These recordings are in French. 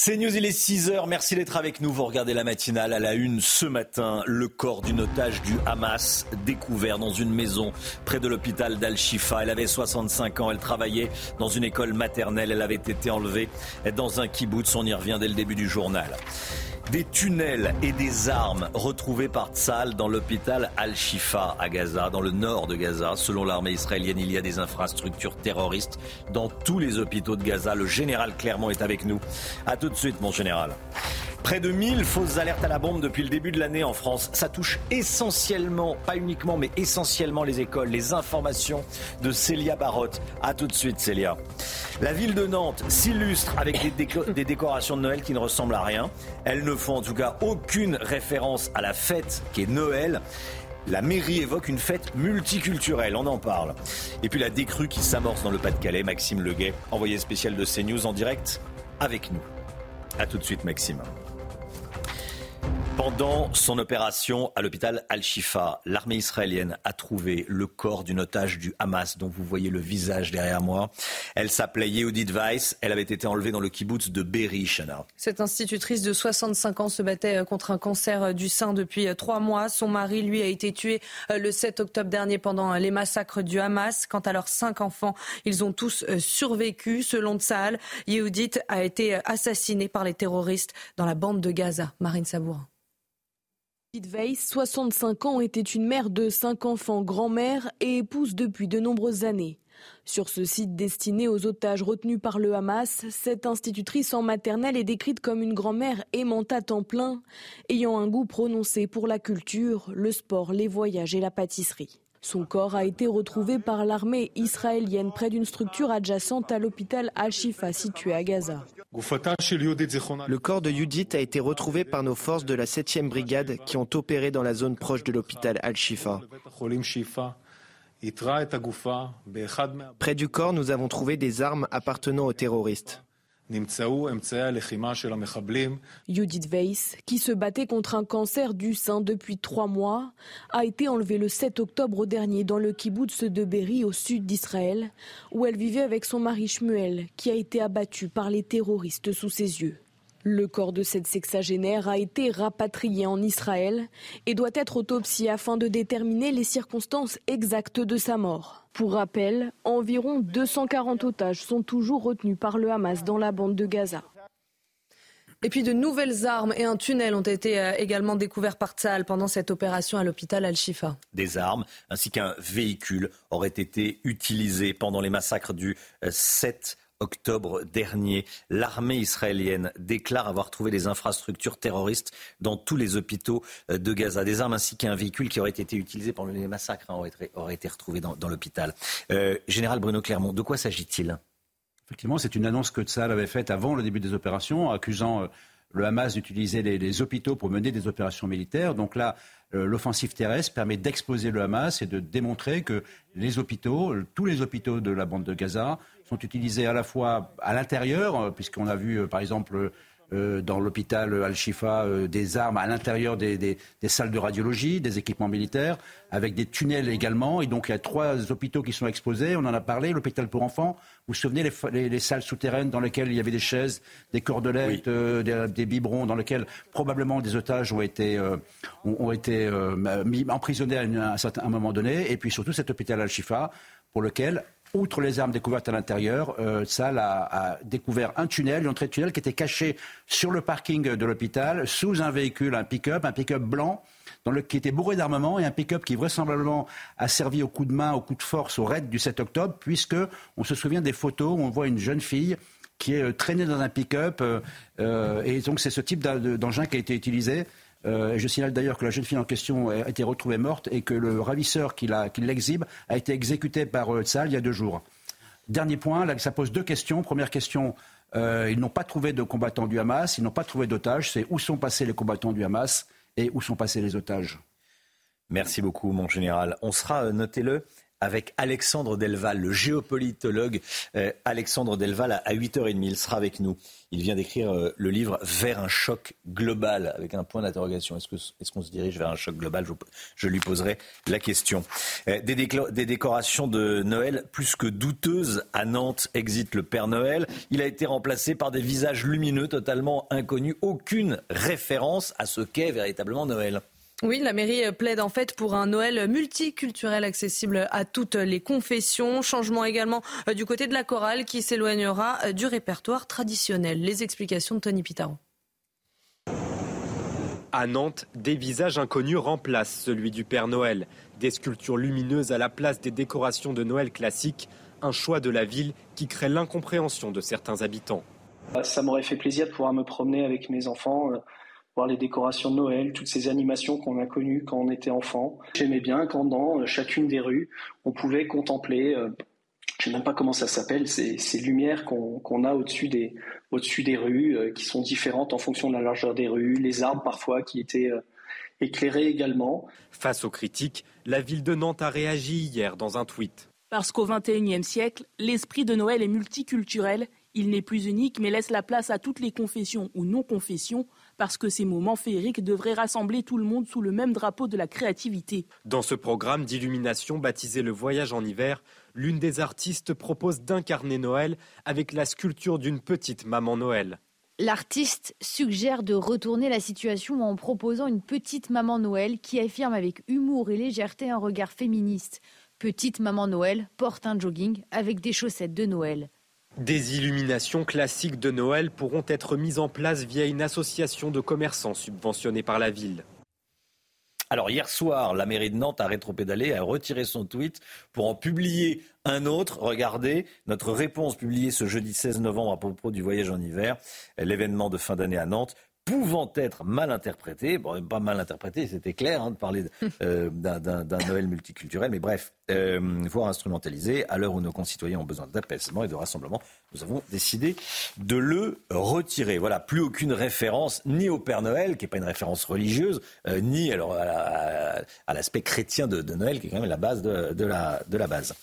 C'est News, il est 6h. Merci d'être avec nous. Vous regardez la matinale à la une ce matin. Le corps d'une otage du Hamas découvert dans une maison près de l'hôpital d'Al-Shifa. Elle avait 65 ans. Elle travaillait dans une école maternelle. Elle avait été enlevée dans un kibbutz. On y revient dès le début du journal. Des tunnels et des armes retrouvés par Tzal dans l'hôpital Al-Shifa à Gaza, dans le nord de Gaza. Selon l'armée israélienne, il y a des infrastructures terroristes dans tous les hôpitaux de Gaza. Le général Clermont est avec nous. A tout de suite, mon général. Près de 1000 fausses alertes à la bombe depuis le début de l'année en France. Ça touche essentiellement, pas uniquement, mais essentiellement les écoles. Les informations de Célia Barotte. A tout de suite, Célia. La ville de Nantes s'illustre avec des décorations de Noël qui ne ressemblent à rien. Elles ne font en tout cas aucune référence à la fête qui est Noël. La mairie évoque une fête multiculturelle, on en parle. Et puis la décrue qui s'amorce dans le Pas-de-Calais, Maxime Leguet, envoyé spécial de CNews en direct avec nous. A tout de suite, Maxime. Pendant son opération à l'hôpital Al-Shifa, l'armée israélienne a trouvé le corps d'une otage du Hamas dont vous voyez le visage derrière moi. Elle s'appelait Yehudit Weiss. Elle avait été enlevée dans le kibbutz de Be'eri, Shana. Cette institutrice de 65 ans se battait euh, contre un cancer euh, du sein depuis euh, trois mois. Son mari, lui, a été tué le 7 octobre dernier pendant les massacres du Hamas. Quant à leurs cinq enfants, ils ont tous survécu. Selon Tsahal, Yehudit a été assassinée par les terroristes dans la bande de Gaza. Marine Sabourin. Edith Weiss, 65 ans, était une mère de cinq enfants, grand-mère et épouse depuis de nombreuses années. Sur ce site destiné aux otages retenus par le Hamas, cette institutrice en maternelle est décrite comme une grand-mère aimante à temps plein, ayant un goût prononcé pour la culture, le sport, les voyages et la pâtisserie. Son corps a été retrouvé par l'armée israélienne près d'une structure adjacente à l'hôpital Al-Shifa situé à Gaza. Le corps de Judith a été retrouvé par nos forces de la 7e brigade qui ont opéré dans la zone proche de l'hôpital Al-Shifa. Près du corps, nous avons trouvé des armes appartenant aux terroristes. Judith Weiss, qui se battait contre un cancer du sein depuis trois mois, a été enlevée le 7 octobre dernier dans le kibbutz de Be'eri au sud d'Israël, où elle vivait avec son mari Shmuel, qui a été abattu par les terroristes sous ses yeux. Le corps de cette sexagénaire a été rapatrié en Israël et doit être autopsié afin de déterminer les circonstances exactes de sa mort. Pour rappel, environ 240 otages sont toujours retenus par le Hamas dans la bande de Gaza. Et puis de nouvelles armes et un tunnel ont été euh, également découverts par Tsahal pendant cette opération à l'hôpital Al-Shifa. Des armes ainsi qu'un véhicule auraient été utilisés pendant les massacres du euh, 7 octobre dernier. L'armée israélienne déclare avoir trouvé des infrastructures terroristes dans tous les hôpitaux euh, de Gaza. Des armes ainsi qu'un véhicule qui aurait été utilisé pendant les massacres hein, auraient été, retrouvés dans, l'hôpital. Euh, Général Bruno Clermont, de quoi s'agit-il? Effectivement, c'est une annonce que Tsahal avait faite avant le début des opérations, accusant euh, le Hamas d'utiliser les, hôpitaux pour mener des opérations militaires. Donc là, l'offensive terrestre permet d'exposer le Hamas et de démontrer que les hôpitaux, tous les hôpitaux de la bande de Gaza, sont utilisés à la fois à l'intérieur, euh, puisqu'on a vu, euh, par exemple, euh, dans l'hôpital Al-Shifa, euh, des armes à l'intérieur des, des- des salles de radiologie, des équipements militaires, avec des tunnels également. Et donc, il y a trois hôpitaux qui sont exposés. On en a parlé, l'hôpital pour enfants. Vous vous souvenez les, fa- les- les salles souterraines dans lesquelles il y avait des chaises, des cordelettes, euh, des, des biberons, dans lesquels probablement des otages ont été, ont, ont été mis, emprisonnés à, une- à un certain un moment donné. Et puis surtout cet hôpital Al-Shifa, pour lequel Outre les armes découvertes à l'intérieur, euh, a, a découvert un tunnel, une entrée de tunnel qui était cachée sur le parking de l'hôpital, sous un véhicule, un pick-up, un pick-up blanc, dans le, qui était bourré d'armement, et un pick-up qui vraisemblablement a servi au coup de main, au coup de force, au raid du 7 octobre, puisque on se souvient des photos où on voit une jeune fille qui est euh, traînée dans un pick-up, euh, euh, et donc c'est ce type d'en- d'engin qui a été utilisé. Euh, je signale d'ailleurs que la jeune fille en question a été retrouvée morte et que le ravisseur qui l'exhibe a été exécuté par euh, Tsahal il y a deux jours. Dernier point, ça pose deux questions. Première question, euh, ils n'ont pas trouvé de combattants du Hamas, ils n'ont pas trouvé d'otages. C'est où sont passés les combattants du Hamas et où sont passés les otages? Merci beaucoup, mon général. On sera, notez-le, avec Alexandre Delval, le géopolitologue euh, Alexandre Delval à 8h30. Il sera avec nous. Il vient d'écrire euh, le livre Vers un choc global avec un point d'interrogation. Est-ce qu'on se dirige vers un choc global? Je, lui poserai la question. Euh, des, des, décorations de Noël plus que douteuses à Nantes. Exit le Père Noël. Il a été remplacé par des visages lumineux totalement inconnus. Aucune référence à ce qu'est véritablement Noël. Oui, la mairie plaide en fait pour un Noël multiculturel accessible à toutes les confessions. Changement également euh, du côté de la chorale qui s'éloignera euh, du répertoire traditionnel. Les explications de Tony Pitaro. À Nantes, des visages inconnus remplacent celui du Père Noël. Des sculptures lumineuses à la place des décorations de Noël classiques. Un choix de la ville qui crée l'incompréhension de certains habitants. Ça m'aurait fait plaisir de pouvoir me promener avec mes enfants euh, voir les décorations de Noël, toutes ces animations qu'on a connues quand on était enfant. J'aimais bien quand dans euh, chacune des rues, on pouvait contempler, euh, je ne sais même pas comment ça s'appelle, ces, ces lumières qu'on a au-dessus des, au des rues, euh, qui sont différentes en fonction de la largeur des rues, les arbres parfois qui étaient éclairés également. Face aux critiques, la ville de Nantes a réagi hier dans un tweet. Parce qu'au XXIe siècle, l'esprit de Noël est multiculturel. Il n'est plus unique, mais laisse la place à toutes les confessions ou non-confessions parce que ces moments féeriques devraient rassembler tout le monde sous le même drapeau de la créativité. Dans ce programme d'illumination baptisé Le Voyage en hiver, l'une des artistes propose d'incarner Noël avec la sculpture d'une petite maman Noël. L'artiste suggère de retourner la situation en proposant une petite maman Noël qui affirme avec humour et légèreté un regard féministe. Petite maman Noël porte un jogging avec des chaussettes de Noël. Des illuminations classiques de Noël pourront être mises en place via une association de commerçants subventionnée par la ville. Alors hier soir, la mairie de Nantes a rétropédalé, a retiré son tweet pour en publier un autre. Regardez notre réponse publiée ce jeudi 16 novembre à propos du voyage en hiver, l'événement de fin d'année à Nantes pouvant être mal interprété, bon, pas mal interprété, c'était clair hein, de parler euh, d'un Noël multiculturel, mais bref, euh, voire instrumentalisé, à l'heure où nos concitoyens ont besoin d'apaisement et de rassemblement, nous avons décidé de le retirer. Voilà, plus aucune référence ni au Père Noël, qui n'est pas une référence religieuse, euh, ni alors à, l'aspect chrétien de, Noël, qui est quand même la base de, la, de la base.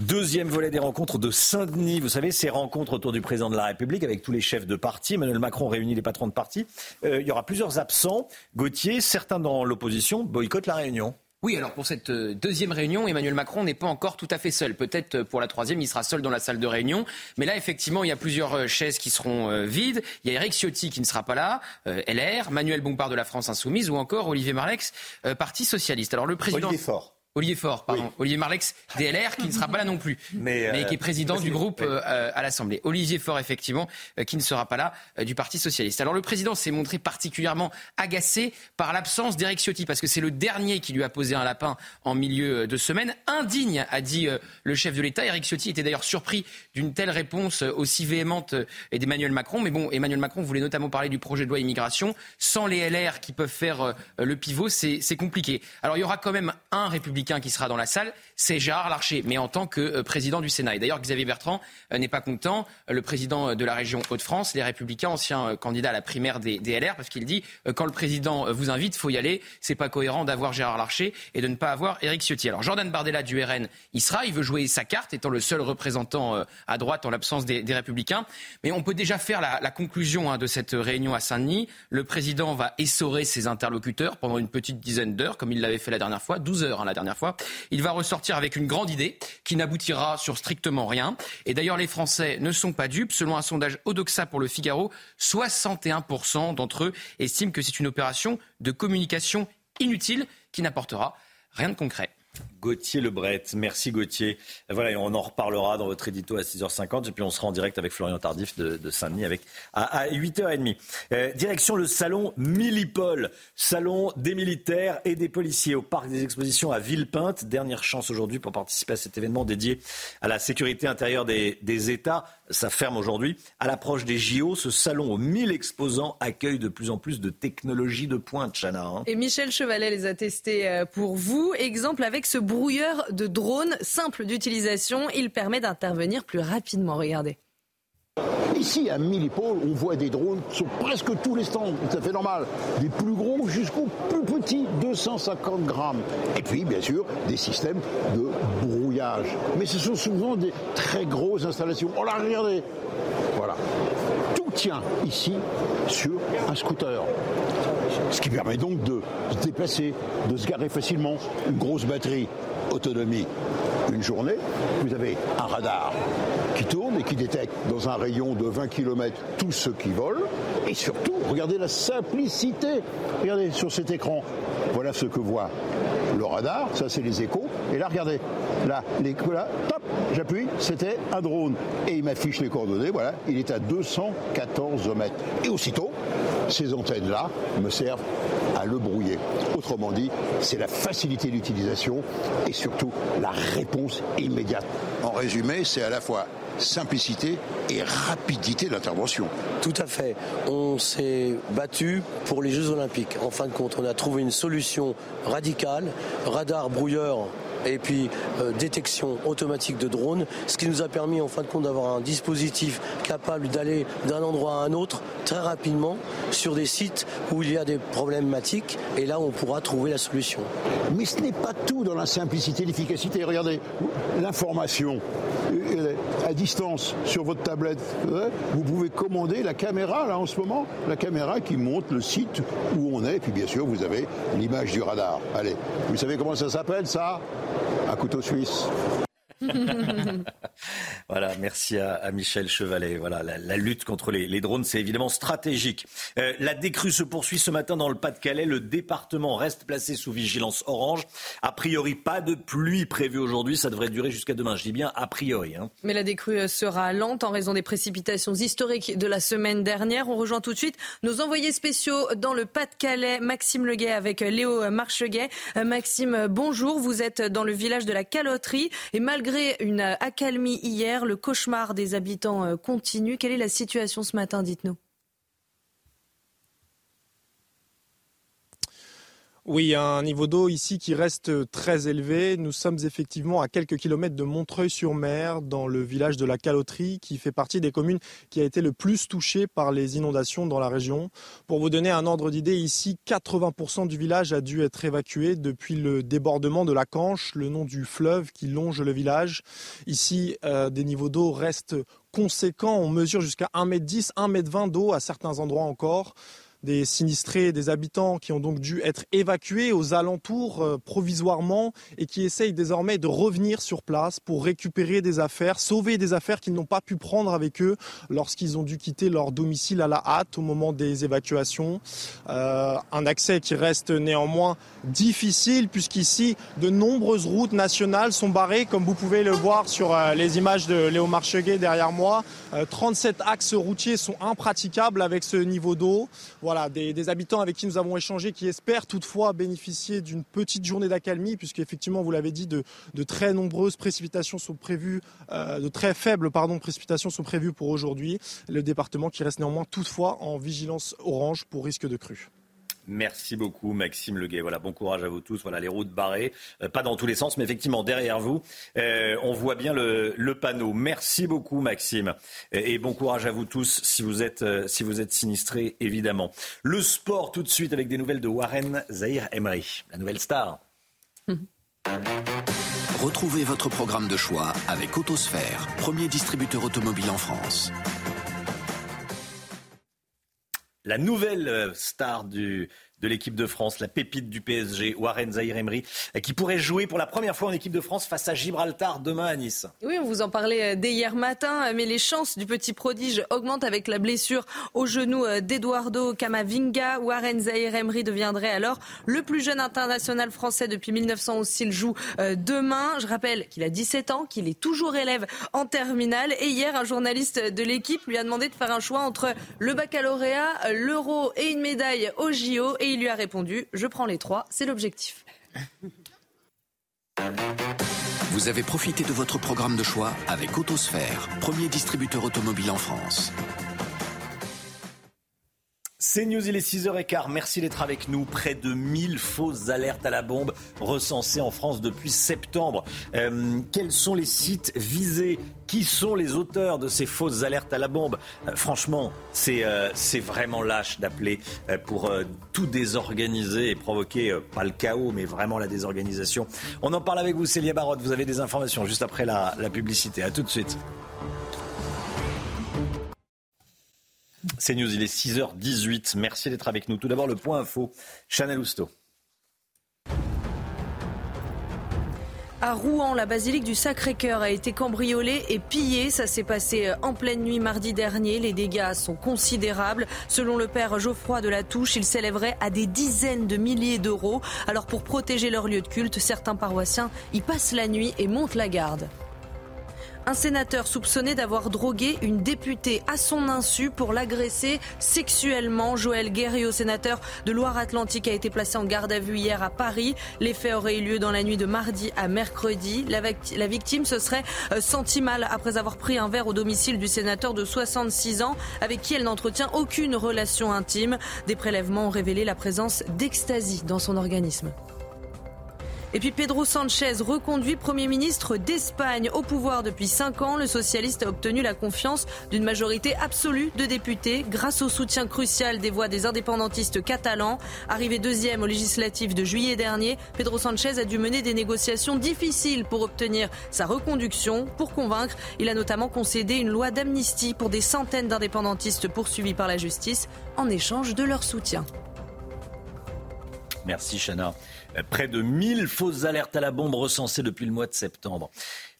Deuxième volet des rencontres de Saint-Denis. Vous savez, ces rencontres autour du président de la République avec tous les chefs de parti. Emmanuel Macron réunit les patrons de parti. Euh, il y aura plusieurs absents. Gauthier, certains dans l'opposition boycottent la réunion. Oui, alors pour cette euh, deuxième réunion, Emmanuel Macron n'est pas encore tout à fait seul. Peut-être euh, pour la troisième, il sera seul dans la salle de réunion. Mais là, effectivement, il y a plusieurs chaises qui seront vides. Il y a Eric Ciotti qui ne sera pas là, LR, Manuel Bompard de la France Insoumise ou encore Olivier Marlex, Parti Socialiste. Alors le président. Olivier Faure. Olivier Faure, pardon. Olivier Marlex, DLR, qui ne sera pas là non plus, mais, euh, qui est président du groupe euh, à l'Assemblée. Olivier Faure, effectivement, euh, qui ne sera pas là du Parti socialiste. Alors le président s'est montré particulièrement agacé par l'absence d'Éric Ciotti, parce que c'est le dernier qui lui a posé un lapin en milieu de semaine. Indigne, a dit le chef de l'État. Éric Ciotti était d'ailleurs surpris d'une telle réponse aussi véhémente d'Emmanuel Macron. Mais bon, Emmanuel Macron voulait notamment parler du projet de loi immigration. Sans les LR qui peuvent faire le pivot, c'est compliqué. Alors il y aura quand même un républicain qui sera dans la salle, c'est Gérard Larcher, mais en tant que euh, président du Sénat. Et d'ailleurs, Xavier Bertrand euh, n'est pas content, le président de la région Hauts-de-France, les Républicains, ancien euh, candidat à la primaire des, LR, parce qu'il dit quand le président vous invite, faut y aller. C'est pas cohérent d'avoir Gérard Larcher et de ne pas avoir Éric Ciotti. Alors Jordan Bardella du RN, il sera, il veut jouer sa carte, étant le seul représentant à droite en l'absence des, Républicains. Mais on peut déjà faire la, conclusion hein, de cette réunion à Saint-Denis. Le président va essorer ses interlocuteurs pendant une petite dizaine d'heures, comme il l'avait fait la dernière fois, 12 heures hein, la dernière Il va ressortir avec une grande idée qui n'aboutira sur strictement rien. Et d'ailleurs, les Français ne sont pas dupes. Selon un sondage Odoxa pour le Figaro, 61% d'entre eux estiment que c'est une opération de communication inutile qui n'apportera rien de concret. Gauthier Lebret. Merci Gauthier. Voilà, on en reparlera dans votre édito à 6h50 et puis on sera en direct avec Florian Tardif de, Saint-Denis avec, à, 8h30. Euh, direction le salon Millipol, salon des militaires et des policiers au parc des expositions à Villepinte. Dernière chance aujourd'hui pour participer à cet événement dédié à la sécurité intérieure des États. Ça ferme aujourd'hui. À l'approche des JO, ce salon aux 1000 exposants accueille de plus en plus de technologies de pointe, Chana. Hein. Et Michel Chevalet les a testés euh, pour vous. Exemple avec avec ce brouilleur de drone simple d'utilisation. Il permet d'intervenir plus rapidement. Regardez. Ici, à 1000 épaules, on voit des drones sur presque tous les stands, tout à fait normal. Des plus gros jusqu'aux plus petits, 250 grammes. Et puis, bien sûr, des systèmes de brouillage. Mais ce sont souvent des très grosses installations. On l'a regardé. Voilà. Tout tient ici sur un scooter. Ce qui permet donc de se déplacer, de se garer facilement. Une grosse batterie, autonomie, journée. Vous avez un radar qui tourne et qui détecte dans un rayon de 20 km tout ce qui vole. Et surtout, regardez la simplicité. Regardez sur cet écran. Voilà ce que voit le radar, ça c'est les échos. Et là, regardez, là, les, là, top, j'appuie, c'était un drone. Et il m'affiche les coordonnées, voilà, il est à 214 mètres. Et aussitôt, ces antennes-là me servent à le brouiller. Autrement dit, c'est la facilité d'utilisation et surtout la réponse immédiate. En résumé, c'est à la fois simplicité et rapidité d'intervention. Tout à fait. On s'est battu pour les Jeux Olympiques. En fin de compte, on a trouvé une solution radicale, radar brouilleur et puis euh, détection automatique de drones, ce qui nous a permis en fin de compte d'avoir un dispositif capable d'aller d'un endroit à un autre très rapidement sur des sites où il y a des problématiques et là on pourra trouver la solution. Mais ce n'est pas tout dans la simplicité l'efficacité. Regardez, l'information à distance sur votre tablette, euh, vous pouvez commander la caméra là en ce moment, la caméra qui montre le site où on est, et puis bien sûr vous avez l'image du radar. Allez, vous savez comment ça s'appelle ça? Un couteau suisse. voilà, merci à, Michel Chevalet. Voilà, la, lutte contre les, drones, c'est évidemment stratégique. Euh, la décrue se poursuit ce matin dans le Pas-de-Calais. Le département reste placé sous vigilance orange. A priori, pas de pluie prévue aujourd'hui. Ça devrait durer jusqu'à demain. Je dis bien a priori. Hein. Mais la décrue sera lente en raison des précipitations historiques de la semaine dernière. On rejoint tout de suite nos envoyés spéciaux dans le Pas-de-Calais, Maxime Leguet avec Léo Marcheguet. Euh, Maxime, bonjour. Vous êtes dans le village de la Caloterie et malgré Malgré une accalmie hier, le cauchemar des habitants euh, continue. Quelle est la situation ce matin Dites-nous? Oui, un niveau d'eau ici qui reste très élevé. Nous sommes effectivement à quelques kilomètres de Montreuil-sur-Mer, dans le village de la Caloterie, qui fait partie des communes qui a été le plus touchée par les inondations dans la région. Pour vous donner un ordre d'idée, ici, 80% du village a dû être évacué depuis le débordement de la Canche, le nom du fleuve qui longe le village. Ici, euh, des niveaux d'eau restent conséquents. On mesure jusqu'à 1m10, 1m20 d'eau à certains endroits encore des sinistrés, des habitants qui ont donc dû être évacués aux alentours euh, provisoirement et qui essayent désormais de revenir sur place pour récupérer des affaires, sauver des affaires qu'ils n'ont pas pu prendre avec eux lorsqu'ils ont dû quitter leur domicile à la hâte au moment des évacuations. Euh, un accès qui reste néanmoins difficile puisqu'ici de nombreuses routes nationales sont barrées comme vous pouvez le voir sur euh, les images de Léo Marcheguet derrière moi. 37 axes routiers sont impraticables avec ce niveau d'eau des, habitants avec qui nous avons échangé qui espèrent toutefois bénéficier d'une petite journée d'accalmie, puisque effectivement, vous l'avez dit, de, très nombreuses précipitations sont prévues, euh, de très faibles précipitations sont prévues pour aujourd'hui. Le département qui reste néanmoins toutefois en vigilance orange pour risque de crue. Merci beaucoup, Maxime Leguet. Voilà, bon courage à vous tous. Voilà, les routes barrées, euh, pas dans tous les sens, mais effectivement derrière vous, euh, on voit bien le, panneau. Merci beaucoup, Maxime, et, bon courage à vous tous si vous êtes euh, si vous êtes sinistrés, évidemment. Le sport, tout de suite, avec des nouvelles de Warren Zahir Emery, la nouvelle star. Retrouvez votre programme de choix avec Autosphère, premier distributeur automobile en France la nouvelle star du, de l'équipe de France, la pépite du PSG, Warren Zahir Emery, qui pourrait jouer pour la première fois en équipe de France face à Gibraltar demain à Nice. Oui, on vous en parlait euh, dès hier matin, mais les chances du petit prodige augmentent avec la blessure au genou euh, d'Eduardo Camavinga. Warren Zahir Emery deviendrait alors le plus jeune international français depuis 1911 s'il joue euh, demain. Je rappelle qu'il a 17 ans, qu'il est toujours élève en terminale. Et hier, un journaliste de l'équipe lui a demandé de faire un choix entre le baccalauréat, l'euro et une médaille au JO. Il lui a répondu Je prends les trois, c'est l'objectif. Vous avez profité de votre programme de choix avec Autosphère, premier distributeur automobile en France. C'est News, il est 6h15. Merci d'être avec nous. Près de 1000 fausses alertes à la bombe recensées en France depuis septembre. Euh, quels sont les sites visés? Qui sont les auteurs de ces fausses alertes à la bombe? Euh, Franchement, c'est euh, c'est vraiment lâche d'appeler pour tout désorganiser et provoquer, pas le chaos, mais vraiment la désorganisation. On en parle avec vous, Célia Barotte. Vous avez des informations juste après la, la publicité. À tout de suite. C'est News, il est 6h18. Merci d'être avec nous. Tout d'abord, le point info. Chanel Housteau. À Rouen, la basilique du Sacré-Cœur a été cambriolée et pillée. Ça s'est passé euh, en pleine nuit mardi dernier. Les dégâts sont considérables. Selon le père Geoffroy de la Touche, ils s'élèveraient à des dizaines de milliers d'euros. Alors pour protéger leur lieu de culte, certains paroissiens y passent la nuit et montent la garde. Un sénateur soupçonné d'avoir drogué une députée à son insu pour l'agresser sexuellement. Joël Guerriot, sénateur de Loire-Atlantique, a été placé en garde à vue hier à Paris. Les faits auraient eu lieu dans la nuit de mardi à mercredi. La, victime se serait euh, sentie mal après avoir pris un verre au domicile du sénateur de 66 ans avec qui elle n'entretient aucune relation intime. Des prélèvements ont révélé la présence d'ecstasy dans son organisme. Et puis Pedro Sanchez, reconduit Premier ministre d'Espagne au pouvoir depuis cinq ans, le socialiste a obtenu la confiance d'une majorité absolue de députés grâce au soutien crucial des voix des indépendantistes catalans. Arrivé deuxième aux législatives de juillet dernier, Pedro Sanchez a dû mener des négociations difficiles pour obtenir sa reconduction. Pour convaincre, il a notamment concédé une loi d'amnistie pour des centaines d'indépendantistes poursuivis par la justice en échange de leur soutien. Merci Chana. Près de 1000 fausses alertes à la bombe recensées depuis le mois de septembre.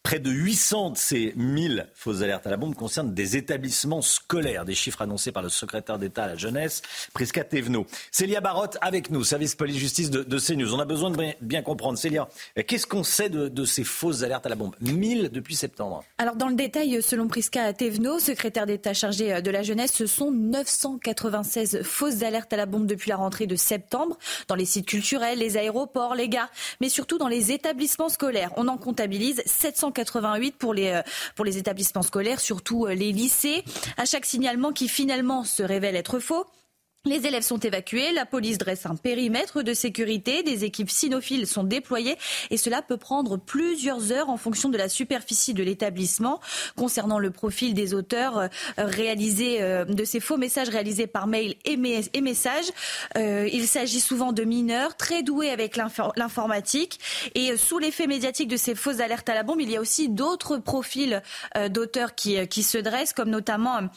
Près de 800 de ces 1000 fausses alertes à la bombe concernent des établissements scolaires, des chiffres annoncés par le secrétaire d'État à la jeunesse, Prisca Thévenot. Célia Barotte avec nous, service police-justice de, de, CNews. On a besoin de bien comprendre. Célia, qu'est-ce qu'on sait de, ces fausses alertes à la bombe? 1000 depuis septembre. Alors dans le détail, selon Prisca Thévenot, secrétaire d'État chargé de la jeunesse, ce sont 996 fausses alertes à la bombe depuis la rentrée de septembre, dans les sites culturels, les aéroports, les gares, mais surtout dans les établissements scolaires. On en comptabilise 700 88 pour les, euh, pour les établissements scolaires, surtout euh, les lycées. À chaque signalement qui finalement se révèle être faux, les élèves sont évacués, la police dresse un périmètre de sécurité, des équipes cynophiles sont déployées et cela peut prendre plusieurs heures en fonction de la superficie de l'établissement. Concernant le profil des auteurs euh, réalisés euh, de ces faux messages réalisés par mail et, messages, euh, il s'agit souvent de mineurs très doués avec l'informatique et sous l'effet médiatique de ces fausses alertes à la bombe, il y a aussi d'autres profils d'auteurs qui se dressent comme notamment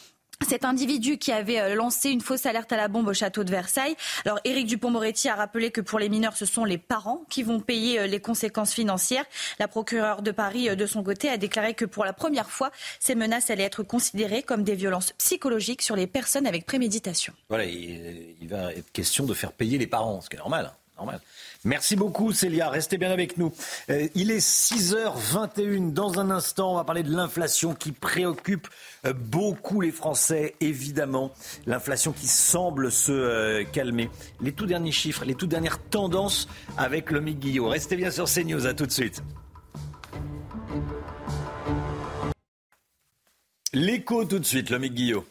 cet individu qui avait euh, lancé une fausse alerte à la bombe au château de Versailles. Alors Éric Dupont-Moretti a rappelé que pour les mineurs, ce sont les parents qui vont payer euh, les conséquences financières. La procureure de Paris, euh, de son côté, a déclaré que pour la première fois, ces menaces allaient être considérées comme des violences psychologiques sur les personnes avec préméditation. Voilà, il, va être question de faire payer les parents, ce qui est normal. Hein, normal. Merci beaucoup Célia, restez bien avec nous. Euh, il est 6h21. Dans un instant, on va parler de l'inflation qui préoccupe euh, beaucoup les Français, évidemment. L'inflation qui semble se euh, calmer. Les tout derniers chiffres, les toutes dernières tendances avec le Guillot. Restez bien sur CNews, à tout de suite. L'écho tout de suite, le Guillot.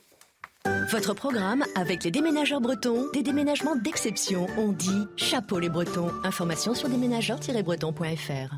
Votre programme avec les déménageurs bretons, des déménagements d'exception. On dit chapeau les bretons. Information sur déménageurs-bretons.fr.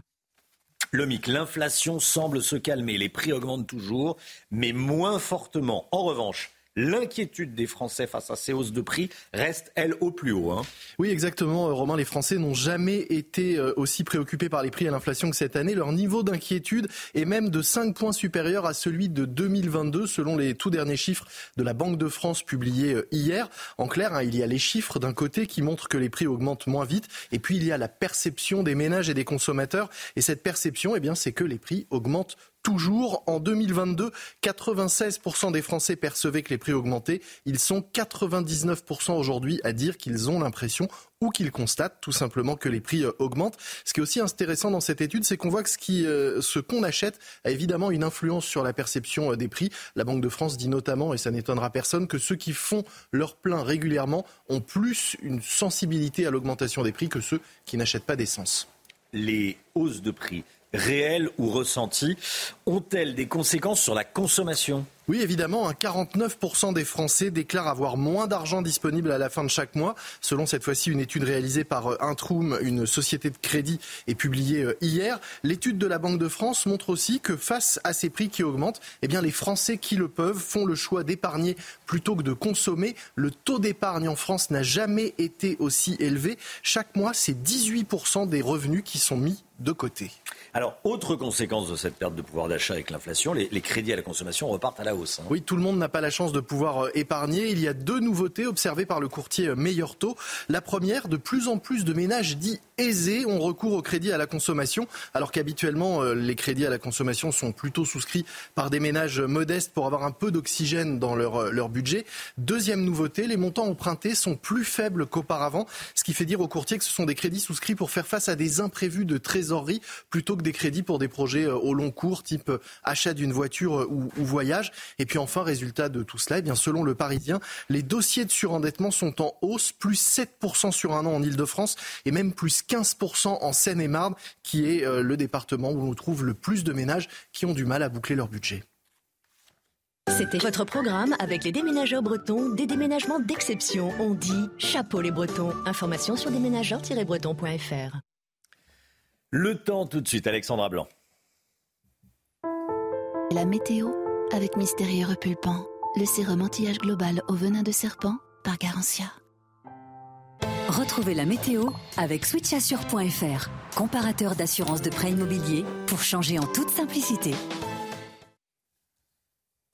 Le MIC, l'inflation semble se calmer, les prix augmentent toujours, mais moins fortement. En revanche, l'inquiétude des Français face à ces hausses de prix reste, elle, au plus haut. Hein. Oui, exactement, euh, Romain. Les Français n'ont jamais été euh, aussi préoccupés par les prix et l'inflation que cette année. Leur niveau d'inquiétude est même de 5 points supérieur à celui de 2022, selon les tout derniers chiffres de la Banque de France publiés euh, hier. En clair, hein, il y a les chiffres d'un côté qui montrent que les prix augmentent moins vite, et puis il y a la perception des ménages et des consommateurs. Et cette perception, eh bien, c'est que les prix augmentent toujours. En 2022, 96% des Français percevaient que les prix augmentaient. Ils sont 99% aujourd'hui à dire qu'ils ont l'impression ou qu'ils constatent tout simplement que les prix euh, augmentent. Ce qui est aussi intéressant dans cette étude, c'est qu'on voit que ce euh, qu'on achète a évidemment une influence sur la perception euh, des prix. La Banque de France dit notamment, et ça n'étonnera personne, que ceux qui font leur plein régulièrement ont plus une sensibilité à l'augmentation des prix que ceux qui n'achètent pas d'essence. Les hausses de prix réelles ou ressenties ont-elles des conséquences sur la consommation? Oui, évidemment, 49% des Français déclarent avoir moins d'argent disponible à la fin de chaque mois. Selon cette fois-ci une étude réalisée par euh, Intrum, une société de crédit, et publiée euh, hier. L'étude de la Banque de France montre aussi que face à ces prix qui augmentent, eh les Français qui le peuvent font le choix d'épargner plutôt que de consommer. Le taux d'épargne en France n'a jamais été aussi élevé. Chaque mois, c'est 18% des revenus qui sont mis de côté. Alors, autre conséquence de cette perte de pouvoir d'achat avec l'inflation, les, crédits à la consommation repartent à la. Hein. Oui, tout le monde n'a pas la chance de pouvoir euh, épargner. Il y a deux nouveautés observées par le courtier Meilleur Taux. La première, de plus en plus de ménages dits aisés ont recours au crédit à la consommation, alors qu'habituellement, euh, les crédits à la consommation sont plutôt souscrits par des ménages modestes pour avoir un peu d'oxygène dans leur, leur budget. Deuxième nouveauté, les montants empruntés sont plus faibles qu'auparavant, ce qui fait dire au courtier que ce sont des crédits souscrits pour faire face à des imprévus de trésorerie plutôt que des crédits pour des projets euh, au long cours, type euh, achat d'une voiture euh, ou, voyage. Et puis enfin, résultat de tout cela, eh bien, selon le Parisien, les dossiers de surendettement sont en hausse, plus 7% sur un an en Ile-de-France et même plus 15% en Seine-et-Marne, qui est le département où l'on trouve le plus de ménages qui ont du mal à boucler leur budget. C'était votre programme avec les déménageurs bretons, des déménagements d'exception. On dit chapeau les bretons. Information sur déménageurs-bretons.fr. Le temps tout de suite, Alexandra Blanc. La météo avec Mystérieux Repulpant, le sérum anti-âge global au venin de serpent par Garantia. Retrouvez la météo avec switchassure.fr, comparateur d'assurance de prêt immobilier pour changer en toute simplicité.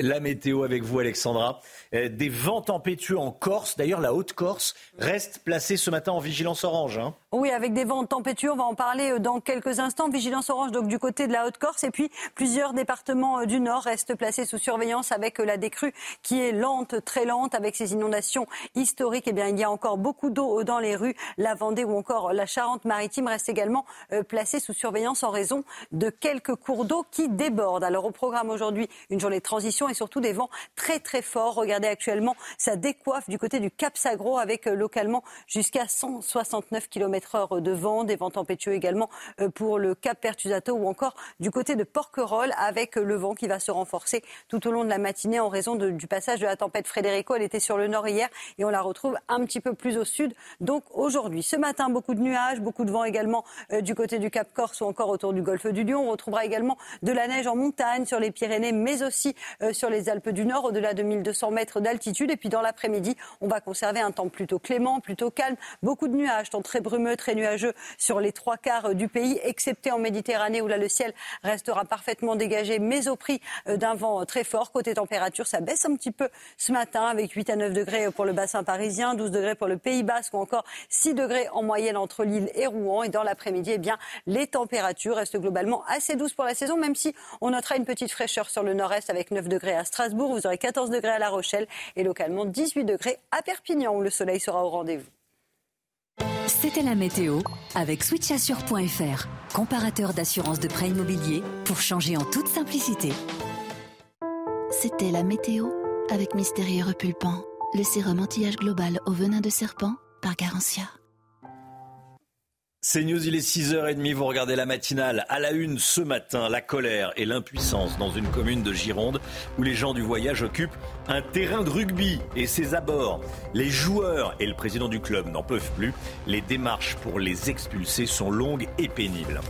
La météo avec vous, Alexandra. Euh, des vents tempétueux en Corse. D'ailleurs, la Haute-Corse reste placée ce matin en vigilance orange. Hein. Oui, avec des vents tempétueux. On va en parler euh, dans quelques instants. Vigilance orange donc du côté de la Haute-Corse. Et puis, plusieurs départements euh, du Nord restent placés sous surveillance avec la décrue qui est lente, très lente, avec ces inondations historiques. Eh bien, il y a encore beaucoup d'eau dans les rues. La Vendée ou encore la Charente-Maritime restent également placés sous surveillance en raison de quelques cours d'eau qui débordent. Alors, au programme aujourd'hui, une journée de transition et surtout des vents très, très forts. Regardez actuellement ça décoiffe du côté du Cap Sagro avec euh, localement jusqu'à 169 km heure de vent, des vents tempétueux également euh, pour le Cap Pertusato ou encore du côté de Porquerolles avec euh, le vent qui va se renforcer tout au long de la matinée en raison du passage de la tempête Frédérico. Elle était sur le nord hier et on la retrouve un petit peu plus au sud. Donc aujourd'hui, ce matin, beaucoup de nuages, beaucoup de vent également du côté du Cap Corse ou encore autour du golfe du Lion. On retrouvera également de la neige en montagne sur les Pyrénées, mais aussi sur les Alpes du Nord, au-delà de 1200 mètres d'altitude. Et puis dans l'après-midi, on va conserver un temps plutôt clément, plutôt calme. Beaucoup de nuages, temps très brumeux, très nuageux sur les trois quarts du pays, excepté en Méditerranée où là le ciel restera parfaitement dégagé, mais au prix euh, d'un vent très fort. Côté température, ça baisse un petit peu ce matin avec 8 à 9 degrés pour le bassin parisien, 12 degrés pour le Pays Basque ou encore 6 degrés en moyenne entre Lille et Rouen. Et dans l'après-midi, eh bien, les températures restent globalement assez douces pour la saison, même si on notera une petite fraîcheur sur le nord-est avec 9 degrés à Strasbourg. Vous aurez 14 degrés à La Rochelle et localement 18 degrés à Perpignan où le soleil sera au rendez-vous. C'était la météo avec switchassure.fr, comparateur d'assurance de prêt immobilier pour changer en toute simplicité. C'était la météo avec Mystérieux Repulpant, le sérum anti-âge global au venin de serpent par Garantia. C'est News, il est 6h30, vous regardez la matinale. À la une ce matin, la colère et l'impuissance dans une commune de Gironde où les gens du voyage occupent un terrain de rugby et ses abords. Les joueurs et le président du club n'en peuvent plus. Les démarches pour les expulser sont longues et pénibles.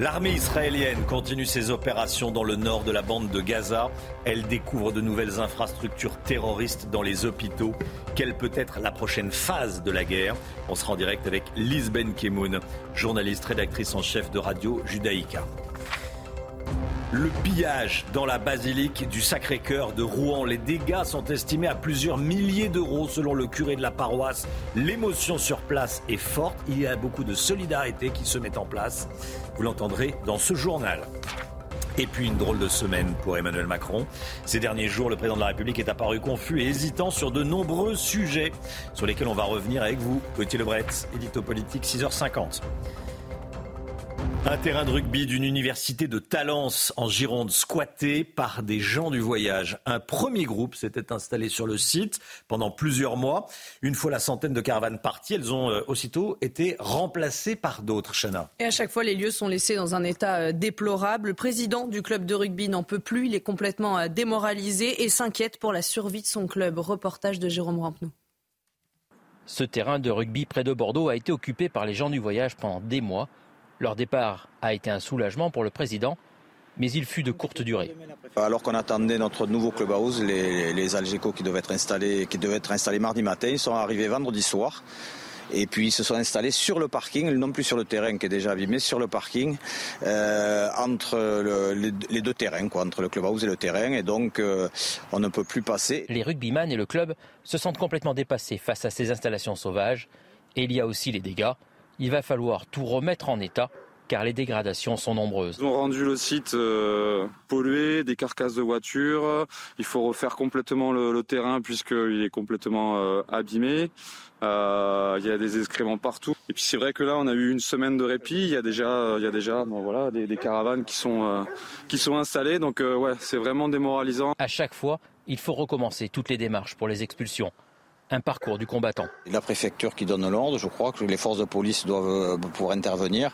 L'armée israélienne continue ses opérations dans le nord de la bande de Gaza. Elle découvre de nouvelles infrastructures terroristes dans les hôpitaux. Quelle peut être la prochaine phase de la guerre? On sera en direct avec Liz Ben Kemoun, journaliste rédactrice en chef de Radio Judaïka. Le pillage dans la basilique du Sacré-Cœur de Rouen. Les dégâts sont estimés à plusieurs milliers d'euros selon le curé de la paroisse. L'émotion sur place est forte. Il y a beaucoup de solidarité qui se met en place. Vous l'entendrez dans ce journal. Et puis une drôle de semaine pour Emmanuel Macron. Ces derniers jours, le président de la République est apparu confus et hésitant sur de nombreux sujets sur lesquels on va revenir avec vous. Gauthier Lebret, édito politique, 6h50. Un terrain de rugby d'une université de Talence en Gironde squatté par des gens du voyage. Un premier groupe s'était installé sur le site pendant plusieurs mois. Une fois la centaine de caravanes parties, elles ont euh, aussitôt été remplacées par d'autres, Chana. Et à chaque fois, les lieux sont laissés dans un état euh, déplorable. Le président du club de rugby n'en peut plus. Il est complètement euh, démoralisé et s'inquiète pour la survie de son club. Reportage de Jérôme Rampenou. Ce terrain de rugby près de Bordeaux a été occupé par les gens du voyage pendant des mois. Leur départ a été un soulagement pour le président, mais il fut de courte durée. Alors qu'on attendait notre nouveau clubhouse, les, les Algeco qui devaient être installés, qui devaient être installés mardi matin, ils sont arrivés vendredi soir. Et puis ils se sont installés sur le parking, non plus sur le terrain qui est déjà abîmé, sur le parking, euh, entre les, deux terrains, quoi, entre le clubhouse et le terrain. Et donc euh, on ne peut plus passer. Les rugbyman et le club se sentent complètement dépassés face à ces installations sauvages. Et il y a aussi les dégâts il va falloir tout remettre en état car les dégradations sont nombreuses. Ils ont rendu le site euh, pollué, des carcasses de voitures. Il faut refaire complètement le, terrain puisqu'il est complètement euh, abîmé. Euh, il y a des excréments partout. Et puis c'est vrai que là, on a eu une semaine de répit. Il y a déjà, il y a déjà, voilà, des, des caravanes qui sont qui sont installées. Donc ouais, c'est vraiment démoralisant. À chaque fois, il faut recommencer toutes les démarches pour les expulsions un parcours du combattant. La préfecture qui donne l'ordre, je crois que les forces de police doivent euh, pouvoir intervenir.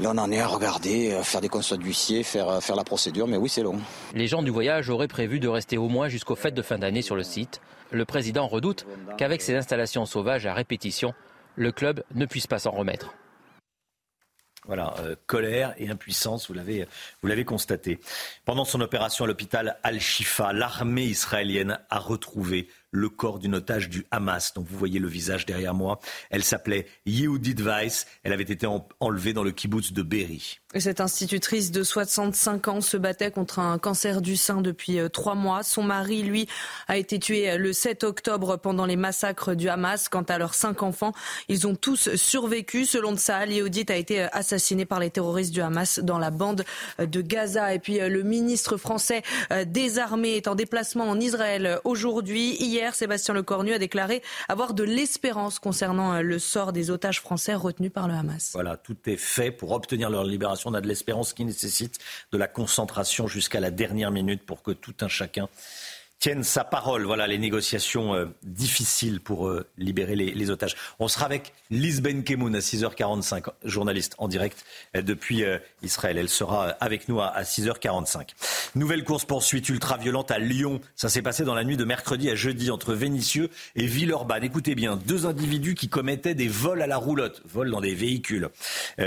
Là, on en est à regarder, euh, faire des constats d'huissier, faire, euh, faire la procédure, mais oui, c'est long. Les gens du voyage auraient prévu de rester au moins jusqu'aux fêtes de fin d'année sur le site. Le président redoute qu'avec ces installations sauvages à répétition, le club ne puisse pas s'en remettre. Voilà, colère et impuissance, vous l'avez, vous l'avez constaté. Pendant son opération à l'hôpital Al-Shifa, l'armée israélienne a retrouvé le corps d'une otage du Hamas. Donc vous voyez le visage derrière moi. Elle s'appelait Yehudit Weiss. Elle avait été enlevée dans le kibbutz de Berry. Cette institutrice de 65 ans se battait contre un cancer du sein depuis euh, trois mois. Son mari, lui, a été tué euh, le 7 octobre pendant les massacres du Hamas. Quant à leurs cinq enfants, ils ont tous survécu. Selon ça, Yehudit a été euh, assassiné par les terroristes du Hamas dans la bande de Gaza. Et puis le ministre français des armées est en déplacement en Israël aujourd'hui. Sébastien Lecornu a déclaré avoir de l'espérance concernant le sort des otages français retenus par le Hamas. Voilà, tout est fait pour obtenir leur libération on a de l'espérance qui nécessite de la concentration jusqu'à la dernière minute pour que tout un chacun tienne sa parole. Voilà les négociations euh, difficiles pour euh, libérer les, otages. On sera avec Lise Benkemoun à 6h45, journaliste en direct euh, depuis Israël. Elle sera avec nous à, à 6h45. Nouvelle course poursuite ultra violente à Lyon. Ça s'est passé dans la nuit de mercredi à jeudi entre Vénissieux et Villeurbanne. Écoutez bien, deux individus qui commettaient des vols à la roulotte, vols dans des véhicules,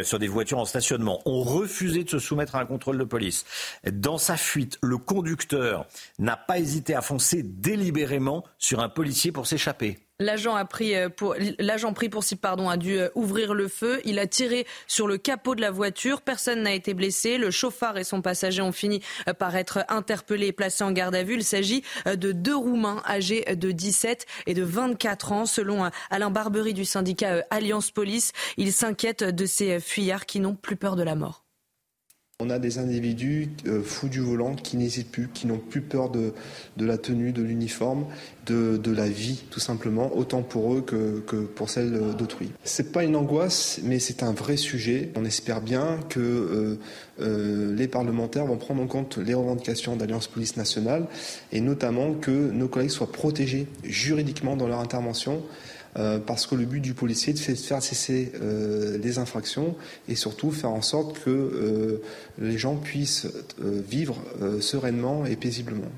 sur des voitures en stationnement, ont refusé de se soumettre à un contrôle de police. Dans sa fuite, le conducteur n'a pas hésité à foncé délibérément sur un policier pour s'échapper. L'agent a pris euh, pour l'agent pris pour cible pardon a dû euh, ouvrir le feu. Il a tiré sur le capot de la voiture. Personne n'a été blessé. Le chauffard et son passager ont fini euh, par être interpellés et placés en garde à vue. Il s'agit de deux Roumains âgés de 17 et de 24 ans. Selon Alain Barbery du syndicat Alliance Police, il s'inquiète de ces fuyards qui n'ont plus peur de la mort. On a des individus euh, fous du volant qui n'hésitent plus, qui n'ont plus peur de, la tenue, de l'uniforme, de, la vie, tout simplement, autant pour eux que, pour celle d'autrui. C'est pas une angoisse, mais c'est un vrai sujet. On espère bien que euh, euh, les parlementaires vont prendre en compte les revendications d'Alliance Police Nationale et notamment que nos collègues soient protégés juridiquement dans leur intervention. Euh, parce que le but du policier, c'est de faire cesser euh, les infractions et surtout faire en sorte que euh, les gens puissent vivre sereinement et paisiblement.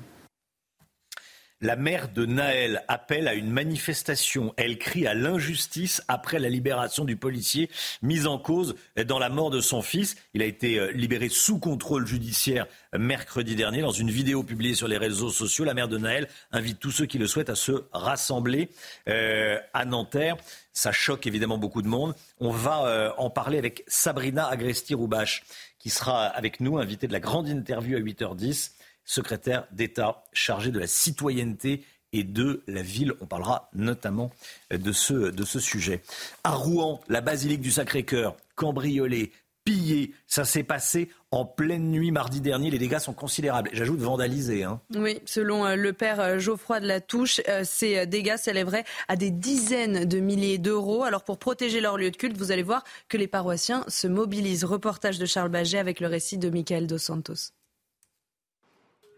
La mère de Naël appelle à une manifestation. Elle crie à l'injustice après la libération du policier mis en cause dans la mort de son fils. Il a été euh, libéré sous contrôle judiciaire mercredi dernier. Dans une vidéo publiée sur les réseaux sociaux, la mère de Naël invite tous ceux qui le souhaitent à se rassembler euh, à Nanterre. Ça choque évidemment beaucoup de monde. On va euh, en parler avec Sabrina Agresti-Roubache, qui sera avec nous, invitée de la grande interview à 8h10 secrétaire d'État chargé de la citoyenneté et de la ville. On parlera notamment de ce, de ce sujet. À Rouen, la basilique du Sacré-Cœur, cambriolée, pillés. Ça s'est passé en pleine nuit mardi dernier. Les dégâts sont considérables. J'ajoute vandalisés. Hein. Oui, selon euh, le père euh, Geoffroy de la Touche, euh, ces dégâts s'élèveraient à des dizaines de milliers d'euros. Alors pour protéger leur lieu de culte, vous allez voir que les paroissiens se mobilisent. Reportage de Charles Baget avec le récit de Michael Dos Santos.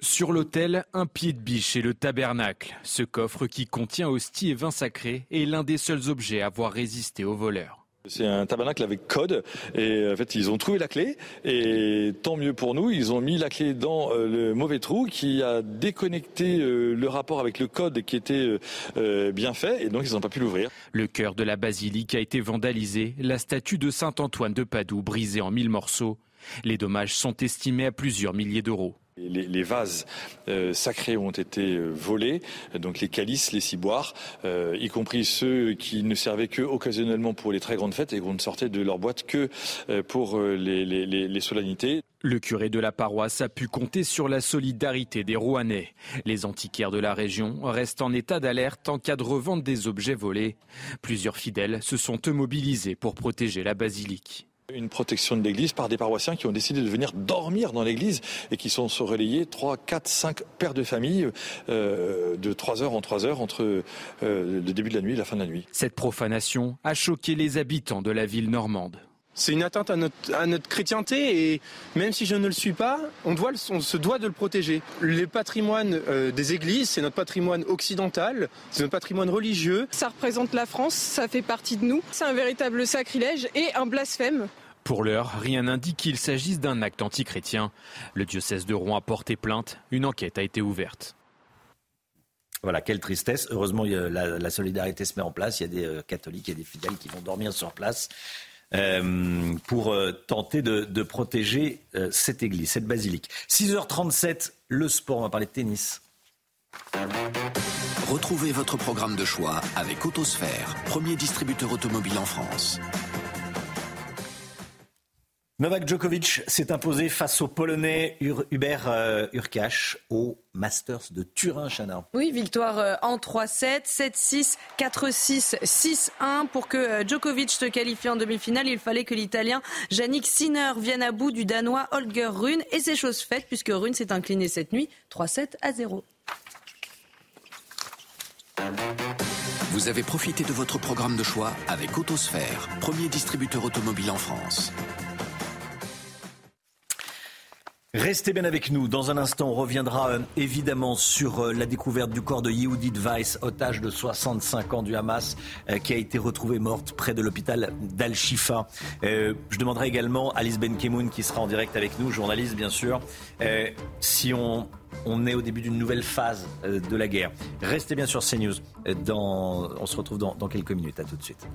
Sur l'autel, un pied de biche et le tabernacle. Ce coffre qui contient hostie et vin sacré est l'un des seuls objets à avoir résisté aux voleurs. C'est un tabernacle avec code et en fait ils ont trouvé la clé et tant mieux pour nous, ils ont mis la clé dans euh, le mauvais trou qui a déconnecté euh, le rapport avec le code qui était euh, bien fait et donc ils n'ont pas pu l'ouvrir. Le cœur de la basilique a été vandalisé, la statue de Saint Antoine de Padoue brisée en mille morceaux. Les dommages sont estimés à plusieurs milliers d'euros. Les, vases euh, sacrés ont été euh, volés, donc les calices, les ciboires, euh, y compris ceux qui ne servaient que occasionnellement pour les très grandes fêtes et qu'on ne sortait de leur boîte que pour les, les, solennités. Le curé de la paroisse a pu compter sur la solidarité des Rouennais. Les antiquaires de la région restent en état d'alerte en cas de revente des objets volés. Plusieurs fidèles se sont eux mobilisés pour protéger la basilique. Une protection de l'église par des paroissiens qui ont décidé de venir dormir dans l'église et qui sont relayés 3, 4, 5 pères de famille euh, de 3 heures en 3 heures entre euh, le début de la nuit et la fin de la nuit. Cette profanation a choqué les habitants de la ville normande. C'est une atteinte à notre, à notre, chrétienté et même si je ne le suis pas, on, doit on se doit de le protéger. Le patrimoine euh, des églises, c'est notre patrimoine occidental, c'est notre patrimoine religieux. Ça représente la France, ça fait partie de nous. C'est un véritable sacrilège et un blasphème. Pour l'heure, rien n'indique qu'il s'agisse d'un acte antichrétien. Le diocèse de Rouen a porté plainte. Une enquête a été ouverte. Voilà, quelle tristesse. Heureusement, la, solidarité se met en place. Il y a des euh, catholiques et des fidèles qui vont dormir sur place. Euh, pour euh, tenter de, protéger euh, cette église, cette basilique. 6h37, le sport, on va parler de tennis. Retrouvez votre programme de choix avec Autosphère, premier distributeur automobile en France. Novak Djokovic s'est imposé face au Polonais Hubert euh, Urkash au Masters de Turin, Chana. Oui, victoire euh, en 3-7, 7-6, 4-6, 6-1. Pour que euh, Djokovic se qualifie en demi-finale, il fallait que l'Italien Yannick Sinner vienne à bout du Danois Holger Rune. Et c'est chose faite puisque Rune s'est incliné cette nuit 3-7 à 0. Vous avez profité de votre programme de choix avec Autosphère, premier distributeur automobile en France. Restez bien avec nous. Dans un instant, on reviendra euh, évidemment sur euh, la découverte du corps de Yehudit Weiss, otage de 65 ans du Hamas, euh, qui a été retrouvée morte près de l'hôpital d'Al-Shifa. je demanderai également à Alice Benkemoun, qui sera en direct avec nous, journaliste bien sûr, si on, on est au début d'une nouvelle phase de la guerre. Restez bien sur CNews. On se retrouve dans, dans quelques minutes. À tout de suite.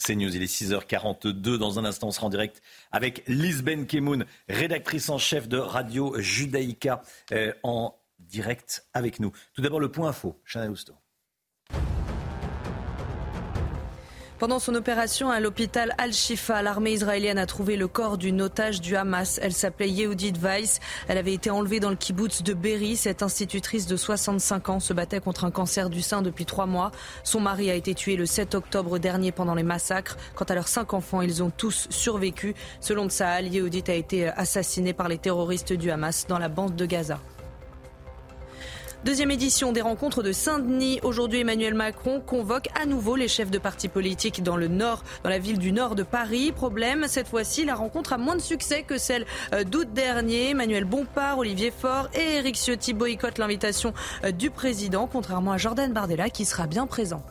C'est News, il est 6h42. Dans un instant, on sera en direct avec Lisben Kemoun, rédactrice en chef de Radio Judaïka, euh, en direct avec nous. Tout d'abord, le point info. Chanel Housteau. Pendant son opération à l'hôpital Al-Shifa, l'armée israélienne a trouvé le corps d'une otage du Hamas. Elle s'appelait Yehudit Weiss. Elle avait été enlevée dans le kibbutz de Berry. Cette institutrice de 65 ans se battait contre un cancer du sein depuis trois mois. Son mari a été tué le 7 octobre dernier pendant les massacres. Quant à leurs cinq enfants, ils ont tous survécu. Selon Tsahal, Yehudit a été assassiné par les terroristes du Hamas dans la bande de Gaza. Deuxième édition des rencontres de Saint-Denis. Aujourd'hui, Emmanuel Macron convoque à nouveau les chefs de partis politiques dans le nord, dans la ville du nord de Paris. Problème, cette fois-ci, la rencontre a moins de succès que celle euh, d'août dernier. Emmanuel Bompard, Olivier Faure et Éric Ciotti boycottent l'invitation euh, du président, contrairement à Jordan Bardella qui sera bien présent.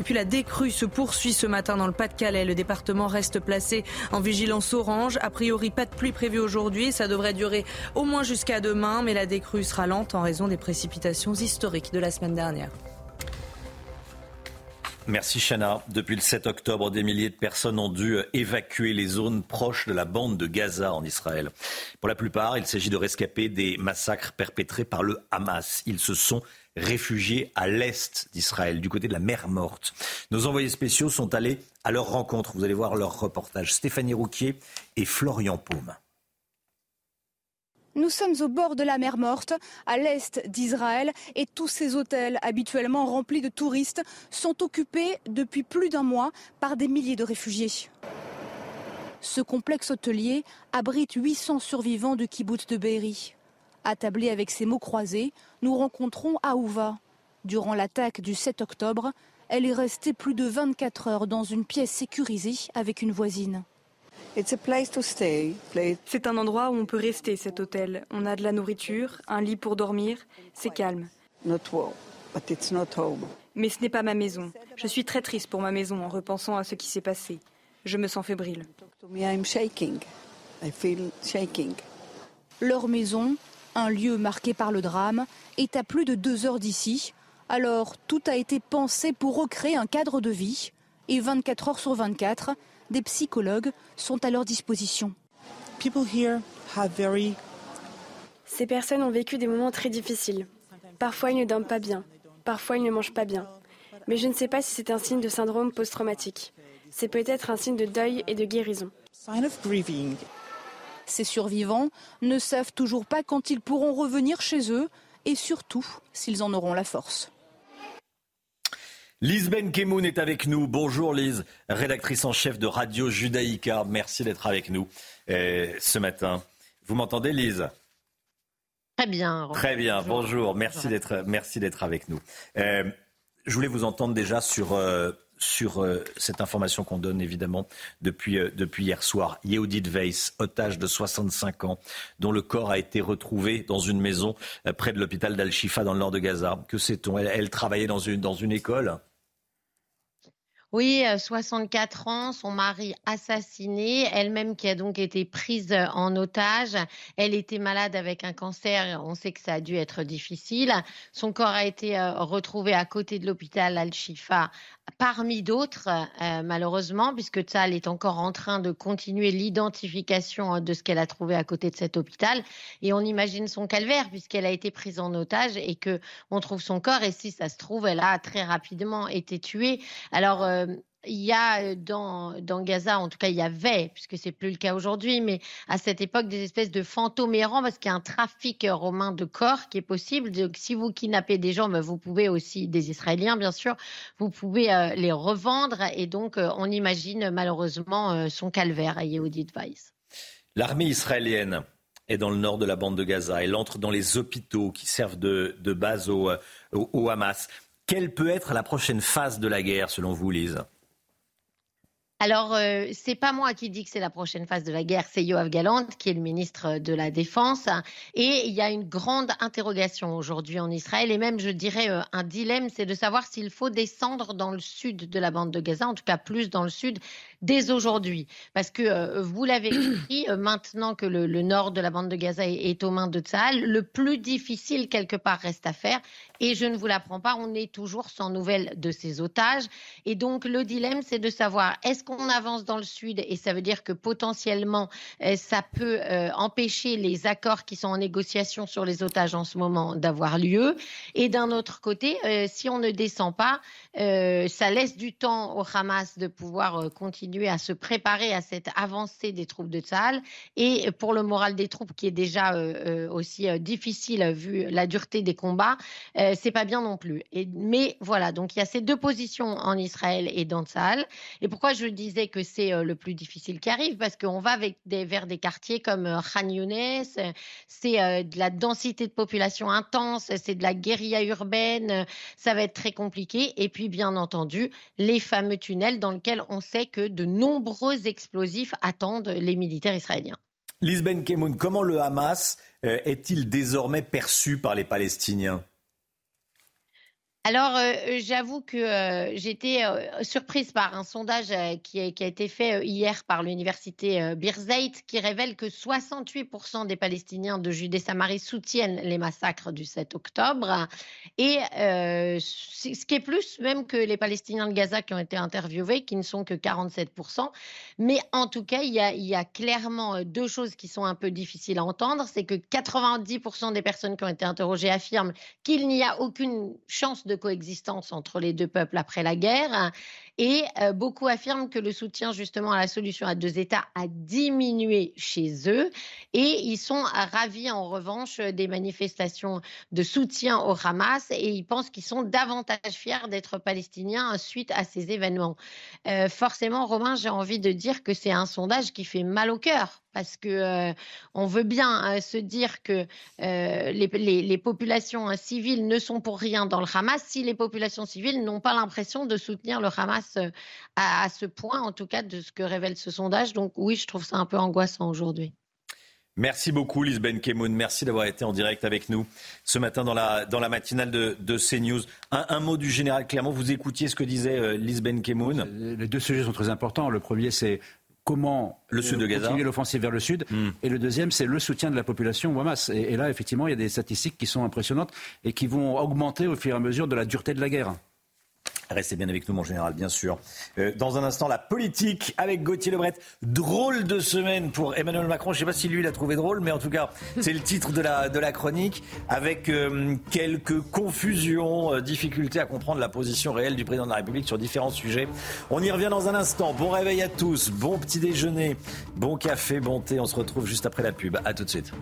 Et puis la décrue se poursuit ce matin dans le Pas-de-Calais. Le département reste placé en vigilance orange. A priori, pas de pluie prévue aujourd'hui. Ça devrait durer au moins jusqu'à demain, mais la décrue sera lente en raison des précipitations historiques de la semaine dernière. Merci Chana. Depuis le 7 octobre, des milliers de personnes ont dû évacuer les zones proches de la bande de Gaza en Israël. Pour la plupart, il s'agit de rescapés des massacres perpétrés par le Hamas. Ils se sont réfugiés à l'est d'Israël, du côté de la mer Morte. Nos envoyés spéciaux sont allés à leur rencontre. Vous allez voir leur reportage. Stéphanie Rouquier et Florian Paume. Nous sommes au bord de la mer Morte, à l'est d'Israël, et tous ces hôtels, habituellement remplis de touristes, sont occupés depuis plus d'un mois par des milliers de réfugiés. Ce complexe hôtelier abrite 800 survivants du kibbutz de Be'eri. Attablé avec ses mots croisés, nous rencontrons Aouva. Durant l'attaque du 7 octobre, elle est restée plus de 24 heures dans une pièce sécurisée avec une voisine. C'est un endroit où on peut rester, cet hôtel. On a de la nourriture, un lit pour dormir, c'est calme. Mais ce n'est pas ma maison. Je suis très triste pour ma maison en repensant à ce qui s'est passé. Je me sens fébrile. Leur maison, un lieu marqué par le drame, est à plus de deux heures d'ici. Alors tout a été pensé pour recréer un cadre de vie. Et 24 heures sur 24, des psychologues sont à leur disposition. Ces personnes ont vécu des moments très difficiles. Parfois, ils ne dorment pas bien. Parfois, ils ne mangent pas bien. Mais je ne sais pas si c'est un signe de syndrome post-traumatique. C'est peut-être un signe de deuil et de guérison. Ces survivants ne savent toujours pas quand ils pourront revenir chez eux et surtout s'ils en auront la force. Lise Benkemoun est avec nous. Bonjour Lise, rédactrice en chef de Radio Judaïka. Merci d'être avec nous euh, ce matin. Vous m'entendez Lise? Très bien. Très bien, bonjour. Merci d'être merci d'être avec nous. Euh, je voulais vous entendre déjà sur euh, sur euh, cette information qu'on donne évidemment depuis, euh, depuis hier soir. Yehudit Weiss, otage de 65 ans, dont le corps a été retrouvé dans une maison euh, près de l'hôpital d'Al-Shifa dans le nord de Gaza. Que sait-on? Elle, elle, travaillait dans une, dans une école? Oui, 64 ans, son mari assassiné, elle-même qui a donc été prise en otage. Elle était malade avec un cancer, on sait que ça a dû être difficile. Son corps a été retrouvé à côté de l'hôpital Al-Shifa parmi d'autres, euh, malheureusement, puisque Tzal est encore en train de continuer l'identification hein, de ce qu'elle a trouvé à côté de cet hôpital. Et on imagine son calvaire, puisqu'elle a été prise en otage et que on trouve son corps. Et si ça se trouve, elle a très rapidement été tuée. Alors, euh, il y a dans, Gaza, en tout cas il y avait, puisque c'est plus le cas aujourd'hui, mais à cette époque des espèces de fantômes errants parce qu'il y a un trafic romain de corps qui est possible. Donc si vous kidnappez des gens, ben, vous pouvez aussi des Israéliens bien sûr, vous pouvez les revendre et donc on imagine malheureusement son calvaire à Yehudit Weiss. L'armée israélienne est dans le nord de la bande de Gaza. Elle entre dans les hôpitaux qui servent de, base au, au, au Hamas. Quelle peut être la prochaine phase de la guerre selon vous, Lise? Alors, euh, c'est pas moi qui dis que c'est la prochaine phase de la guerre, c'est Yoav Galant, qui est le ministre de la Défense. Et il y a une grande interrogation aujourd'hui en Israël, et même, je dirais, euh, un dilemme, c'est de savoir s'il faut descendre dans le sud de la bande de Gaza, en tout cas plus dans le sud, dès aujourd'hui. Parce que, euh, vous l'avez compris, maintenant que le, le, nord de la bande de Gaza est, est aux mains de Tsahal, le plus difficile, quelque part, reste à faire. Et je ne vous l'apprends pas, on est toujours sans nouvelles de ces otages. Et donc, le dilemme, c'est de savoir, est-ce qu'on avance dans le sud et ça veut dire que potentiellement euh, ça peut euh, empêcher les accords qui sont en négociation sur les otages en ce moment d'avoir lieu. Et d'un autre côté, euh, si on ne descend pas, ça laisse du temps au Hamas de pouvoir continuer à se préparer à cette avancée des troupes de Tsahal. Et pour le moral des troupes qui est déjà aussi difficile vu la dureté des combats, c'est pas bien non plus. Et, mais voilà, donc il y a ces deux positions en Israël et dans Tsahal. Et pourquoi je disais que c'est le plus difficile qui arrive parce qu'on va avec des, vers des quartiers comme Khan Younes, c'est de la densité de population intense, c'est de la guérilla urbaine, ça va être très compliqué. Et puis, bien entendu, les fameux tunnels dans lesquels on sait que de nombreux explosifs attendent les militaires israéliens. Lisbeth Kemoun, comment le Hamas est-il désormais perçu par les Palestiniens? Alors, euh, j'avoue que euh, j'étais euh, surprise par un sondage qui a, été fait hier par l'université Birzeit qui révèle que 68% des Palestiniens de Judée-Samarie soutiennent les massacres du 7 octobre. Et ce qui est plus même que les Palestiniens de Gaza qui ont été interviewés, qui ne sont que 47%. Mais en tout cas, il y a clairement deux choses qui sont un peu difficiles à entendre. C'est que 90% des personnes qui ont été interrogées affirment qu'il n'y a aucune chance de coexistence entre les deux peuples après la guerre. Et euh, beaucoup affirment que le soutien justement à la solution à deux États a diminué chez eux. Et ils sont ravis en revanche des manifestations de soutien au Hamas et ils pensent qu'ils sont davantage fiers d'être palestiniens suite à ces événements. Euh, forcément, Romain, j'ai envie de dire que c'est un sondage qui fait mal au cœur parce que euh, on veut bien hein, se dire que euh, les, populations hein, civiles ne sont pour rien dans le Hamas si les populations civiles n'ont pas l'impression de soutenir le Hamas euh, à, ce point, en tout cas de ce que révèle ce sondage. Donc oui, je trouve ça un peu angoissant aujourd'hui. Merci beaucoup, Lisbeth Kemoun. Merci d'avoir été en direct avec nous ce matin dans la, dans la matinale de, de CNews. Un, mot du général Clermont. Vous écoutiez ce que disait Lisbeth Kemoun. Les deux sujets sont très importants. Le premier, c'est comment le sud de euh, continuer l'offensive vers le sud. Hmm. Et le deuxième, c'est le soutien de la population au Hamas. Et, là, effectivement, il y a des statistiques qui sont impressionnantes et qui vont augmenter au fur et à mesure de la dureté de la guerre. Restez bien avec nous, mon général, bien sûr. Euh, dans un instant, la politique avec Gauthier Lebret. Drôle de semaine pour Emmanuel Macron. Je ne sais pas si lui l'a trouvé drôle, mais en tout cas, c'est le titre de la, de la chronique, avec euh, quelques confusions, euh, difficultés à comprendre la position réelle du président de la République sur différents sujets. On y revient dans un instant. Bon réveil à tous, bon petit déjeuner, bon café, bon thé. On se retrouve juste après la pub. À tout de suite.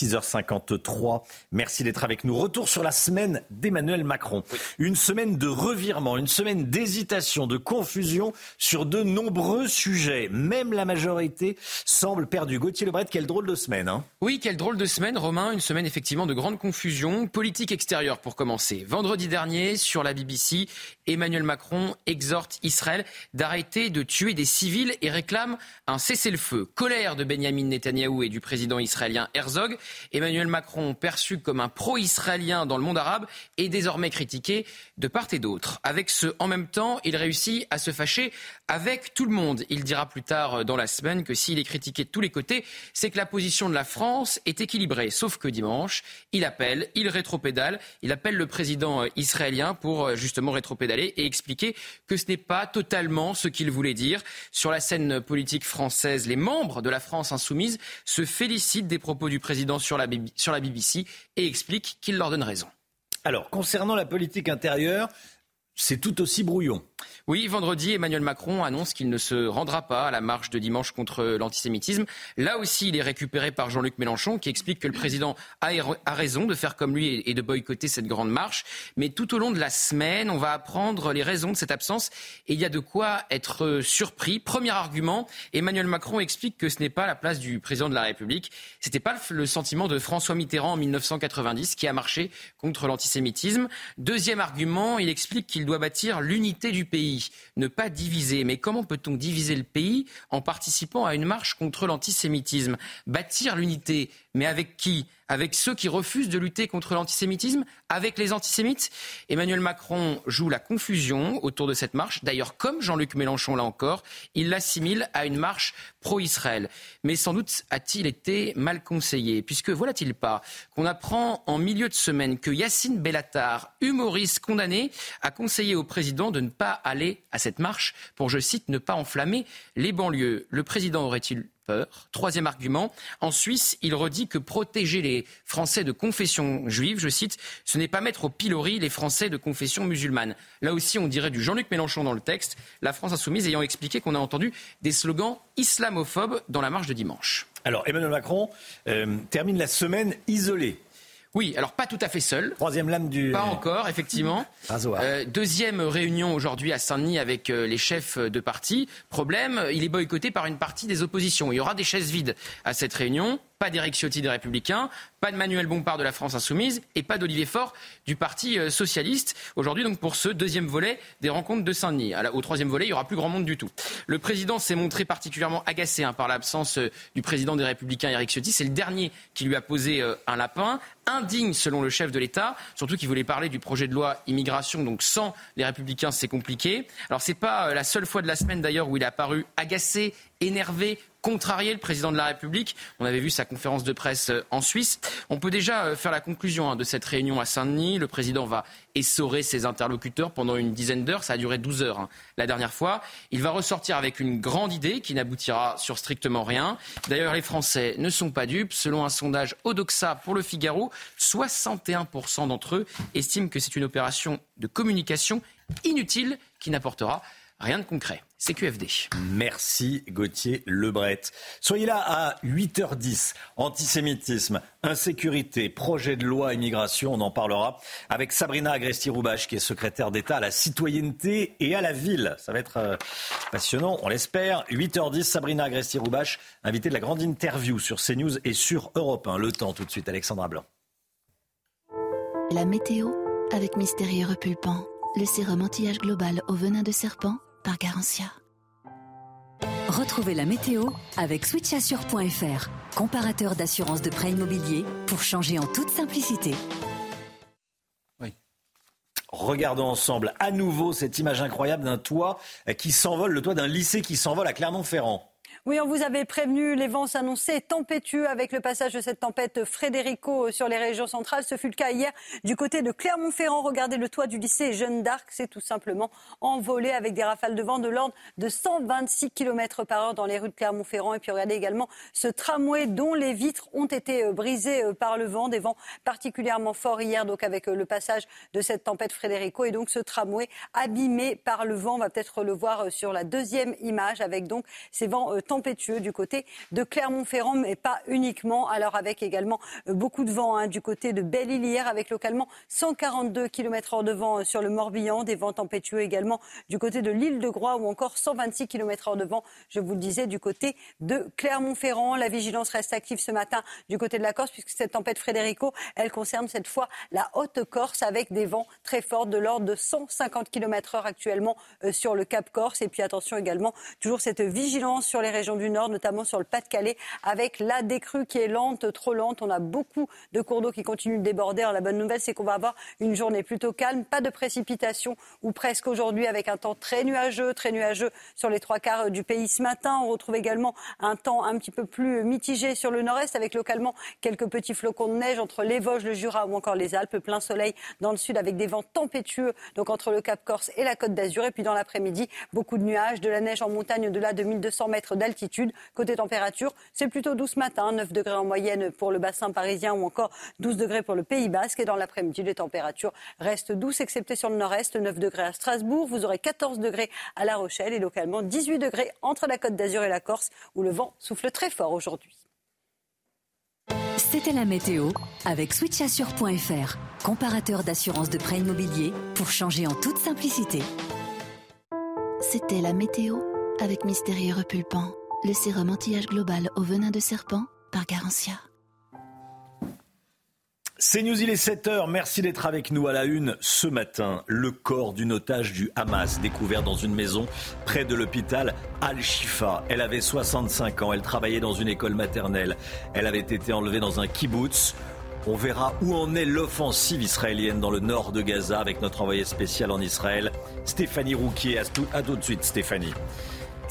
6h53. Merci d'être avec nous. Retour sur la semaine d'Emmanuel Macron. Une semaine de revirement, une semaine d'hésitation, de confusion sur de nombreux sujets. Même la majorité semble perdue. Gauthier Lebret, quelle drôle de semaine. Hein? Oui, quelle drôle de semaine, Romain. Une semaine effectivement de grande confusion. Politique extérieure pour commencer. Vendredi dernier, sur la BBC, Emmanuel Macron exhorte Israël d'arrêter de tuer des civils et réclame un cessez-le-feu. Colère de Benjamin Netanyahou et du président israélien Herzog. Emmanuel Macron, perçu comme un pro-israélien dans le monde arabe, est désormais critiqué de part et d'autre. Avec ce en même temps, il réussit à se fâcher avec tout le monde. Il dira plus tard dans la semaine que s'il est critiqué de tous les côtés, c'est que la position de la France est équilibrée. Sauf que dimanche, il appelle, il rétropédale, il appelle le président israélien pour justement rétropédaler et expliquer que ce n'est pas totalement ce qu'il voulait dire. Sur la scène politique française, les membres de la France insoumise se félicitent des propos du président sur la, BBC et explique qu'il leur donne raison. Alors, concernant la politique intérieure, c'est tout aussi brouillon. Oui, vendredi, Emmanuel Macron annonce qu'il ne se rendra pas à la marche de dimanche contre l'antisémitisme. Là aussi, il est récupéré par Jean-Luc Mélenchon, qui explique que le président a, raison de faire comme lui et de boycotter cette grande marche. Mais tout au long de la semaine, on va apprendre les raisons de cette absence et il y a de quoi être surpris. Premier argument, Emmanuel Macron explique que ce n'est pas la place du président de la République. C'était pas le sentiment de François Mitterrand en 1990 qui a marché contre l'antisémitisme. Deuxième argument, il explique qu'il doit bâtir l'unité du pays, ne pas diviser. Mais comment peut-on diviser le pays en participant à une marche contre l'antisémitisme? Bâtir l'unité, mais avec qui? Avec ceux qui refusent de lutter contre l'antisémitisme, avec les antisémites. Emmanuel Macron joue la confusion autour de cette marche. D'ailleurs, comme Jean-Luc Mélenchon là encore, il l'assimile à une marche pro-Israël. Mais sans doute a-t-il été mal conseillé, puisque voilà-t-il pas qu'on apprend en milieu de semaine que Yacine Bellatar, humoriste condamné, a conseillé au président de ne pas aller à cette marche pour, je cite, ne pas enflammer les banlieues. Le président aurait-il Troisième argument, en Suisse, il redit que protéger les Français de confession juive, je cite, ce n'est pas mettre au pilori les Français de confession musulmane. Là aussi, on dirait du Jean-Luc Mélenchon dans le texte, la France insoumise ayant expliqué qu'on a entendu des slogans islamophobes dans la marche de dimanche. Alors, Emmanuel Macron euh, termine la semaine isolée. Oui, alors pas tout à fait seul. Troisième lame du. Pas encore, effectivement. Euh, deuxième réunion aujourd'hui à Saint-Denis avec euh, les chefs de parti. Problème, il est boycotté par une partie des oppositions. Il y aura des chaises vides à cette réunion pas d'Éric Ciotti des Républicains, pas de Manuel Bompard de la France Insoumise et pas d'Olivier Faure du Parti euh, Socialiste. Aujourd'hui, donc, pour ce deuxième volet des rencontres de Saint-Denis. Au troisième volet, il y aura plus grand monde du tout. Le président s'est montré particulièrement agacé hein, par l'absence euh, du président des Républicains, Éric Ciotti. C'est le dernier qui lui a posé euh, un lapin indigne selon le chef de l'État, surtout qu'il voulait parler du projet de loi immigration, donc sans les républicains c'est compliqué. Alors c'est pas la seule fois de la semaine d'ailleurs où il a paru agacé, énervé, contrarier le président de la République. On avait vu sa conférence de presse euh, en Suisse. On peut déjà euh, faire la conclusion hein, de cette réunion à Saint-Denis. Le président va essorer ses interlocuteurs pendant une dizaine d'heures. Ça a duré 12 heures hein, la dernière fois. Il va ressortir avec une grande idée qui n'aboutira sur strictement rien. D'ailleurs, les Français ne sont pas dupes. Selon un sondage Odoxa pour le Figaro, 61% d'entre eux estiment que c'est une opération de communication inutile qui n'apportera rien de concret. CQFD. Merci Gauthier Lebret. Soyez là à 8h10. Antisémitisme, insécurité, projet de loi immigration, on en parlera avec Sabrina Agresti-Roubache qui est secrétaire d'État à la citoyenneté et à la ville. Ça va être euh, passionnant, on l'espère. 8h10, Sabrina Agresti-Roubache, invitée de la grande interview sur CNews et sur Europe 1. Le temps tout de suite, Alexandra Blanc. La météo avec Mystérieux Repulpant, le sérum anti-âge global au venin de serpent par Garantia. Retrouvez la météo avec switchassure.fr, comparateur d'assurance de prêt immobilier pour changer en toute simplicité. Regardons ensemble à nouveau cette image incroyable d'un toit qui s'envole, le toit d'un lycée qui s'envole à Clermont-Ferrand. Oui, on vous avait prévenu, les vents s'annonçaient tempétueux avec le passage de cette tempête Frédérico sur les régions centrales. Ce fut le cas hier du côté de Clermont-Ferrand. Regardez le toit du lycée Jeanne d'Arc, c'est tout simplement envolé avec des rafales de vent de l'ordre de 126 km par heure dans les rues de Clermont-Ferrand. Et puis regardez également ce tramway dont les vitres ont été euh, brisées euh, par le vent, des vents particulièrement forts hier, donc avec euh, le passage de cette tempête Frédérico. Et donc ce tramway abîmé par le vent, on va peut-être le voir sur la deuxième image avec donc ces vents tempétueux du côté de Clermont-Ferrand, mais pas uniquement. Alors avec également euh, beaucoup de vent hein, du côté de Belle-Île hier, avec localement 142 km/h de vent euh, sur le Morbihan, des vents tempétueux également du côté de l'île de Groix ou encore 126 km/h de vent, je vous le disais, du côté de Clermont-Ferrand. La vigilance reste active ce matin du côté de la Corse, puisque cette tempête Frédérico, elle concerne cette fois la Haute-Corse avec des vents très forts de l'ordre de 150 km/h actuellement euh, sur le Cap Corse. Et puis attention également, toujours cette vigilance sur les région du Nord, notamment sur le Pas-de-Calais, avec la décrue qui est lente, trop lente. On a beaucoup de cours d'eau qui continuent de déborder. Alors, la bonne nouvelle, c'est qu'on va avoir une journée plutôt calme, pas de précipitation ou presque aujourd'hui, avec un temps très nuageux, très nuageux sur les trois quarts du pays ce matin. On retrouve également un temps un petit peu plus mitigé sur le nord-est, avec localement quelques petits flocons de neige entre les Vosges, le Jura ou encore les Alpes. Plein soleil dans le sud avec des vents tempétueux, donc entre le Cap Corse et la Côte d'Azur. Et puis dans l'après-midi, beaucoup de nuages, de la neige en montagne au-delà de 1200 mètres d'altitude Côté température, c'est plutôt doux ce matin, 9 degrés en moyenne pour le bassin parisien ou encore 12 degrés pour le Pays Basque. Et dans l'après-midi, les températures restent douces, excepté sur le nord-est, 9 degrés à Strasbourg. Vous aurez 14 degrés à La Rochelle et localement 18 degrés entre la Côte d'Azur et la Corse, où le vent souffle très fort aujourd'hui. C'était la météo avec switchassure.fr, comparateur d'assurance de prêt immobilier pour changer en toute simplicité. C'était la météo avec Mystérieux Repulpant, le sérum anti-âge global au venin de serpent par Garantia. C'est News, il est 7h. Merci d'être avec nous à la une ce matin. Le corps d'une otage du Hamas découvert dans une maison près de l'hôpital Al-Shifa. Elle avait 65 ans. Elle travaillait dans une école maternelle. Elle avait été enlevée dans un kibbutz. On verra où en est l'offensive israélienne dans le nord de Gaza avec notre envoyé spécial en Israël, Stéphanie Rouquier. À tout, tout de suite, Stéphanie.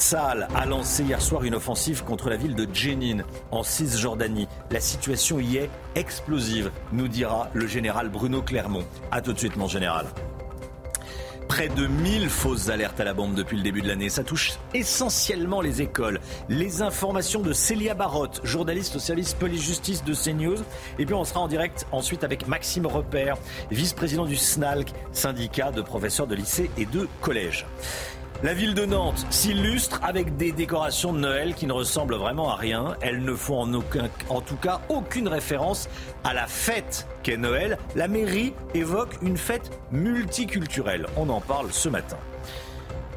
Tsahal a lancé hier soir une offensive contre la ville de Jenin, en Cisjordanie. La situation y est explosive, nous dira le général Bruno Clermont. A tout de suite, mon général. Près de 1000 fausses alertes à la bombe depuis le début de l'année. Ça touche essentiellement les écoles. Les informations de Célia Barotte, journaliste au service police-justice de CNews. Et puis on sera en direct ensuite avec Maxime Repère, vice-président du SNALC, syndicat de professeurs de lycée et de collège. La ville de Nantes s'illustre avec des décorations de Noël qui ne ressemblent vraiment à rien. Elles ne font en, aucun, tout cas aucune référence à la fête qu'est Noël. La mairie évoque une fête multiculturelle. On en parle ce matin.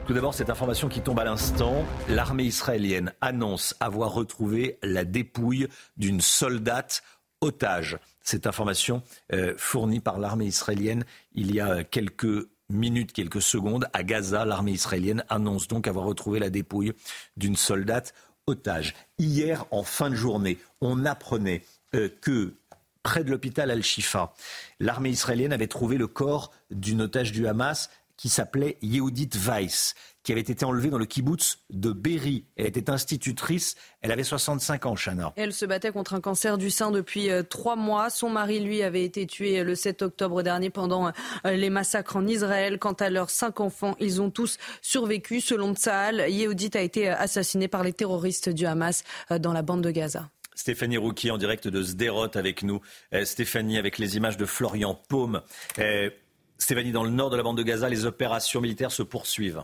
Tout d'abord, cette information qui tombe à l'instant. L'armée israélienne annonce avoir retrouvé la dépouille d'une soldate otage. Cette information euh, fournie par l'armée israélienne il y a quelques minutes, quelques secondes, à Gaza, l'armée israélienne annonce donc avoir retrouvé la dépouille d'une soldate otage. Hier, en fin de journée, on apprenait euh, que près de l'hôpital Al-Shifa, l'armée israélienne avait trouvé le corps d'une otage du Hamas qui s'appelait Yehudit Weiss, qui avait été enlevée dans le kibbutz de Berry. Elle était institutrice. Elle avait 65 ans, Chana. Elle se battait contre un cancer du sein depuis euh, trois mois. Son mari, lui, avait été tué le 7 octobre dernier pendant euh, les massacres en Israël. Quant à leurs cinq enfants, ils ont tous survécu. Selon Tsahal, Yehudit a été assassiné par les terroristes du Hamas dans la bande de Gaza. Stéphanie Rouki en direct de Sderot avec nous. Euh, Stéphanie avec les images de Florian Paume. Euh, Stéphanie, dans le nord de la bande de Gaza, les opérations militaires se poursuivent.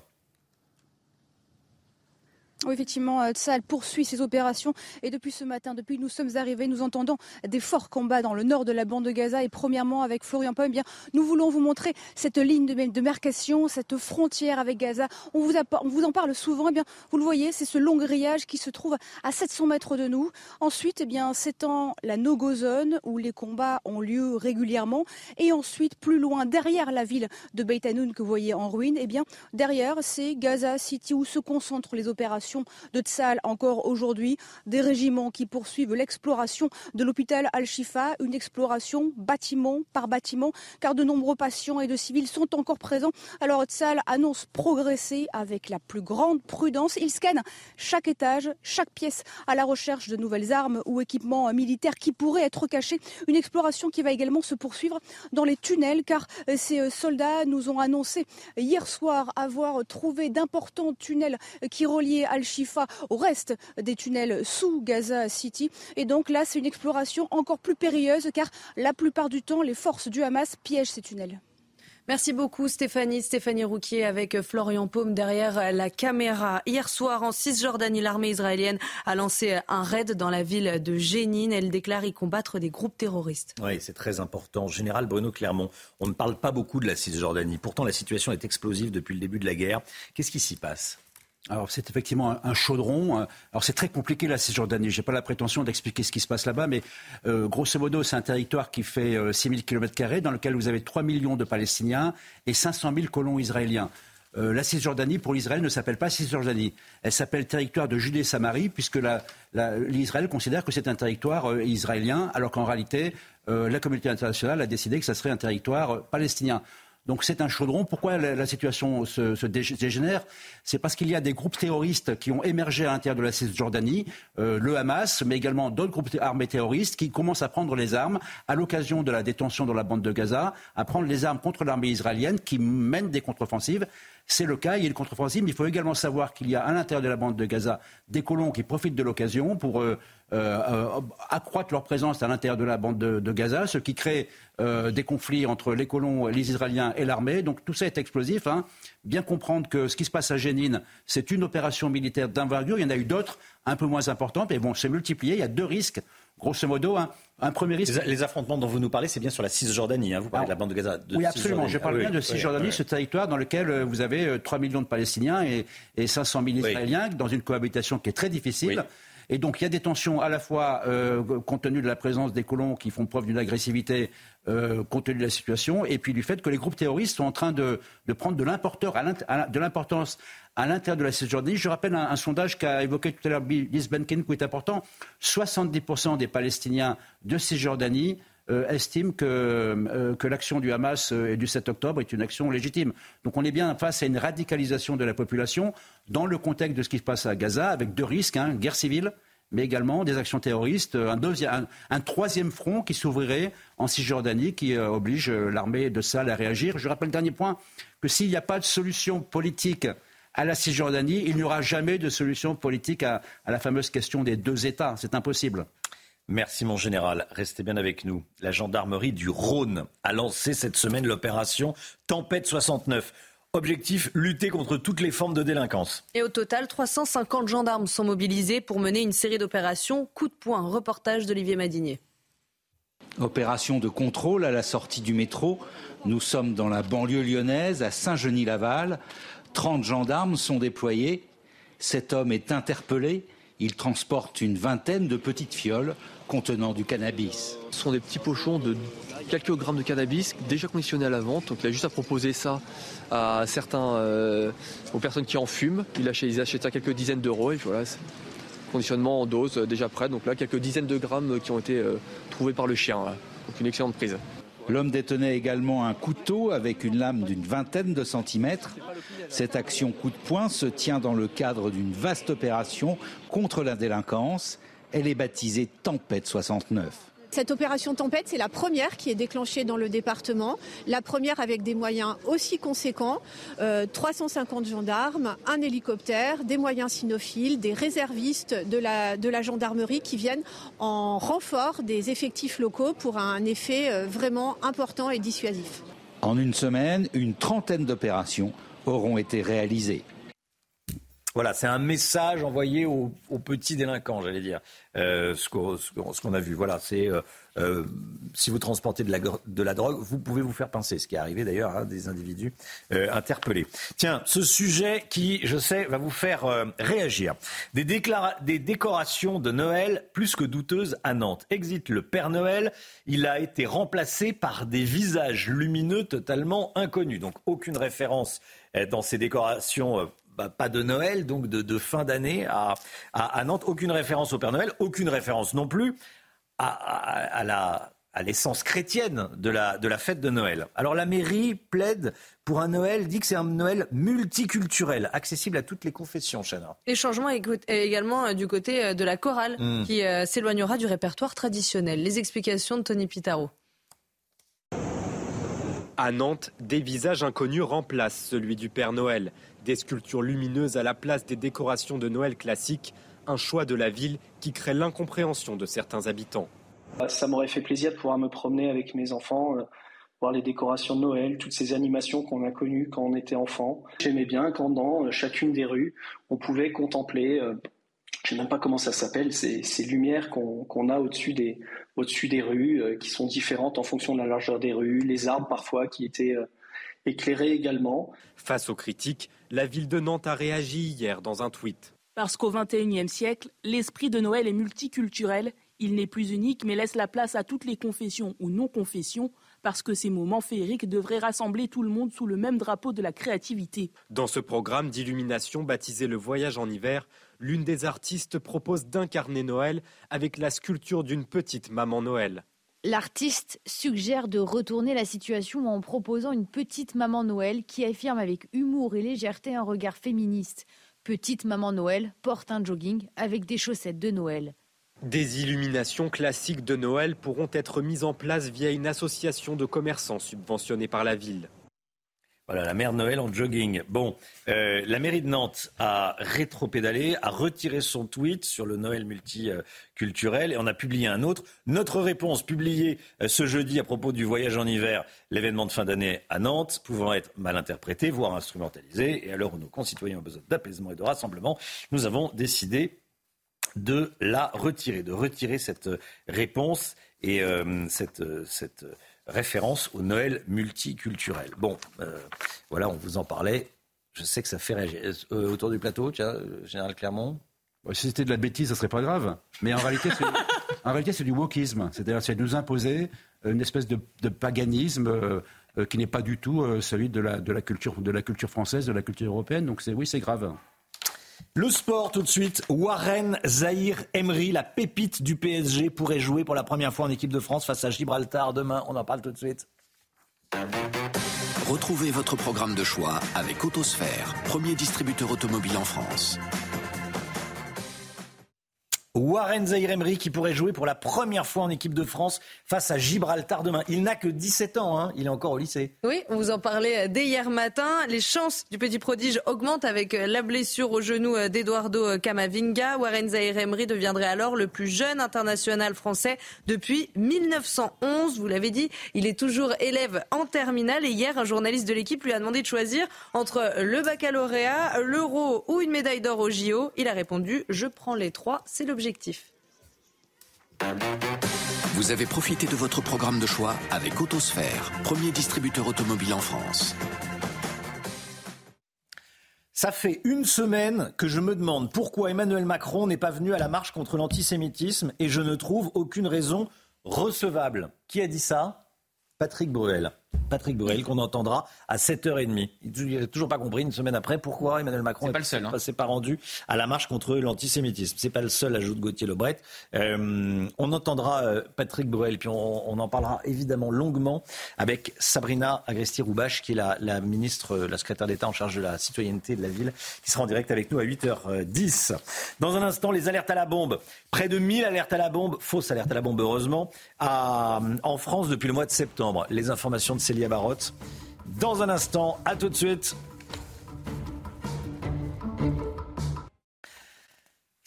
Oui, effectivement, Tsal poursuit ses opérations et depuis ce matin, depuis que nous sommes arrivés, nous entendons des forts combats dans le nord de la bande de Gaza. Et premièrement, avec Florian Pomme, eh nous voulons vous montrer cette ligne de démarcation, cette frontière avec Gaza. On vous, en parle souvent. Eh bien, vous le voyez, c'est ce long grillage qui se trouve à 700 mètres de nous. Ensuite, eh bien, en la no-go zone où les combats ont lieu régulièrement. Et ensuite, plus loin, derrière la ville de Beit Hanoun que vous voyez en ruine, eh derrière, c'est Gaza City où se concentrent les opérations de Tsal encore aujourd'hui. Des régiments qui poursuivent l'exploration de l'hôpital Al-Shifa, une exploration bâtiment par bâtiment, car de nombreux patients et de civils sont encore présents. Alors Tsal annonce progresser avec la plus grande prudence. Il scanne chaque étage, chaque pièce à la recherche de nouvelles armes ou équipements militaires qui pourraient être cachés. Une exploration qui va également se poursuivre dans les tunnels, car ces soldats nous ont annoncé hier soir avoir trouvé d'importants tunnels qui reliaient al Al-Shifa au reste des tunnels sous Gaza City. Et donc là, c'est une exploration encore plus périlleuse car la plupart du temps, les forces du Hamas piègent ces tunnels. Merci beaucoup Stéphanie. Stéphanie Rouquier avec Florian Paume derrière la caméra. Hier soir en Cisjordanie, l'armée israélienne a lancé un raid dans la ville de Jénine. Elle déclare y combattre des groupes terroristes. Oui, c'est très important. Général Bruno Clermont, on ne parle pas beaucoup de la Cisjordanie. Pourtant, la situation est explosive depuis le début de la guerre. Qu'est-ce qui s'y passe? Alors c'est effectivement un, chaudron. Alors c'est très compliqué la Cisjordanie. J'ai pas la prétention d'expliquer ce qui se passe là-bas, mais euh, grosso modo c'est un territoire qui fait 6 000 km dans lequel vous avez 3 millions de Palestiniens et 500 000 colons israéliens. Euh, la Cisjordanie, pour l'Israël, ne s'appelle pas Cisjordanie. Elle s'appelle territoire de Judée-Samarie, puisque l'Israël considère que c'est un territoire euh, israélien, alors qu'en réalité, la communauté internationale a décidé que ça serait un territoire palestinien. Donc c'est un chaudron. Pourquoi la, situation se, dégénère? C'est parce qu'il y a des groupes terroristes qui ont émergé à l'intérieur de la Cisjordanie, euh, le Hamas, mais également d'autres groupes armés terroristes qui commencent à prendre les armes à l'occasion de la détention dans la bande de Gaza, à prendre les armes contre l'armée israélienne qui mène des contre-offensives. C'est le cas, il y a une contre-offensive, mais il faut également savoir qu'il y a à l'intérieur de la bande de Gaza des colons qui profitent de l'occasion pour euh, euh, accroître leur présence à l'intérieur de la bande de, Gaza, ce qui crée euh, des conflits entre les colons, les Israéliens et l'armée. Donc tout ça est explosif. Hein. Bien comprendre que ce qui se passe à Jénine, c'est une opération militaire d'envergure. Il y en a eu d'autres un peu moins importantes, mais bon, c'est multiplié. Il y a deux risques grosso modo, un, premier risque. Les, affrontements dont vous nous parlez, c'est bien sur la Cisjordanie. Hein, vous parlez de la bande de Gaza. oui, absolument. Je parle bien de Cisjordanie, ce territoire dans lequel euh, vous avez 3 millions de Palestiniens et, et 500 000 Israéliens, dans une cohabitation qui est très difficile. Et donc il y a des tensions à la fois euh, compte tenu de la présence des colons qui font preuve d'une agressivité euh, compte tenu de la situation, et puis du fait que les groupes terroristes sont en train de, prendre de l'importance à l'intérieur de la Cisjordanie. Je rappelle un, sondage qu'a évoqué tout à l'heure Liz Benkin, qui est important. 70% des Palestiniens de Cisjordanie euh, estiment que, que l'action du Hamas et du 7 octobre est une action légitime. Donc on est bien face à une radicalisation de la population dans le contexte de ce qui se passe à Gaza, avec deux risques, hein, guerre civile, mais également des actions terroristes, un, troisième front qui s'ouvrirait en Cisjordanie, qui euh, oblige euh, l'armée de Sahel à réagir. Je rappelle, dernier point, que s'il n'y a pas de solution politique à la Cisjordanie, il n'y aura jamais de solution politique à la fameuse question des deux États. C'est impossible. Merci mon général. Restez bien avec nous. La gendarmerie du Rhône a lancé cette semaine l'opération Tempête 69. Objectif, lutter contre toutes les formes de délinquance. Et au total, 350 gendarmes sont mobilisés pour mener une série d'opérations. Coup de poing, reportage d'Olivier Madinier. Opération de contrôle à la sortie du métro. Nous sommes dans la banlieue lyonnaise, à Saint-Genis-Laval. 30 gendarmes sont déployés. Cet homme est interpellé. Il transporte une vingtaine de petites fioles contenant du cannabis. Ce sont des petits pochons de quelques grammes de cannabis déjà conditionnés à la vente. Donc il a juste à proposer ça à certains, euh, aux personnes qui en fument. Il achète, ils achètent ça quelques dizaines d'euros et voilà, conditionnement en dose euh, déjà prêt. Donc là, quelques dizaines de grammes qui ont été euh, trouvés par le chien. Donc une excellente prise. L'homme détenait également un couteau avec une lame d'une vingtaine de centimètres. Cette action coup de poing se tient dans le cadre d'une vaste opération contre la délinquance. Elle est baptisée Tempête 69. Cette opération Tempête, c'est la première qui est déclenchée dans le département, la première avec des moyens aussi conséquents, 350 euh, gendarmes, un hélicoptère, des moyens cynophiles, des réservistes de la, de la gendarmerie qui viennent en renfort des effectifs locaux pour un effet euh, vraiment important et dissuasif. En une semaine, une trentaine d'opérations auront été réalisées. Voilà, c'est un message envoyé aux, petits délinquants, j'allais dire. Euh, ce qu'on a vu, voilà, c'est euh, euh, si vous transportez de la, de la, drogue, vous pouvez vous faire pincer, ce qui est arrivé d'ailleurs à des individus interpellés. Tiens, ce sujet qui, je sais, va vous faire réagir. Des, des décorations de Noël plus que douteuses à Nantes. Exit le Père Noël, il a été remplacé par des visages lumineux totalement inconnus. Donc aucune référence dans ces décorations bah, pas de Noël, donc de, fin d'année à, à, Nantes. Aucune référence au Père Noël, aucune référence non plus à, la à l'essence chrétienne de la, de la fête de Noël. Alors la mairie plaide pour un Noël, dit que c'est un Noël multiculturel, accessible à toutes les confessions, Chana. Les changements également euh, du côté euh, de la chorale, hmm. qui euh, s'éloignera du répertoire traditionnel. Les explications de Tony Pitaro. À Nantes, des visages inconnus remplacent celui du Père Noël. Des sculptures lumineuses à la place des décorations de Noël classiques, un choix de la ville qui crée l'incompréhension de certains habitants. Ça m'aurait fait plaisir de pouvoir me promener avec mes enfants, euh, voir les décorations de Noël, toutes ces animations qu'on a connues quand on était enfant. J'aimais bien quand dans euh, chacune des rues, on pouvait contempler, euh, je ne sais même pas comment ça s'appelle, ces, lumières qu'on a au-dessus des, rues, qui sont différentes en fonction de la largeur des rues, les arbres parfois qui étaient éclairés également. Face aux critiques, la ville de Nantes a réagi hier dans un tweet. Parce qu'au XXIe siècle, l'esprit de Noël est multiculturel. Il n'est plus unique, mais laisse la place à toutes les confessions ou non-confessions, parce que ces moments féeriques devraient rassembler tout le monde sous le même drapeau de la créativité. Dans ce programme d'illumination baptisé Le Voyage en hiver, l'une des artistes propose d'incarner Noël avec la sculpture d'une petite maman Noël. L'artiste suggère de retourner la situation en proposant une petite maman Noël qui affirme avec humour et légèreté un regard féministe. Petite maman Noël porte un jogging avec des chaussettes de Noël. Des illuminations classiques de Noël pourront être mises en place via une association de commerçants subventionnée par la ville. Voilà, la mère Noël en jogging. Bon, euh, la mairie de Nantes a rétro-pédalé, a retiré son tweet sur le Noël multiculturel et on a publié un autre. Notre réponse publiée euh, ce jeudi à propos du voyage en hiver, l'événement de fin d'année à Nantes, pouvant être mal interprété, voire instrumentalisé. Et où nos concitoyens ont besoin d'apaisement et de rassemblement, nous avons décidé de la retirer, de retirer cette réponse et euh, cette, cette référence au Noël multiculturel. Bon, euh, voilà, on vous en parlait. Je sais que ça fait réagir. Euh, autour du plateau, tiens, euh, Général Clermont? Si c'était de la bêtise, ça serait pas grave. Mais en réalité, c'est, en réalité, c'est du wokisme. C'est-à-dire, c'est de nous imposer une espèce de, paganisme qui n'est pas du tout celui de la, de, la culture, de la culture française, de la culture européenne. Donc, c'est, oui, c'est grave. Le sport tout de suite. Warren Zahir Emery, la pépite du PSG, pourrait jouer pour la première fois en équipe de France face à Gibraltar demain. On en parle tout de suite. Retrouvez votre programme de choix avec Autosphère, premier distributeur automobile en France. Warren Zahir Emery qui pourrait jouer pour la première fois en équipe de France face à Gibraltar demain. Il n'a que 17 ans, hein. il est encore au lycée. Oui, on vous en parlait euh, dès hier matin. Les chances du petit prodige augmentent avec euh, la blessure au genou euh, d'Eduardo Camavinga. Warren Zahir Emery deviendrait alors le plus jeune international français depuis 1911. Vous l'avez dit, il est toujours élève en terminale et hier, un journaliste de l'équipe lui a demandé de choisir entre le baccalauréat, l'euro ou une médaille d'or au JO. Il a répondu, je prends les trois, c'est le vous avez profité de votre programme de choix avec Autosphère, premier distributeur automobile en France. Ça fait une semaine que je me demande pourquoi Emmanuel Macron n'est pas venu à la marche contre l'antisémitisme et je ne trouve aucune raison recevable. Qui a dit ça? Patrick Bruel. Patrick Bruel, qu'on entendra à 7h30. Il n'a toujours pas compris, une semaine après, pourquoi Emmanuel Macron n'est pas le seul, hein. s'est pas rendu à la marche contre l'antisémitisme. C'est pas le seul, ajoute Gauthier Lebret. Euh, on entendra euh, Patrick Bruel, puis on, on, en parlera évidemment longuement avec Sabrina Agresti-Roubache, qui est la, la ministre, la secrétaire d'État en charge de la citoyenneté de la ville, qui sera en direct avec nous à 8h10. Dans un instant, les alertes à la bombe. Près de 1000 alertes à la bombe, fausses alertes à la bombe heureusement, à, en France depuis le mois de septembre. Les informations de Célia Barotte. Dans un instant, à tout de suite.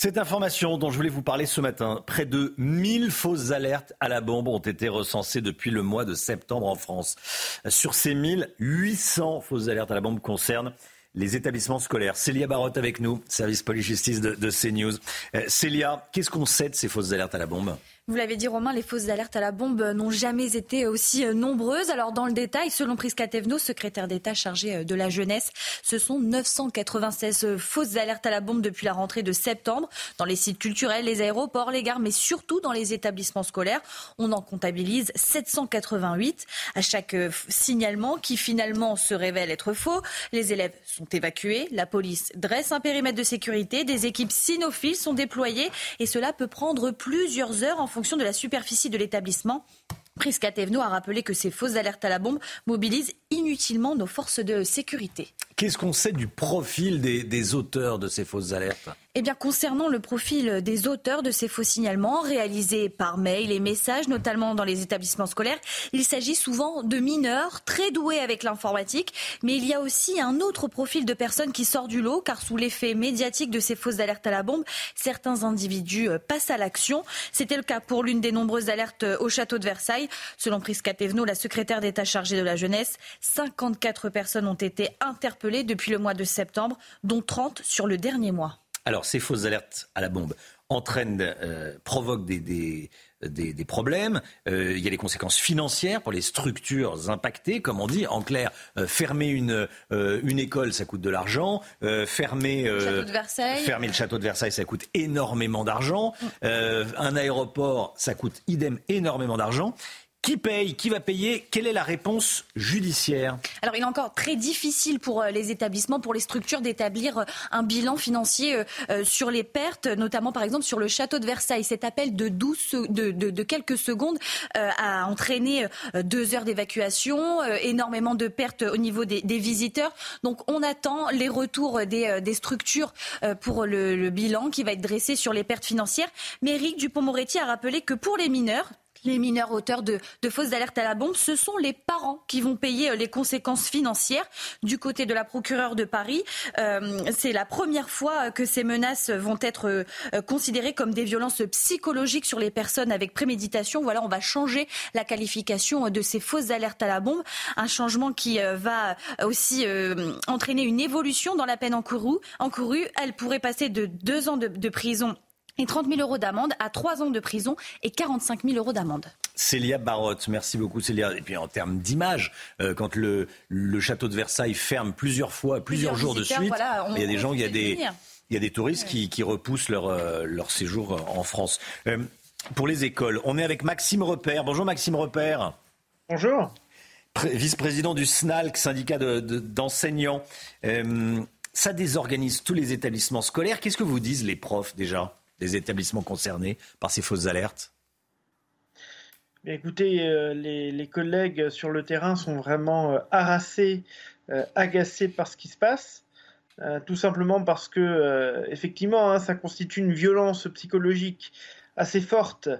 Cette information dont je voulais vous parler ce matin, près de 1000 fausses alertes à la bombe ont été recensées depuis le mois de septembre en France. Sur ces 1000, 800 fausses alertes à la bombe concernent les établissements scolaires. Célia Barotte avec nous, service police-justice de, de CNews. Euh, Célia, qu'est-ce qu'on sait de ces fausses alertes à la bombe? Vous l'avez dit, Romain, les fausses alertes à la bombe n'ont jamais été aussi euh, nombreuses. Alors, dans le détail, selon Prisca Tevno, secrétaire d'État chargé euh, de la jeunesse, ce sont 996 euh, fausses alertes à la bombe depuis la rentrée de septembre dans les sites culturels, les aéroports, les gares, mais surtout dans les établissements scolaires. On en comptabilise 788 à chaque signalement qui finalement se révèle être faux. Les élèves sont évacués, la police dresse un périmètre de sécurité, des équipes cynophiles sont déployées et cela peut prendre plusieurs heures fonction de la superficie de l'établissement. Prisca Tevno a rappelé que ces fausses alertes à la bombe mobilisent inutilement nos forces de sécurité. Qu'est-ce qu'on sait du profil des auteurs de ces fausses alertes? Eh bien, concernant le profil des auteurs de ces faux signalements réalisés par mail et messages, notamment dans les établissements scolaires, il s'agit souvent de mineurs très doués avec l'informatique, mais il y a aussi un autre profil de personnes qui sort du lot, car sous l'effet médiatique de ces fausses alertes à la bombe, certains individus euh, passent à l'action. C'était le cas pour l'une des nombreuses alertes au château de Versailles. Selon Prisca Tevno, la secrétaire d'État chargée de la jeunesse, 54 personnes ont été interpellées depuis le mois de septembre, dont 30 sur le dernier mois. Alors, ces fausses alertes à la bombe entraînent, euh, provoquent des, des, des, des problèmes. Euh, il y a des conséquences financières pour les structures impactées, comme on dit. En clair, euh, fermer une, euh, une école, ça coûte de l'argent. Euh, fermer, le château de Versailles. fermer le château de Versailles, ça coûte énormément d'argent. Un aéroport, ça coûte idem énormément d'argent. Qui paye Qui va payer Quelle est la réponse judiciaire? Alors, il est encore très difficile pour euh, les établissements, pour les structures d'établir euh, un bilan financier euh, sur les pertes, notamment par exemple sur le château de Versailles. Cet appel de, 12, de, quelques secondes a entraîné deux heures d'évacuation, énormément de pertes au niveau des, visiteurs. Donc, on attend les retours des, des structures pour le, le, bilan qui va être dressé sur les pertes financières. Mais Eric Dupont-Moretti a rappelé que pour les mineurs, les mineurs auteurs de, fausses alertes à la bombe, ce sont les parents qui vont payer euh, les conséquences financières. Du côté de la procureure de Paris, euh, c'est la première fois que ces menaces vont être euh, considérées comme des violences psychologiques sur les personnes avec préméditation. Voilà, on va changer la qualification de ces fausses alertes à la bombe. Un changement qui euh, va aussi euh, entraîner une évolution dans la peine encourue. Elle pourrait passer de deux ans de prison et 30 000 euros d'amende à 3 ans de prison et 45 000 euros d'amende. Célia Barotte, merci beaucoup Célia. Et puis en termes d'image, euh, quand le, le, château de Versailles ferme plusieurs fois, plusieurs, plusieurs jours de suite, voilà, on, il y a des gens, il y a des, il y a des touristes qui, qui repoussent leur, euh, leur séjour en France. Euh, pour les écoles, on est avec Maxime Repère. Bonjour Maxime Repère. Bonjour. Vice-président du SNALC, syndicat d'enseignants. De, ça désorganise tous les établissements scolaires. Qu'est-ce que vous disent les profs déjà? Des établissements concernés par ces fausses alertes? Écoutez, euh, les, les, collègues sur le terrain sont vraiment euh, harassés, euh, agacés par ce qui se passe. Tout simplement parce que, effectivement, hein, ça constitue une violence psychologique assez forte,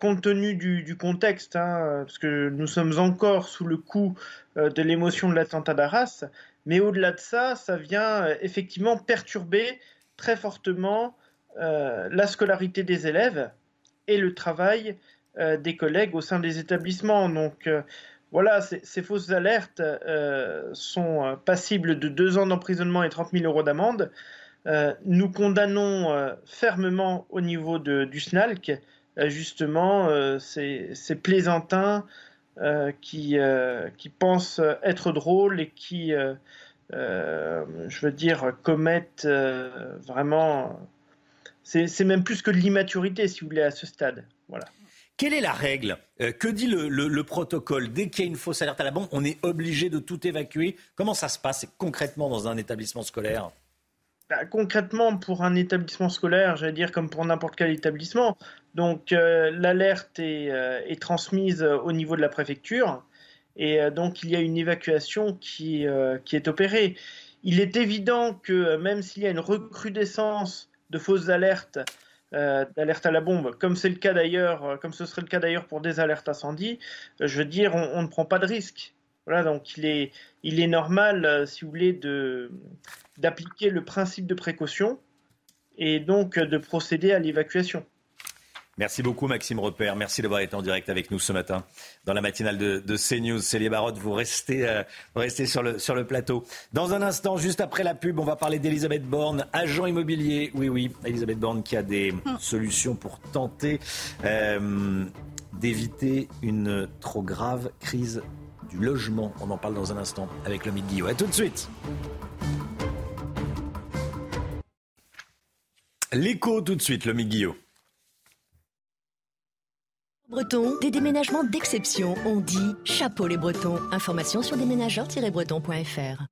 compte tenu du, contexte, hein, parce que nous sommes encore sous le coup de l'émotion de l'attentat d'Arras. Mais au-delà de ça, ça vient effectivement perturber très fortement la scolarité des élèves et le travail euh, des collègues au sein des établissements. Donc euh, voilà, ces fausses alertes euh, sont passibles de deux ans d'emprisonnement et 30 000 euros d'amende. nous condamnons fermement au niveau du SNALC justement ces, plaisantins qui, pensent être drôles et qui, je veux dire, commettent vraiment c'est même plus que de l'immaturité, si vous voulez, à ce stade. Voilà. Quelle est la règle? Euh, Que dit le, protocole? Dès qu'il y a une fausse alerte à la bombe, on est obligé de tout évacuer. Comment ça se passe concrètement dans un établissement scolaire? Bah, concrètement, pour un établissement scolaire, j'allais dire comme pour n'importe quel établissement, donc euh, l'alerte est, euh, est, transmise au niveau de la préfecture et donc il y a une évacuation qui, qui est opérée. Il est évident que même s'il y a une recrudescence de fausses alertes, euh, à la bombe, comme c'est le cas d'ailleurs, euh, comme ce serait le cas d'ailleurs pour des alertes incendie, euh, je veux dire, on, ne prend pas de risque. Voilà, donc il est, il est normal, si vous voulez, de, d'appliquer le principe de précaution et donc de procéder à l'évacuation. Merci beaucoup Maxime Repère. Merci d'avoir été en direct avec nous ce matin dans la matinale de, de CNews. Célie Barotte, vous restez, euh, restez sur, le, sur le plateau. Dans un instant, juste après la pub, on va parler d'Elisabeth Borne, agent immobilier. Oui, oui, Elisabeth Borne qui a des solutions pour tenter euh, d'éviter une trop grave crise du logement. On en parle dans un instant avec le Guillaume. A tout de suite. L'écho tout de suite, le Guillaume. Breton, des déménagements d'exception. On dit chapeau les Bretons. Information sur déménageurs-bretons.fr.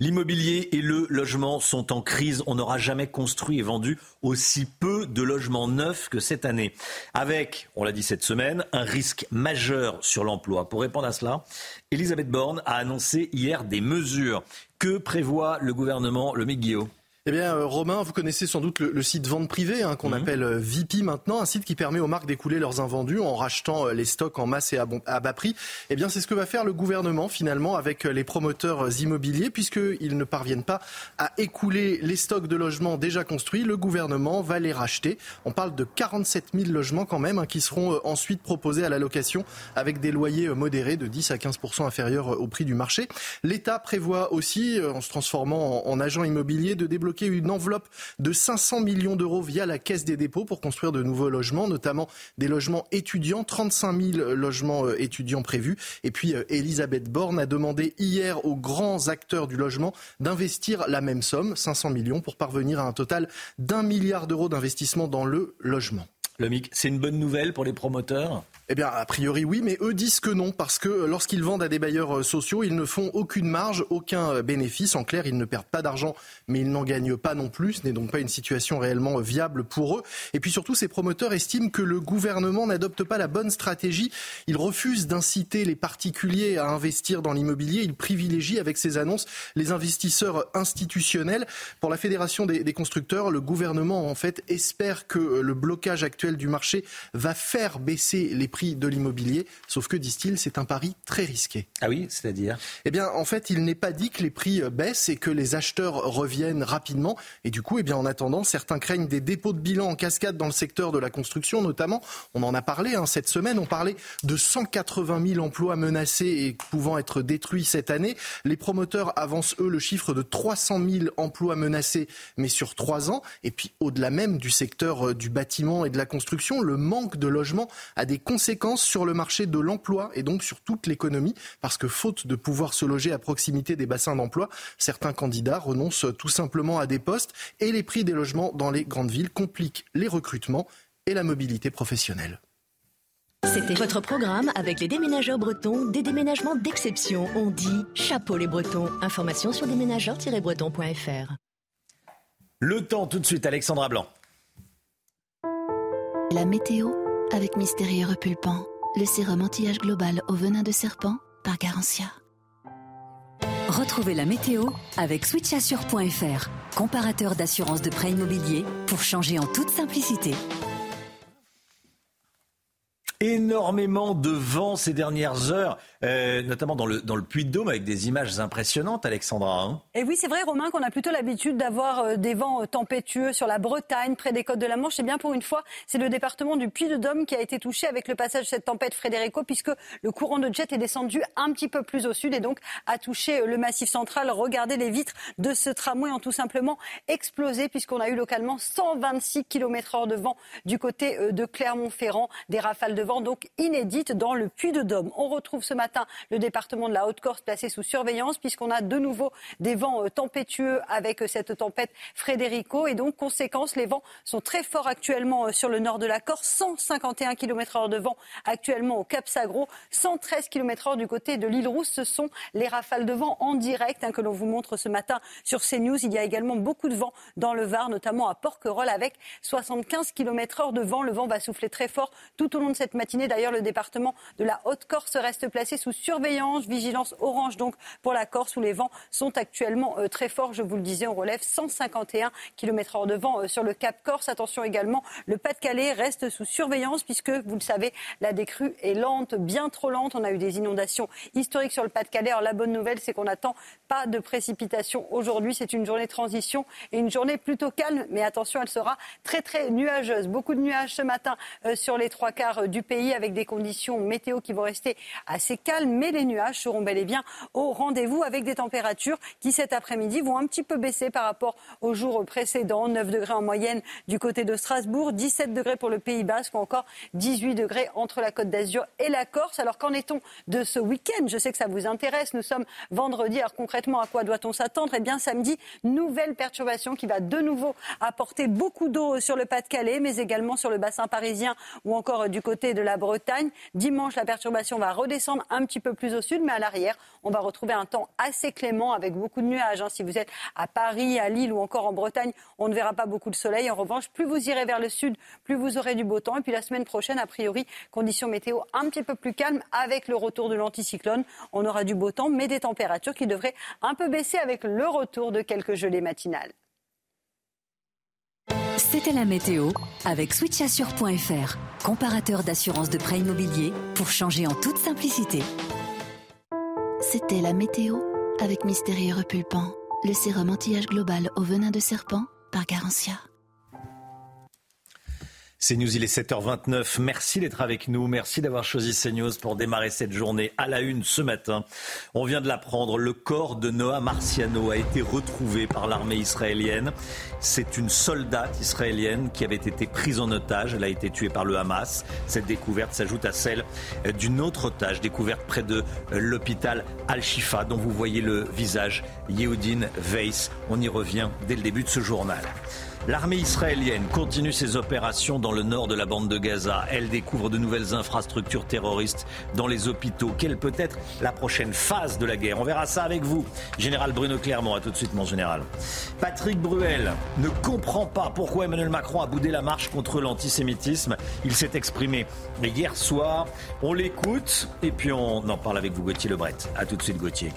L'immobilier et le logement sont en crise. On n'aura jamais construit et vendu aussi peu de logements neufs que cette année. Avec, on l'a dit cette semaine, un risque majeur sur l'emploi. Pour répondre à cela, Elisabeth Borne a annoncé hier des mesures. Que prévoit le gouvernement, le Guillaume? Eh bien, euh, Romain, vous connaissez sans doute le, site vente privée hein, qu'on mhm. appelle euh, VP maintenant, un site qui permet aux marques d'écouler leurs invendus en rachetant euh, les stocks en masse et à, à bas prix. Eh bien, c'est ce que va faire le gouvernement finalement avec les promoteurs immobiliers, puisqu'ils ne parviennent pas à écouler les stocks de logements déjà construits. Le gouvernement va les racheter. On parle de 47 000 logements quand même, hein, qui seront ensuite proposés à la location avec des loyers modérés de 10 à 15% inférieurs au prix du marché. L'État prévoit aussi, en se transformant en, en agent immobilier, de débloquer une enveloppe de 500 millions d'euros via la Caisse des dépôts pour construire de nouveaux logements, notamment des logements étudiants, 35 000 logements euh, étudiants prévus. Et puis euh, Elisabeth Borne a demandé hier aux grands acteurs du logement d'investir la même somme, 500 millions, pour parvenir à un total d'un milliard d'euros d'investissement dans le logement. MIC, c'est une bonne nouvelle pour les promoteurs? Eh bien, a priori oui, mais eux disent que non, parce que lorsqu'ils vendent à des bailleurs euh, sociaux, ils ne font aucune marge, aucun euh, bénéfice. En clair, ils ne perdent pas d'argent, mais ils n'en gagnent pas non plus. Ce n'est donc pas une situation réellement euh, viable pour eux. Et puis surtout, ces promoteurs estiment que le gouvernement n'adopte pas la bonne stratégie. Ils refusent d'inciter les particuliers à investir dans l'immobilier. Ils privilégient avec ces annonces les investisseurs institutionnels. Pour la Fédération des constructeurs, le gouvernement, en fait, espère que le blocage actuel du marché va faire baisser les prix de l'immobilier. Sauf que, disent-ils, c'est un pari très risqué. Ah oui, c'est-à-dire? Eh bien, en fait, il n'est pas dit que les prix baissent et que les acheteurs reviennent rapidement. Et du coup, eh bien, en attendant, certains craignent des dépôts de bilan en cascade dans le secteur de la construction, notamment. On en a parlé hein, cette semaine. On parlait de 180 000 emplois menacés et pouvant être détruits cette année. Les promoteurs avancent, eux, le chiffre de 300 000 emplois menacés, mais sur trois ans. Et puis, au-delà même du secteur euh, du bâtiment et de la construction, le manque de logements a des conséquences conséquences sur le marché de l'emploi et donc sur toute l'économie, parce que faute de pouvoir se loger à proximité des bassins d'emploi, certains candidats renoncent tout simplement à des postes et les prix des logements dans les grandes villes compliquent les recrutements et la mobilité professionnelle. C'était votre programme avec les déménageurs bretons, des déménagements d'exception. On dit chapeau les bretons. Information sur déménageurs-bretons.fr. Le temps tout de suite, Alexandra Blanc. La météo avec Mystérieux Repulpant, le sérum anti-âge global au venin de serpent par Garantia. Retrouvez la météo avec switchassure.fr, comparateur d'assurance de prêt immobilier pour changer en toute simplicité. Énormément de vent ces dernières heures, euh, notamment dans le, dans le Puy-de-Dôme, avec des images impressionnantes, Alexandra. Hein. et oui, c'est vrai, Romain, qu'on a plutôt l'habitude d'avoir euh, des vents euh, tempétueux sur la Bretagne, près des côtes de la Manche. Et bien pour une fois, c'est le département du Puy-de-Dôme qui a été touché avec le passage de cette tempête Frédérico, puisque le courant de jet est descendu un petit peu plus au sud et donc a touché le massif central. Regardez les vitres de ce tramway ont tout simplement explosé, puisqu'on a eu localement 126 km/h de vent du côté de Clermont-Ferrand, des rafales de vent donc inédite dans le Puy de Dôme. On retrouve ce matin le département de la Haute-Corse placé sous surveillance puisqu'on a de nouveau des vents euh, tempétueux avec euh, cette tempête Frédérico. Et donc conséquence les vents sont très forts actuellement sur le nord de la Corse. 151 km/h de vent actuellement au Cap Sagro. 113 km/h du côté de l'île Rousse. Ce sont les rafales de vent en direct hein, que l'on vous montre ce matin sur CNews. Il y a également beaucoup de vent dans le Var notamment à Porquerolles avec 75 km/h de vent. Le vent va souffler très fort tout au long de cette matinée. D'ailleurs, le département de la Haute-Corse reste placé sous surveillance, vigilance orange donc pour la Corse où les vents sont actuellement euh, très forts. Je vous le disais, on relève 151 km/h de vent euh, sur le Cap Corse. Attention également, le Pas-de-Calais reste sous surveillance puisque, vous le savez, la décrue est lente, bien trop lente. On a eu des inondations historiques sur le Pas-de-Calais. Alors la bonne nouvelle, c'est qu'on n'attend pas de précipitations aujourd'hui. C'est une journée de transition et une journée plutôt calme, mais attention, elle sera très très nuageuse. Beaucoup de nuages ce matin euh, sur les trois quarts du pays avec des conditions météo qui vont rester assez calmes, mais les nuages seront bel et bien au rendez-vous avec des températures qui cet après-midi vont un petit peu baisser par rapport aux jours précédents. 9 degrés en moyenne du côté de Strasbourg, 17 degrés pour le Pays Basque ou encore 18 degrés entre la Côte d'Azur et la Corse. Alors qu'en est-on de ce week-end? Je sais que ça vous intéresse. Nous sommes vendredi. Alors concrètement, à quoi doit-on s'attendre? Eh bien samedi, nouvelle perturbation qui va de nouveau apporter beaucoup d'eau sur le Pas-de-Calais, mais également sur le bassin parisien ou encore du côté de la Bretagne. Dimanche, la perturbation va redescendre un petit peu plus au sud, mais à l'arrière, on va retrouver un temps assez clément avec beaucoup de nuages. Hein. Si vous êtes à Paris, à Lille ou encore en Bretagne, on ne verra pas beaucoup de soleil. En revanche, plus vous irez vers le sud, plus vous aurez du beau temps. Et puis la semaine prochaine, a priori, conditions météo un petit peu plus calmes avec le retour de l'anticyclone. On aura du beau temps, mais des températures qui devraient un peu baisser avec le retour de quelques gelées matinales. C'était la météo avec switchassure.fr, comparateur d'assurance de prêt immobilier pour changer en toute simplicité. C'était la météo avec Mystérieux Repulpant, le sérum anti-âge global au venin de serpent par Garantia. CNews, il est 7h29. Merci d'être avec nous. Merci d'avoir choisi CNews pour démarrer cette journée à la une ce matin. On vient de l'apprendre. Le corps de Noah Marciano a été retrouvé par l'armée israélienne. C'est une soldate israélienne qui avait été prise en otage. Elle a été tuée par le Hamas. Cette découverte s'ajoute à celle d'une autre otage découverte près de l'hôpital Al-Shifa dont vous voyez le visage, Yehoudin Weiss. On y revient dès le début de ce journal. L'armée israélienne continue ses opérations dans le nord de la bande de Gaza. Elle découvre de nouvelles infrastructures terroristes dans les hôpitaux. Quelle peut être la prochaine phase de la guerre? On verra ça avec vous. Général Bruno Clermont, à tout de suite mon général. Patrick Bruel ne comprend pas pourquoi Emmanuel Macron a boudé la marche contre l'antisémitisme. Il s'est exprimé hier soir. On l'écoute et puis on en parle avec vous Gauthier Lebret. À tout de suite Gauthier.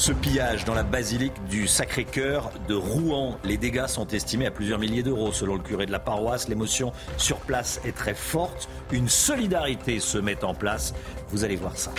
Ce pillage dans la basilique du Sacré-Cœur de Rouen, les dégâts sont estimés à plusieurs milliers d'euros selon le curé de la paroisse. L'émotion sur place est très forte. Une solidarité se met en place. Vous allez voir ça.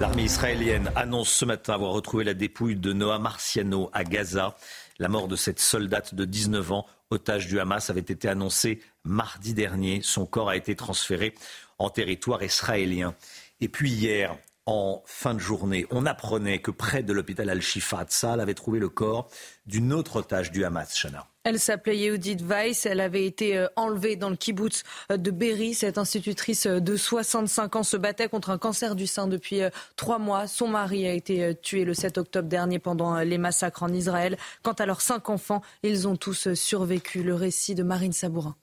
L'armée israélienne annonce ce matin avoir retrouvé la dépouille de Noah Marciano à Gaza. La mort de cette soldate de 19 ans, otage du Hamas, avait été annoncée mardi dernier. Son corps a été transféré en territoire israélien. Et puis hier, en fin de journée, on apprenait que près de l'hôpital Al-Shifa, Tzal avait trouvé le corps d'une autre otage du Hamas, Shana. Elle s'appelait Yehudit Weiss. Elle avait été euh, enlevée dans le kibbutz euh, de Berry. Cette institutrice euh, de 65 ans se battait contre un cancer du sein depuis trois mois. Son mari a été tué le 7 octobre dernier pendant les massacres en Israël. Quant à leurs cinq enfants, ils ont tous survécu. Le récit de Marine Sabourin.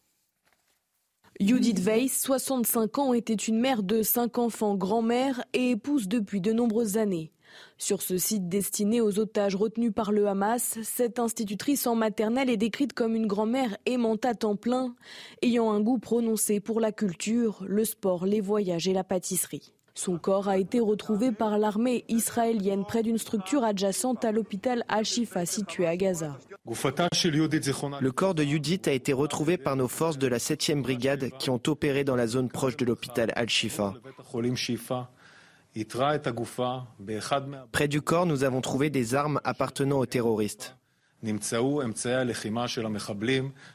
Judith Weiss, 65 ans, était une mère de cinq enfants, grand-mère et épouse depuis de nombreuses années. Sur ce site destiné aux otages retenus par le Hamas, cette institutrice en maternelle est décrite comme une grand-mère aimante à temps plein, ayant un goût prononcé pour la culture, le sport, les voyages et la pâtisserie. Son corps a été retrouvé par l'armée israélienne près d'une structure adjacente à l'hôpital Al-Shifa situé à Gaza. Le corps de Judith a été retrouvé par nos forces de la 7e brigade qui ont opéré dans la zone proche de l'hôpital Al-Shifa. Près du corps, nous avons trouvé des armes appartenant aux terroristes.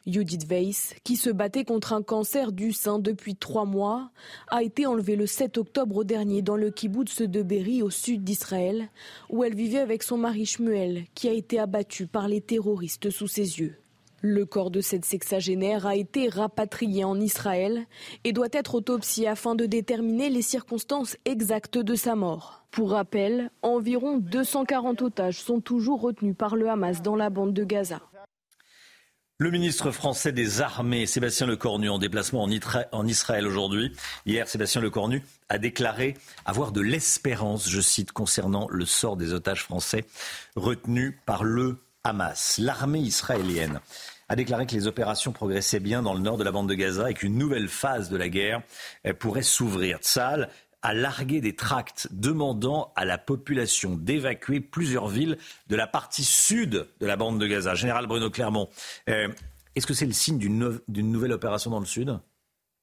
Judith Weiss, qui se battait contre un cancer du sein depuis trois mois, a été enlevée le 7 octobre dernier dans le kibbutz de Berry au sud d'Israël, où elle vivait avec son mari Shmuel, qui a été abattu par les terroristes sous ses yeux. Le corps de cette sexagénaire a été rapatrié en Israël et doit être autopsié afin de déterminer les circonstances exactes de sa mort. Pour rappel, environ 240 otages sont toujours retenus par le Hamas dans la bande de Gaza. Le ministre français des Armées, Sébastien Lecornu, en déplacement en Israël aujourd'hui. Hier, Sébastien Lecornu a déclaré avoir de l'espérance, je cite, concernant le sort des otages français retenus par le Hamas. L'armée israélienne a déclaré que les opérations progressaient bien dans le nord de la bande de Gaza et qu'une nouvelle phase de la guerre pourrait s'ouvrir. Tzal a largué des tracts demandant à la population d'évacuer plusieurs villes de la partie sud de la bande de Gaza. Général Bruno Clermont, euh, est-ce que c'est le signe d'une nouvelle opération dans le sud?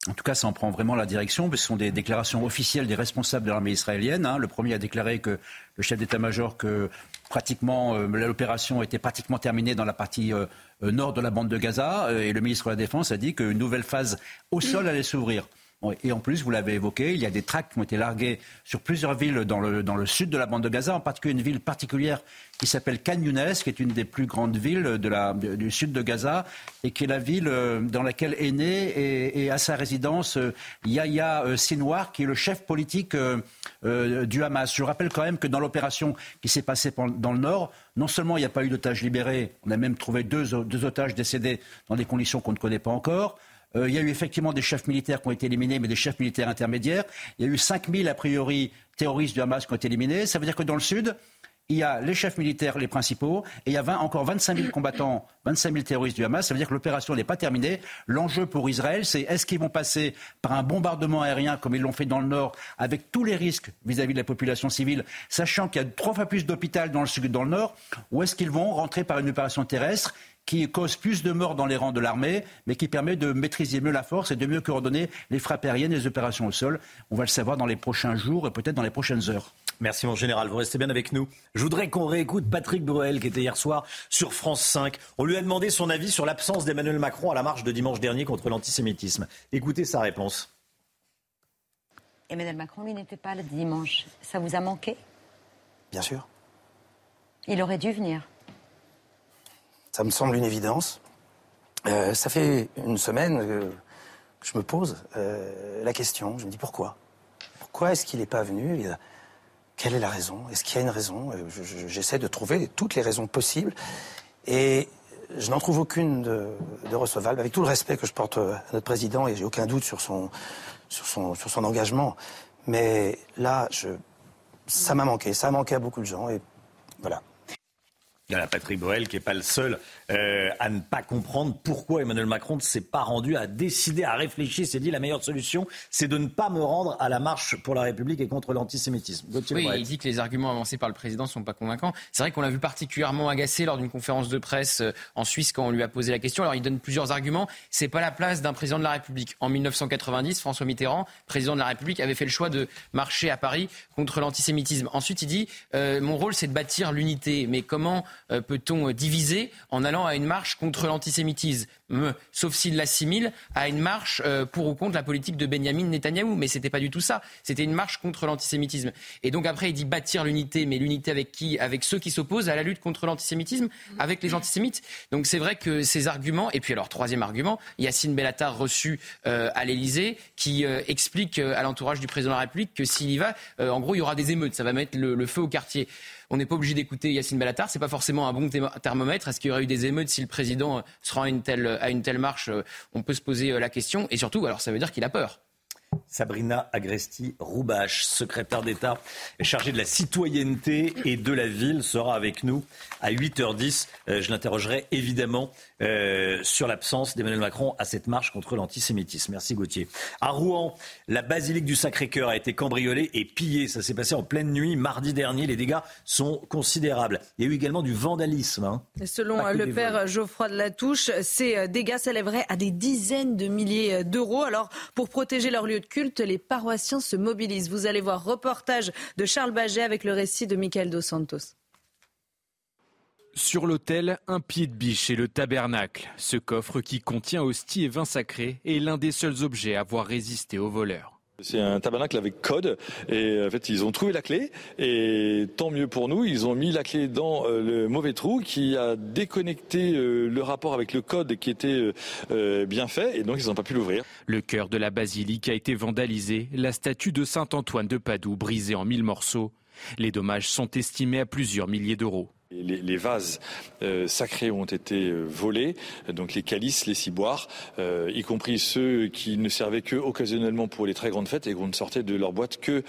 En tout cas, ça en prend vraiment la direction, ce sont des déclarations officielles des responsables de l'armée israélienne. Hein. Le premier a déclaré que le chef d'état-major que pratiquement euh, l'opération était pratiquement terminée dans la partie euh, nord de la bande de Gaza, et le ministre de la Défense a dit qu'une nouvelle phase au sol allait s'ouvrir. Et en plus, vous l'avez évoqué, il y a des tracts qui ont été largués sur plusieurs villes dans le, sud de la bande de Gaza, en particulier une ville particulière qui s'appelle Khan qui est une des plus grandes villes du sud de Gaza, et qui est la ville euh, dans laquelle est né et, à sa résidence euh, Yahya euh, Sinwar, qui est le chef politique du Hamas. Je rappelle quand même que dans l'opération qui s'est passée dans le nord, non seulement il n'y a pas eu d'otages libérés, on a même trouvé deux otages décédés dans des conditions qu'on ne connaît pas encore. Euh, il y a eu effectivement des chefs militaires qui ont été éliminés, mais des chefs militaires intermédiaires. Il y a eu 5000, a priori, terroristes du Hamas qui ont été éliminés. Ça veut dire que dans le Sud, il y a les chefs militaires, les principaux, et il y a encore 25 000 combattants, 25 000 terroristes du Hamas. Ça veut dire que l'opération n'est pas terminée. L'enjeu pour Israël, c'est est-ce qu'ils vont passer par un bombardement aérien comme ils l'ont fait dans le Nord, avec tous les risques vis-à-vis de la population civile, sachant qu'il y a trois fois plus d'hôpitaux dans le Sud dans le Nord, ou est-ce qu'ils vont rentrer par une opération terrestre qui cause plus de morts dans les rangs de l'armée, mais qui permet de maîtriser mieux la force et de mieux coordonner les frappes aériennes et les opérations au sol. On va le savoir dans les prochains jours et peut-être dans les prochaines heures. Merci mon général, vous restez bien avec nous. Je voudrais qu'on réécoute Patrick Bruel qui était hier soir sur France 5. On lui a demandé son avis sur l'absence d'Emmanuel Macron à la marche de dimanche dernier contre l'antisémitisme. Écoutez sa réponse. Emmanuel Macron, lui, n'était pas le dimanche. Ça vous a manqué? Bien sûr. Il aurait dû venir. Ça me semble une évidence. Euh, ça fait une semaine que je me pose euh, la question. Je me dis pourquoi? Pourquoi est-ce qu'il n'est pas venu? Quelle est la raison? Est-ce qu'il y a une raison? Euh, J'essaie de trouver toutes les raisons possibles. Et je n'en trouve aucune de, recevable, avec tout le respect que je porte à notre président, et j'ai aucun doute sur son, sur son, engagement. Mais là, ça m'a manqué. Ça a manqué à beaucoup de gens. Et voilà. Il y a Patrick Boel qui n'est pas le seul euh, à ne pas comprendre pourquoi Emmanuel Macron ne s'est pas rendu, à décider, à réfléchir, s'est dit la meilleure solution, c'est de ne pas me rendre à la marche pour la République et contre l'antisémitisme. Oui, il dit que les arguments avancés par le président ne sont pas convaincants. C'est vrai qu'on l'a vu particulièrement agacé lors d'une conférence de presse euh, en Suisse quand on lui a posé la question. Alors il donne plusieurs arguments. C'est pas la place d'un président de la République. En 1990, François Mitterrand, président de la République, avait fait le choix de marcher à Paris contre l'antisémitisme. Ensuite, il dit euh, mon rôle, c'est de bâtir l'unité. Mais comment euh, peut-on diviser en allant à une marche contre l'antisémitisme sauf s'il l'assimile à une marche euh, pour ou contre la politique de Benjamin Netanyahou. Mais c'était pas du tout ça. C'était une marche contre l'antisémitisme. Et donc après, il dit bâtir l'unité, mais l'unité avec qui? Avec ceux qui s'opposent à la lutte contre l'antisémitisme, avec les antisémites? Donc c'est vrai que ces arguments, et puis alors troisième argument, Yacine Bellatar reçu euh, à l'Élysée, qui euh, explique à l'entourage du président de la République que s'il y va, en gros, il y aura des émeutes, ça va mettre le feu au quartier. On n'est pas obligé d'écouter Yacine Bellatar. C'est pas forcément un bon thermomètre. Est-ce qu'il y aurait eu des émeutes si le président euh, se rend à une telle, marche euh, On peut se poser euh, la question. Et surtout, alors ça veut dire qu'il a peur. Sabrina Agresti-Roubache, secrétaire d'État chargée de la citoyenneté et de la ville, sera avec nous à 8h10. Euh, je l'interrogerai évidemment euh, sur l'absence d'Emmanuel Macron à cette marche contre l'antisémitisme. Merci Gauthier. À Rouen, la basilique du Sacré-Cœur a été cambriolée et pillée. Ça s'est passé en pleine nuit, mardi dernier. Les dégâts sont considérables. Il y a eu également du vandalisme. Hein. Selon le père Geoffroy de Latouche, ces euh, dégâts s'élèveraient à des dizaines de milliers d'euros. Alors, pour protéger leur lieu de culte, les paroissiens se mobilisent. Vous allez voir reportage de Charles Baget avec le récit de Michael Dos Santos. Sur l'autel, un pied de biche et le tabernacle. Ce coffre qui contient hostie et vin sacré est l'un des seuls objets à avoir résisté aux voleurs. C'est un tabernacle avec code et en fait ils ont trouvé la clé et tant mieux pour nous, ils ont mis la clé dans euh, le mauvais trou qui a déconnecté euh, le rapport avec le code qui était euh, bien fait et donc ils n'ont pas pu l'ouvrir. Le cœur de la basilique a été vandalisé, la statue de Saint Antoine de Padoue brisée en mille morceaux. Les dommages sont estimés à plusieurs milliers d'euros. Les, vases euh, sacrés ont été euh, volés, donc les calices, les ciboires, euh, y compris ceux qui ne servaient que occasionnellement pour les très grandes fêtes et qu'on ne sortait de leur boîte que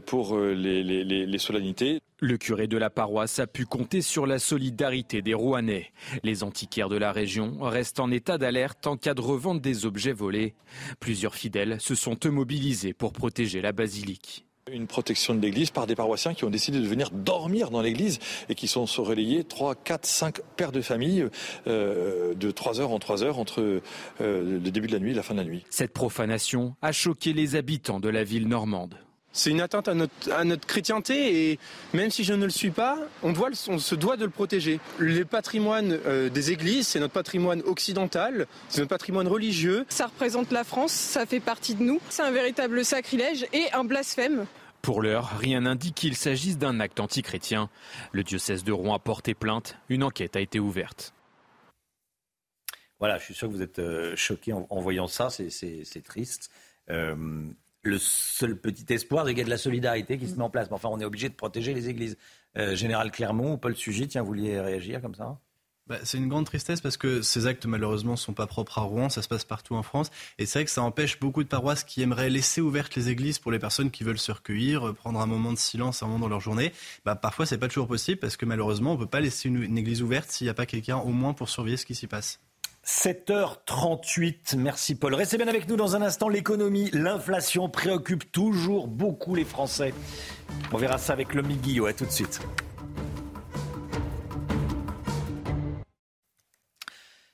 pour les, les, solennités. Le curé de la paroisse a pu compter sur la solidarité des Rouennais. Les antiquaires de la région restent en état d'alerte en cas de revente des objets volés. Plusieurs fidèles se sont eux mobilisés pour protéger la basilique. Une protection de l'église par des paroissiens qui ont décidé de venir dormir dans l'église et qui sont relayés 3, 4, 5 pères de famille euh, de 3 heures en 3 heures entre euh, le début de la nuit et la fin de la nuit. Cette profanation a choqué les habitants de la ville normande. C'est une atteinte à notre, à notre, chrétienté et même si je ne le suis pas, on, doit on se doit de le protéger. Le patrimoine euh, des églises, c'est notre patrimoine occidental, c'est notre patrimoine religieux. Ça représente la France, ça fait partie de nous. C'est un véritable sacrilège et un blasphème. Pour l'heure, rien n'indique qu'il s'agisse d'un acte antichrétien. Le diocèse de Rouen a porté plainte. Une enquête a été ouverte. Voilà, je suis sûr que vous êtes euh, choqués en, voyant ça, c'est triste. Euh, le seul petit espoir, qu'il y a de la solidarité qui se met en place. Mais enfin, on est obligé de protéger les églises. Euh, Général Clermont, Paul Sugy, tiens, vous vouliez réagir comme ça bah, c'est une grande tristesse parce que ces actes malheureusement ne sont pas propres à Rouen, ça se passe partout en France et c'est vrai que ça empêche beaucoup de paroisses qui aimeraient laisser ouvertes les églises pour les personnes qui veulent se recueillir, euh, prendre un moment de silence, un moment dans leur journée. Bah, parfois c'est pas toujours possible parce que malheureusement on peut pas laisser une église ouverte s'il n'y a pas quelqu'un au moins pour surveiller ce qui s'y passe. 7h38, merci Paul. Restez bien avec nous dans un instant. L'économie, l'inflation préoccupe toujours beaucoup les Français. On verra ça avec le Guillot. À tout de suite.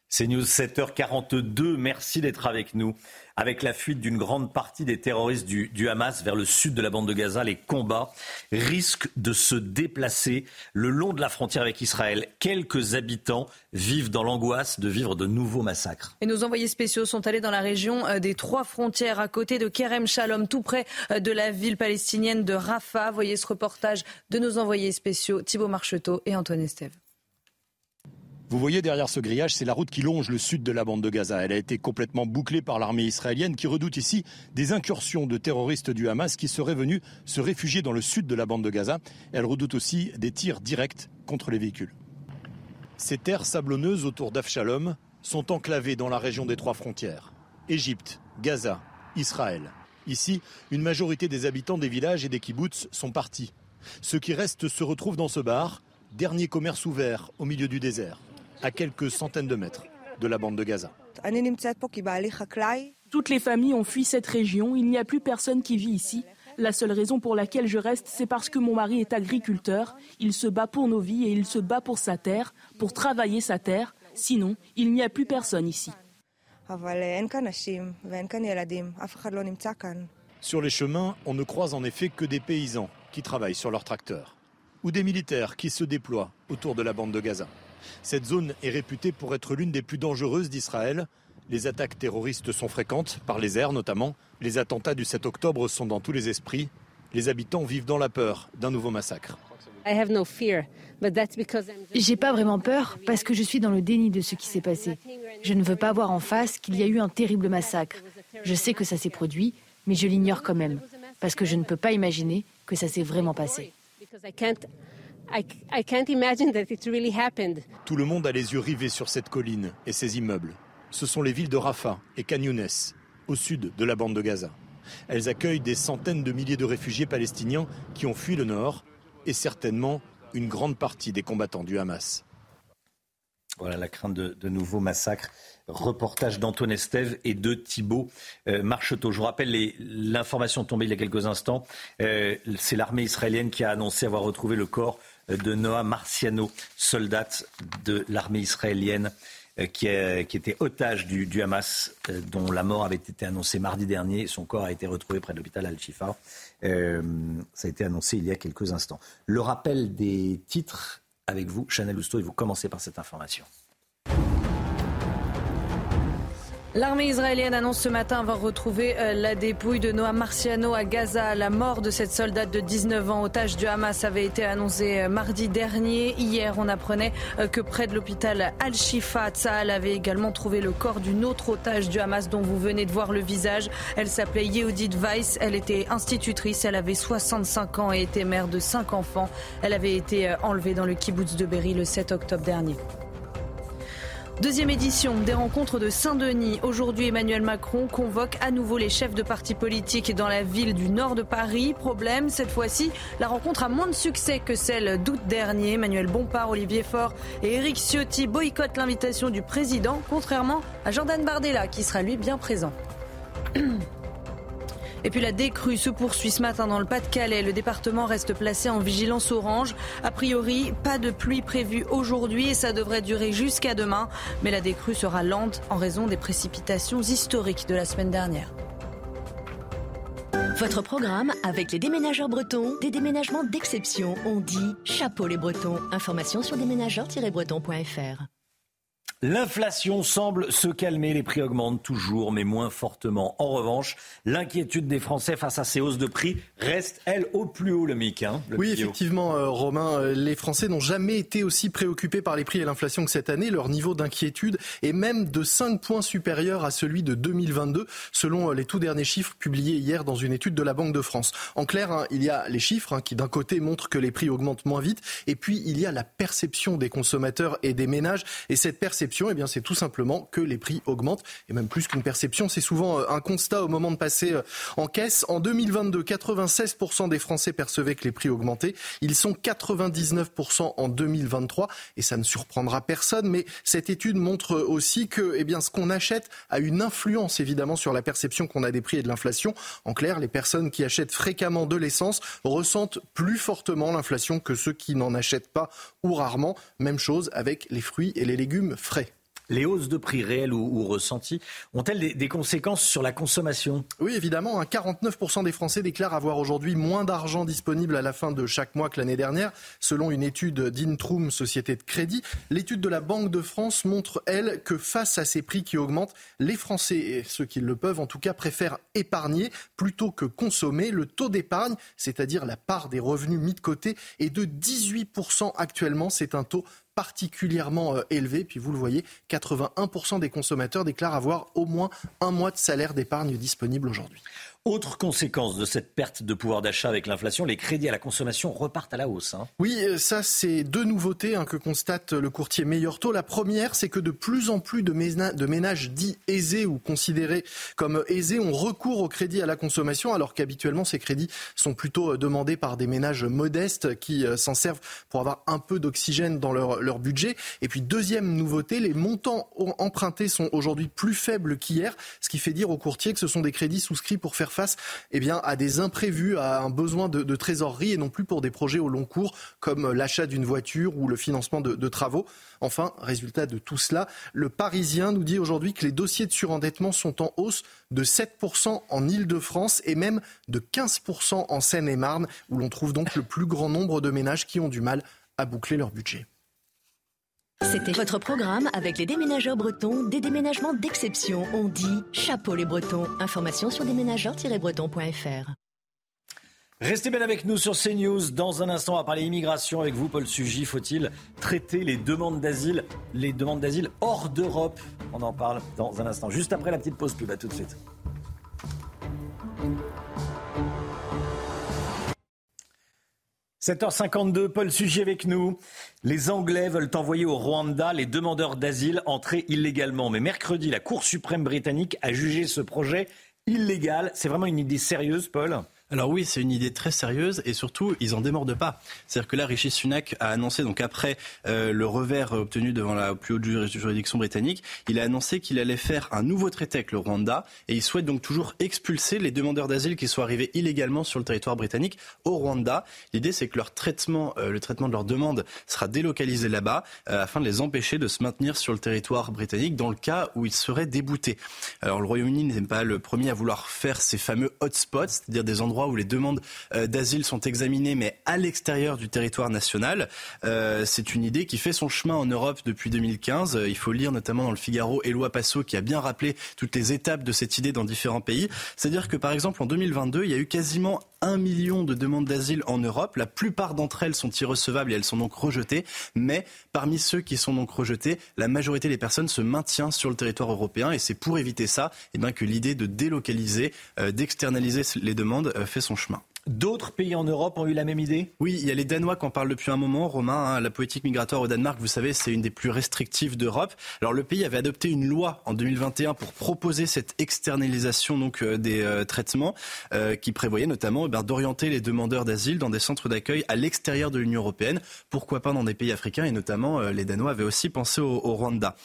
C'est News 7h42. Merci d'être avec nous. Avec la fuite d'une grande partie des terroristes du, Hamas vers le sud de la bande de Gaza, les combats risquent de se déplacer le long de la frontière avec Israël. Quelques habitants vivent dans l'angoisse de vivre de nouveaux massacres. Et nos envoyés spéciaux sont allés dans la région euh, des trois frontières, à côté de Kerem Shalom, tout près euh, de la ville palestinienne de Rafah. Voyez ce reportage de nos envoyés spéciaux Thibaut Marcheteau et Antoine Estève. Vous voyez derrière ce grillage, c'est la route qui longe le sud de la bande de Gaza. Elle a été complètement bouclée par l'armée israélienne qui redoute ici des incursions de terroristes du Hamas qui seraient venus se réfugier dans le sud de la bande de Gaza. Elle redoute aussi des tirs directs contre les véhicules. Ces terres sablonneuses autour d'Afshalom sont enclavées dans la région des trois frontières. Égypte, Gaza, Israël. Ici, une majorité des habitants des villages et des kibbutz sont partis. Ceux qui restent se retrouvent dans ce bar, dernier commerce ouvert au milieu du désert à quelques centaines de mètres de la bande de Gaza. Toutes les familles ont fui cette région. Il n'y a plus personne qui vit ici. La seule raison pour laquelle je reste, c'est parce que mon mari est agriculteur. Il se bat pour nos vies et il se bat pour sa terre, pour travailler sa terre. Sinon, il n'y a plus personne ici. Sur les chemins, on ne croise en effet que des paysans qui travaillent sur leurs tracteurs ou des militaires qui se déploient autour de la bande de Gaza. Cette zone est réputée pour être l'une des plus dangereuses d'Israël. Les attaques terroristes sont fréquentes, par les airs notamment. Les attentats du 7 octobre sont dans tous les esprits. Les habitants vivent dans la peur d'un nouveau massacre. J'ai pas vraiment peur parce que je suis dans le déni de ce qui s'est passé. Je ne veux pas voir en face qu'il y a eu un terrible massacre. Je sais que ça s'est produit, mais je l'ignore quand même parce que je ne peux pas imaginer que ça s'est vraiment passé. Tout le monde a les yeux rivés sur cette colline et ses immeubles. Ce sont les villes de Rafah et Khan au sud de la bande de Gaza. Elles accueillent des centaines de milliers de réfugiés palestiniens qui ont fui le nord et certainement une grande partie des combattants du Hamas. Voilà la crainte de, nouveaux massacres. Reportage d'Antoine Estève et de Thibault euh, Marcheteau. Je vous rappelle l'information tombée il y a quelques instants. Euh, c'est l'armée israélienne qui a annoncé avoir retrouvé le corps de Noah Marciano, soldat de l'armée israélienne euh, qui, était otage du, Hamas, euh, dont la mort avait été annoncée mardi dernier. Son corps a été retrouvé près de l'hôpital Al-Shifa. Euh, ça a été annoncé il y a quelques instants. Le rappel des titres avec vous, Chanel Housteau, et vous commencez par cette information. L'armée israélienne annonce ce matin avoir retrouvé euh, la dépouille de Noah Marciano à Gaza. La mort de cette soldate de 19 ans, otage du Hamas, avait été annoncée euh, mardi dernier. Hier, on apprenait euh, que près de l'hôpital Al-Shifa, Tsahal avait également trouvé le corps d'une autre otage du Hamas dont vous venez de voir le visage. Elle s'appelait Yehudit Weiss. Elle était institutrice. Elle avait 65 ans et était mère de 5 enfants. Elle avait été enlevée dans le kibbutz de Berry le 7 octobre dernier. Deuxième édition des rencontres de Saint-Denis. Aujourd'hui, Emmanuel Macron convoque à nouveau les chefs de partis politiques dans la ville du nord de Paris. Problème, cette fois-ci, la rencontre a moins de succès que celle d'août dernier. Emmanuel Bompard, Olivier Faure et Éric Ciotti boycottent l'invitation du président, contrairement à Jordan Bardella, qui sera lui bien présent. Et puis la décrue se poursuit ce matin dans le Pas-de-Calais. Le département reste placé en vigilance orange. A priori, pas de pluie prévue aujourd'hui et ça devrait durer jusqu'à demain. Mais la décrue sera lente en raison des précipitations historiques de la semaine dernière. Votre programme avec les déménageurs bretons, des déménagements d'exception. On dit chapeau les bretons. Information sur déménageurs-bretons.fr. L'inflation semble se calmer, les prix augmentent toujours, mais moins fortement. En revanche, l'inquiétude des Français face à ces hausses de prix reste, elle, au plus haut, le MIC. Hein, oui, effectivement, euh, Romain, euh, les Français n'ont jamais été aussi préoccupés par les prix et l'inflation que cette année. Leur niveau d'inquiétude est même de 5 points supérieur à celui de 2022, selon euh, les tout derniers chiffres publiés hier dans une étude de la Banque de France. En clair, hein, il y a les chiffres hein, qui, d'un côté, montrent que les prix augmentent moins vite, et puis il y a la perception des consommateurs et des ménages, et cette perception eh bien, c'est tout simplement que les prix augmentent. Et même plus qu'une perception, c'est souvent euh, un constat au moment de passer euh, en caisse. En 2022, 96% des Français percevaient que les prix augmentaient. Ils sont 99% en 2023. Et ça ne surprendra personne. Mais cette étude montre aussi que eh bien, ce qu'on achète a une influence évidemment sur la perception qu'on a des prix et de l'inflation. En clair, les personnes qui achètent fréquemment de l'essence ressentent plus fortement l'inflation que ceux qui n'en achètent pas ou rarement. Même chose avec les fruits et les légumes frais. Les hausses de prix réelles ou, ressenties ont-elles des, conséquences sur la consommation? Oui, évidemment. 49% des Français déclarent avoir aujourd'hui moins d'argent disponible à la fin de chaque mois que l'année dernière, selon une étude d'Intrum, société de crédit. L'étude de la Banque de France montre, elle, que face à ces prix qui augmentent, les Français, et ceux qui le peuvent en tout cas, préfèrent épargner plutôt que consommer. Le taux d'épargne, c'est-à-dire la part des revenus mis de côté, est de 18% actuellement. C'est un taux particulièrement euh, élevé. Puis vous le voyez, 81% des consommateurs déclarent avoir au moins un mois de salaire d'épargne disponible aujourd'hui. Autre conséquence de cette perte de pouvoir d'achat avec l'inflation, les crédits à la consommation repartent à la hausse. Hein. Oui, euh, ça c'est deux nouveautés hein, que constate le courtier Meilleur Taux. La première, c'est que de plus en plus de, ménages dits aisés ou considérés comme aisés ont recours au crédit à la consommation, alors qu'habituellement ces crédits sont plutôt euh, demandés par des ménages modestes qui euh, s'en servent pour avoir un peu d'oxygène dans leur, leur budget. Et puis deuxième nouveauté, les montants empruntés sont aujourd'hui plus faibles qu'hier, ce qui fait dire aux courtiers que ce sont des crédits souscrits pour faire face eh à des imprévus, à un besoin de, trésorerie et non plus pour des projets au long cours comme l'achat d'une voiture ou le financement de, travaux. Enfin, résultat de tout cela, le Parisien nous dit aujourd'hui que les dossiers de surendettement sont en hausse de 7% en Ile-de-France et même de 15% en Seine-et-Marne, où l'on trouve donc le plus grand nombre de ménages qui ont du mal à boucler leur budget. C'était votre programme avec les déménageurs bretons, des déménagements d'exception. On dit chapeau les bretons. Information sur déménageurs-bretons.fr. Restez bien avec nous sur CNews. Dans un instant, on va parler immigration avec vous, Paul Sugy. Faut-il traiter les demandes d'asile, les demandes d'asile hors d'Europe? On en parle dans un instant. Juste après la petite pause pub. À tout de suite. 7h52, Paul Sujet avec nous. Les Anglais veulent envoyer au Rwanda les demandeurs d'asile entrés illégalement. Mais mercredi, la Cour suprême britannique a jugé ce projet illégal. C'est vraiment une idée sérieuse, Paul? Alors oui, c'est une idée très sérieuse et surtout, ils en démordent pas. C'est-à-dire que là, Rishi Sunak a annoncé, donc après euh, le revers obtenu devant la plus haute juridiction britannique, il a annoncé qu'il allait faire un nouveau traité avec le Rwanda et il souhaite donc toujours expulser les demandeurs d'asile qui sont arrivés illégalement sur le territoire britannique au Rwanda. L'idée, c'est que leur traitement, euh, le traitement de leurs demandes sera délocalisé là-bas euh, afin de les empêcher de se maintenir sur le territoire britannique dans le cas où ils seraient déboutés. Alors le Royaume-Uni n'est pas le premier à vouloir faire ces fameux hotspots, c'est-à-dire des endroits où les demandes d'asile sont examinées, mais à l'extérieur du territoire national. c'est une idée qui fait son chemin en Europe depuis 2015. Il faut lire notamment dans le Figaro Éloi Passo qui a bien rappelé toutes les étapes de cette idée dans différents pays. C'est-à-dire que par exemple en 2022, il y a eu quasiment un million de demandes d'asile en Europe. La plupart d'entre elles sont irrecevables et elles sont donc rejetées. Mais parmi ceux qui sont donc rejetés, la majorité des personnes se maintient sur le territoire européen. Et c'est pour éviter ça eh bien, que l'idée de délocaliser, euh, d'externaliser les demandes euh, fait son chemin. D'autres pays en Europe ont eu la même idée? Oui, il y a les Danois qui en parlent depuis un moment. Romain, hein, la politique migratoire au Danemark, vous savez, c'est une des plus restrictives d'Europe. Alors le pays avait adopté une loi en 2021 pour proposer cette externalisation donc euh, des euh, traitements, euh, qui prévoyait notamment eh d'orienter les demandeurs d'asile dans des centres d'accueil à l'extérieur de l'Union européenne. Pourquoi pas dans des pays africains Et notamment, les Danois avaient aussi pensé au, au Rwanda.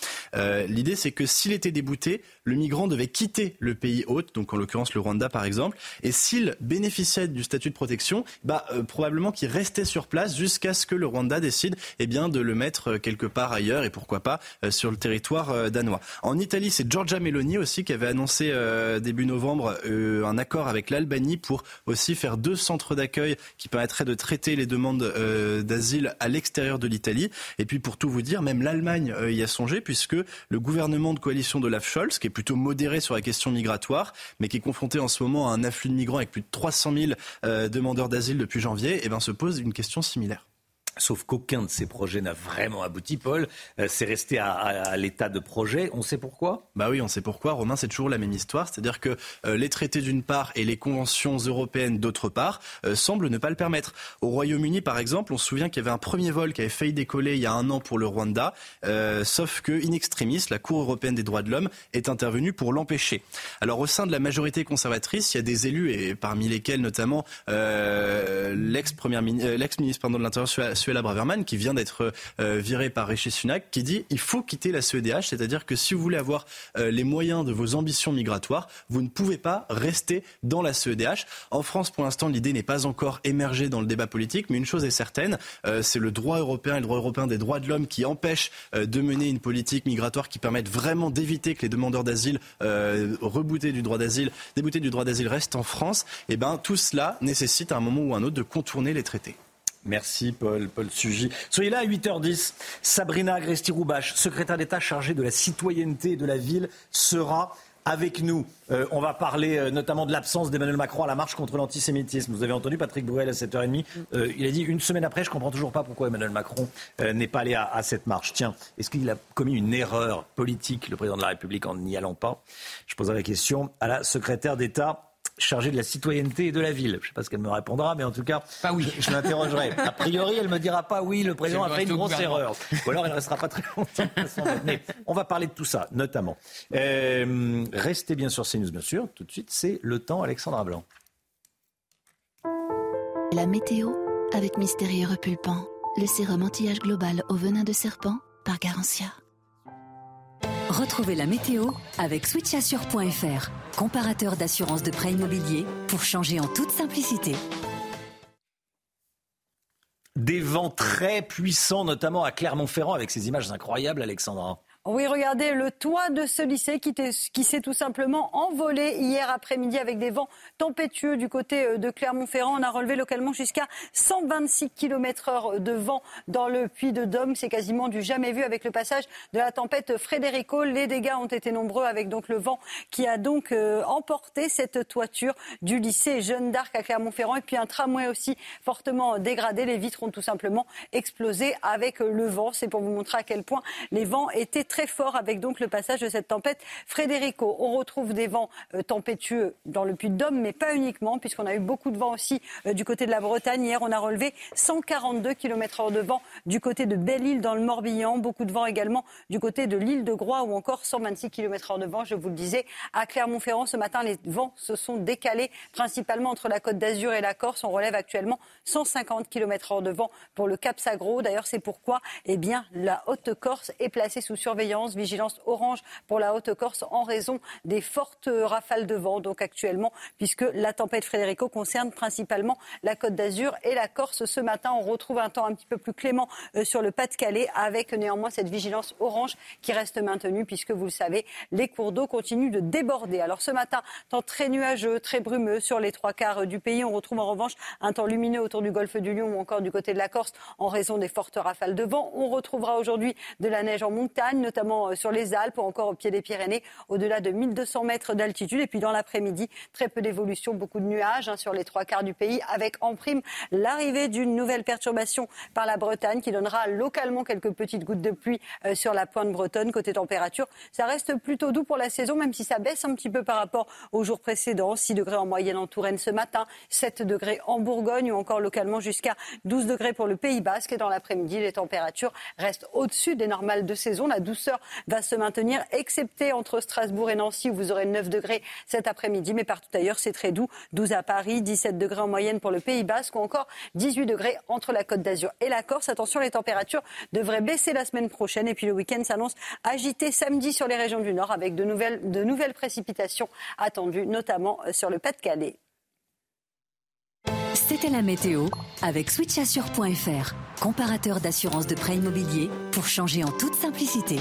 L'idée, c'est que s'il était débouté, le migrant devait quitter le pays hôte, donc en l'occurrence le Rwanda par exemple, et s'il bénéficiait du statut de protection, bah, euh, probablement qu'il restait sur place jusqu'à ce que le Rwanda décide eh bien, de le mettre euh, quelque part ailleurs et pourquoi pas euh, sur le territoire danois. En Italie, c'est Giorgia Meloni aussi qui avait annoncé début novembre un accord avec l'Albanie pour aussi faire deux centres d'accueil qui permettraient de traiter les demandes d'asile à l'extérieur de l'Italie. Et puis pour tout vous dire, même l'Allemagne y a songé puisque le gouvernement de coalition de Olaf Scholz, qui est plutôt modéré sur la question migratoire, mais qui est confronté en ce moment à un afflux de migrants avec plus de 300 000 euh, demandeurs d'asile depuis janvier, eh ben, se pose une question similaire. Sauf qu'aucun de ces projets n'a vraiment abouti, Paul. Euh, c'est resté à, l'état de projet. On sait pourquoi? Bah oui, on sait pourquoi. Romain, c'est toujours la même histoire. C'est-à-dire que euh, les traités d'une part et les conventions européennes d'autre part euh, semblent ne pas le permettre. Au Royaume-Uni, par exemple, on se souvient qu'il y avait un premier vol qui avait failli décoller il y a un an pour le Rwanda. sauf que, in extremis, la Cour européenne des droits de l'homme est intervenue pour l'empêcher. Alors, au sein de la majorité conservatrice, il y a des élus, et parmi lesquels notamment l'ex-ministre de l'Intérieur Suella Braverman, qui vient d'être euh, viré par Rishi Sunak, qui dit il faut quitter la CEDH, c'est-à-dire que si vous voulez avoir euh, les moyens de vos ambitions migratoires, vous ne pouvez pas rester dans la CEDH. En France, pour l'instant, l'idée n'est pas encore émergée dans le débat politique, mais une chose est certaine, euh, c'est le droit européen et le droit européen des droits de l'homme qui empêche de mener une politique migratoire qui permette vraiment d'éviter que les demandeurs d'asile du droit d'asile, déboutés du droit d'asile restent en France. Et eh ben tout cela nécessite à un moment ou à un autre de contourner les traités. Merci Paul, Paul Sugy. Soyez là à 8h10. Sabrina Agresti-Roubache, secrétaire d'État chargée de la citoyenneté de la ville, sera avec nous. Euh, on va parler euh, notamment de l'absence d'Emmanuel Macron à la marche contre l'antisémitisme. Vous avez entendu Patrick Bruel à 7h30. Euh, il a dit une semaine après, je ne comprends toujours pas pourquoi Emmanuel Macron n'est pas allé à, à, cette marche. Tiens, est-ce qu'il a commis une erreur politique, le président de la République, en n'y allant pas? Je poserai la question à la secrétaire d'État chargée de la citoyenneté et de la ville. Je ne sais pas ce qu'elle me répondra, mais en tout cas, pas oui. je l'interrogerai. A priori, elle me dira pas oui, le président a fait une grosse erreur. Ou alors, elle ne restera pas très longtemps. Mais on va parler de tout ça, notamment. Euh, restez bien sur CNews, bien sûr. Tout de suite, c'est le temps, Alexandra Blanc. La météo avec Mystérieux Repulpant, le sérum anti-âge global au venin de serpent par Garantia. Retrouvez la météo avec switchassure.fr, comparateur d'assurance de prêt immobilier pour changer en toute simplicité. Des vents très puissants, notamment à Clermont-Ferrand, avec ces images incroyables, Alexandra. Oui, regardez le toit de ce lycée qui, s'est tout simplement envolé hier après-midi avec des vents tempétueux du côté euh, de Clermont-Ferrand. On a relevé localement jusqu'à 126 km heure de vent dans le puits de Dôme. C'est quasiment du jamais vu avec le passage de la tempête Frédérico. Les dégâts ont été nombreux avec donc le vent qui a donc euh, emporté cette toiture du lycée Jeanne d'Arc à Clermont-Ferrand et puis un tramway aussi fortement dégradé. Les vitres ont tout simplement explosé avec le vent. C'est pour vous montrer à quel point les vents étaient très fort avec donc le passage de cette tempête Frédérico. On retrouve des vents euh, tempétueux dans le Puy-de-Dôme, mais pas uniquement, puisqu'on a eu beaucoup de vent aussi euh, du côté de la Bretagne. Hier, on a relevé 142 km/h de vent du côté de Belle-Île dans le Morbihan. Beaucoup de vent également du côté de l'île de Groix ou encore 126 km/h de vent, je vous le disais, à Clermont-Ferrand. Ce matin, les vents se sont décalés principalement entre la côte d'Azur et la Corse. On relève actuellement 150 km/h de vent pour le Cap Sagro. D'ailleurs, c'est pourquoi eh bien, la Haute-Corse est placée sous surveillance vigilance orange pour la Haute-Corse en raison des fortes rafales de vent. Donc actuellement, puisque la tempête Frédérico concerne principalement la Côte d'Azur et la Corse. Ce matin, on retrouve un temps un petit peu plus clément euh, sur le Pas-de-Calais, avec néanmoins cette vigilance orange qui reste maintenue, puisque vous le savez, les cours d'eau continuent de déborder. Alors ce matin, temps très nuageux, très brumeux sur les trois quarts du pays. On retrouve en revanche un temps lumineux autour du golfe du Lion ou encore du côté de la Corse en raison des fortes rafales de vent. On retrouvera aujourd'hui de la neige en montagne, notamment euh, sur les Alpes ou encore au pied des Pyrénées, au-delà de 1200 mètres d'altitude. Et puis dans l'après-midi, très peu d'évolution, beaucoup de nuages hein, sur les trois quarts du pays, avec en prime l'arrivée d'une nouvelle perturbation par la Bretagne qui donnera localement quelques petites gouttes de pluie euh, sur la pointe bretonne. Côté température, ça reste plutôt doux pour la saison, même si ça baisse un petit peu par rapport aux jours précédents. 6 degrés en moyenne en Touraine ce matin, 7 degrés en Bourgogne ou encore localement jusqu'à 12 degrés pour le Pays Basque. Et dans l'après-midi, les températures restent au-dessus des normales de saison. La douceur va se maintenir, excepté entre Strasbourg et Nancy où vous aurez 9 degrés cet après-midi. Mais partout ailleurs, c'est très doux. 12 à Paris, 17 degrés en moyenne pour le Pays Basque ou encore 18 degrés entre la Côte d'Azur et la Corse. Attention, les températures devraient baisser la semaine prochaine. Et puis le week-end s'annonce agité samedi sur les régions du Nord avec de nouvelles, de nouvelles précipitations attendues, notamment sur le Pas-de-Calais. C'était la météo avec switchassure.fr, comparateur d'assurance de prêt immobilier pour changer en toute simplicité.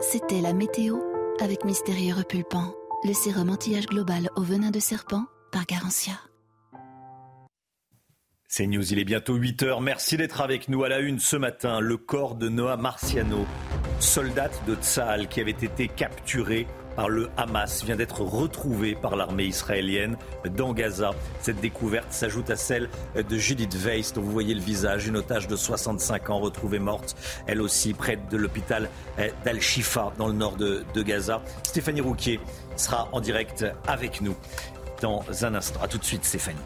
C'était la météo avec Mystérieux Repulpant, le sérum anti-âge global au venin de serpent par Garantia. C'est News, il est bientôt 8 heures. Merci d'être avec nous à la une ce matin. Le corps de Noah Marciano, soldat de Tsahal qui avait été capturé par le Hamas vient d'être retrouvé par l'armée israélienne dans Gaza. Cette découverte s'ajoute à celle de Judith Weiss, dont vous voyez le visage, une otage de 65 ans retrouvée morte, elle aussi près de l'hôpital d'Al-Shifa dans le nord de, de Gaza. Stéphanie Rouquier sera en direct avec nous dans un instant. A tout de suite Stéphanie.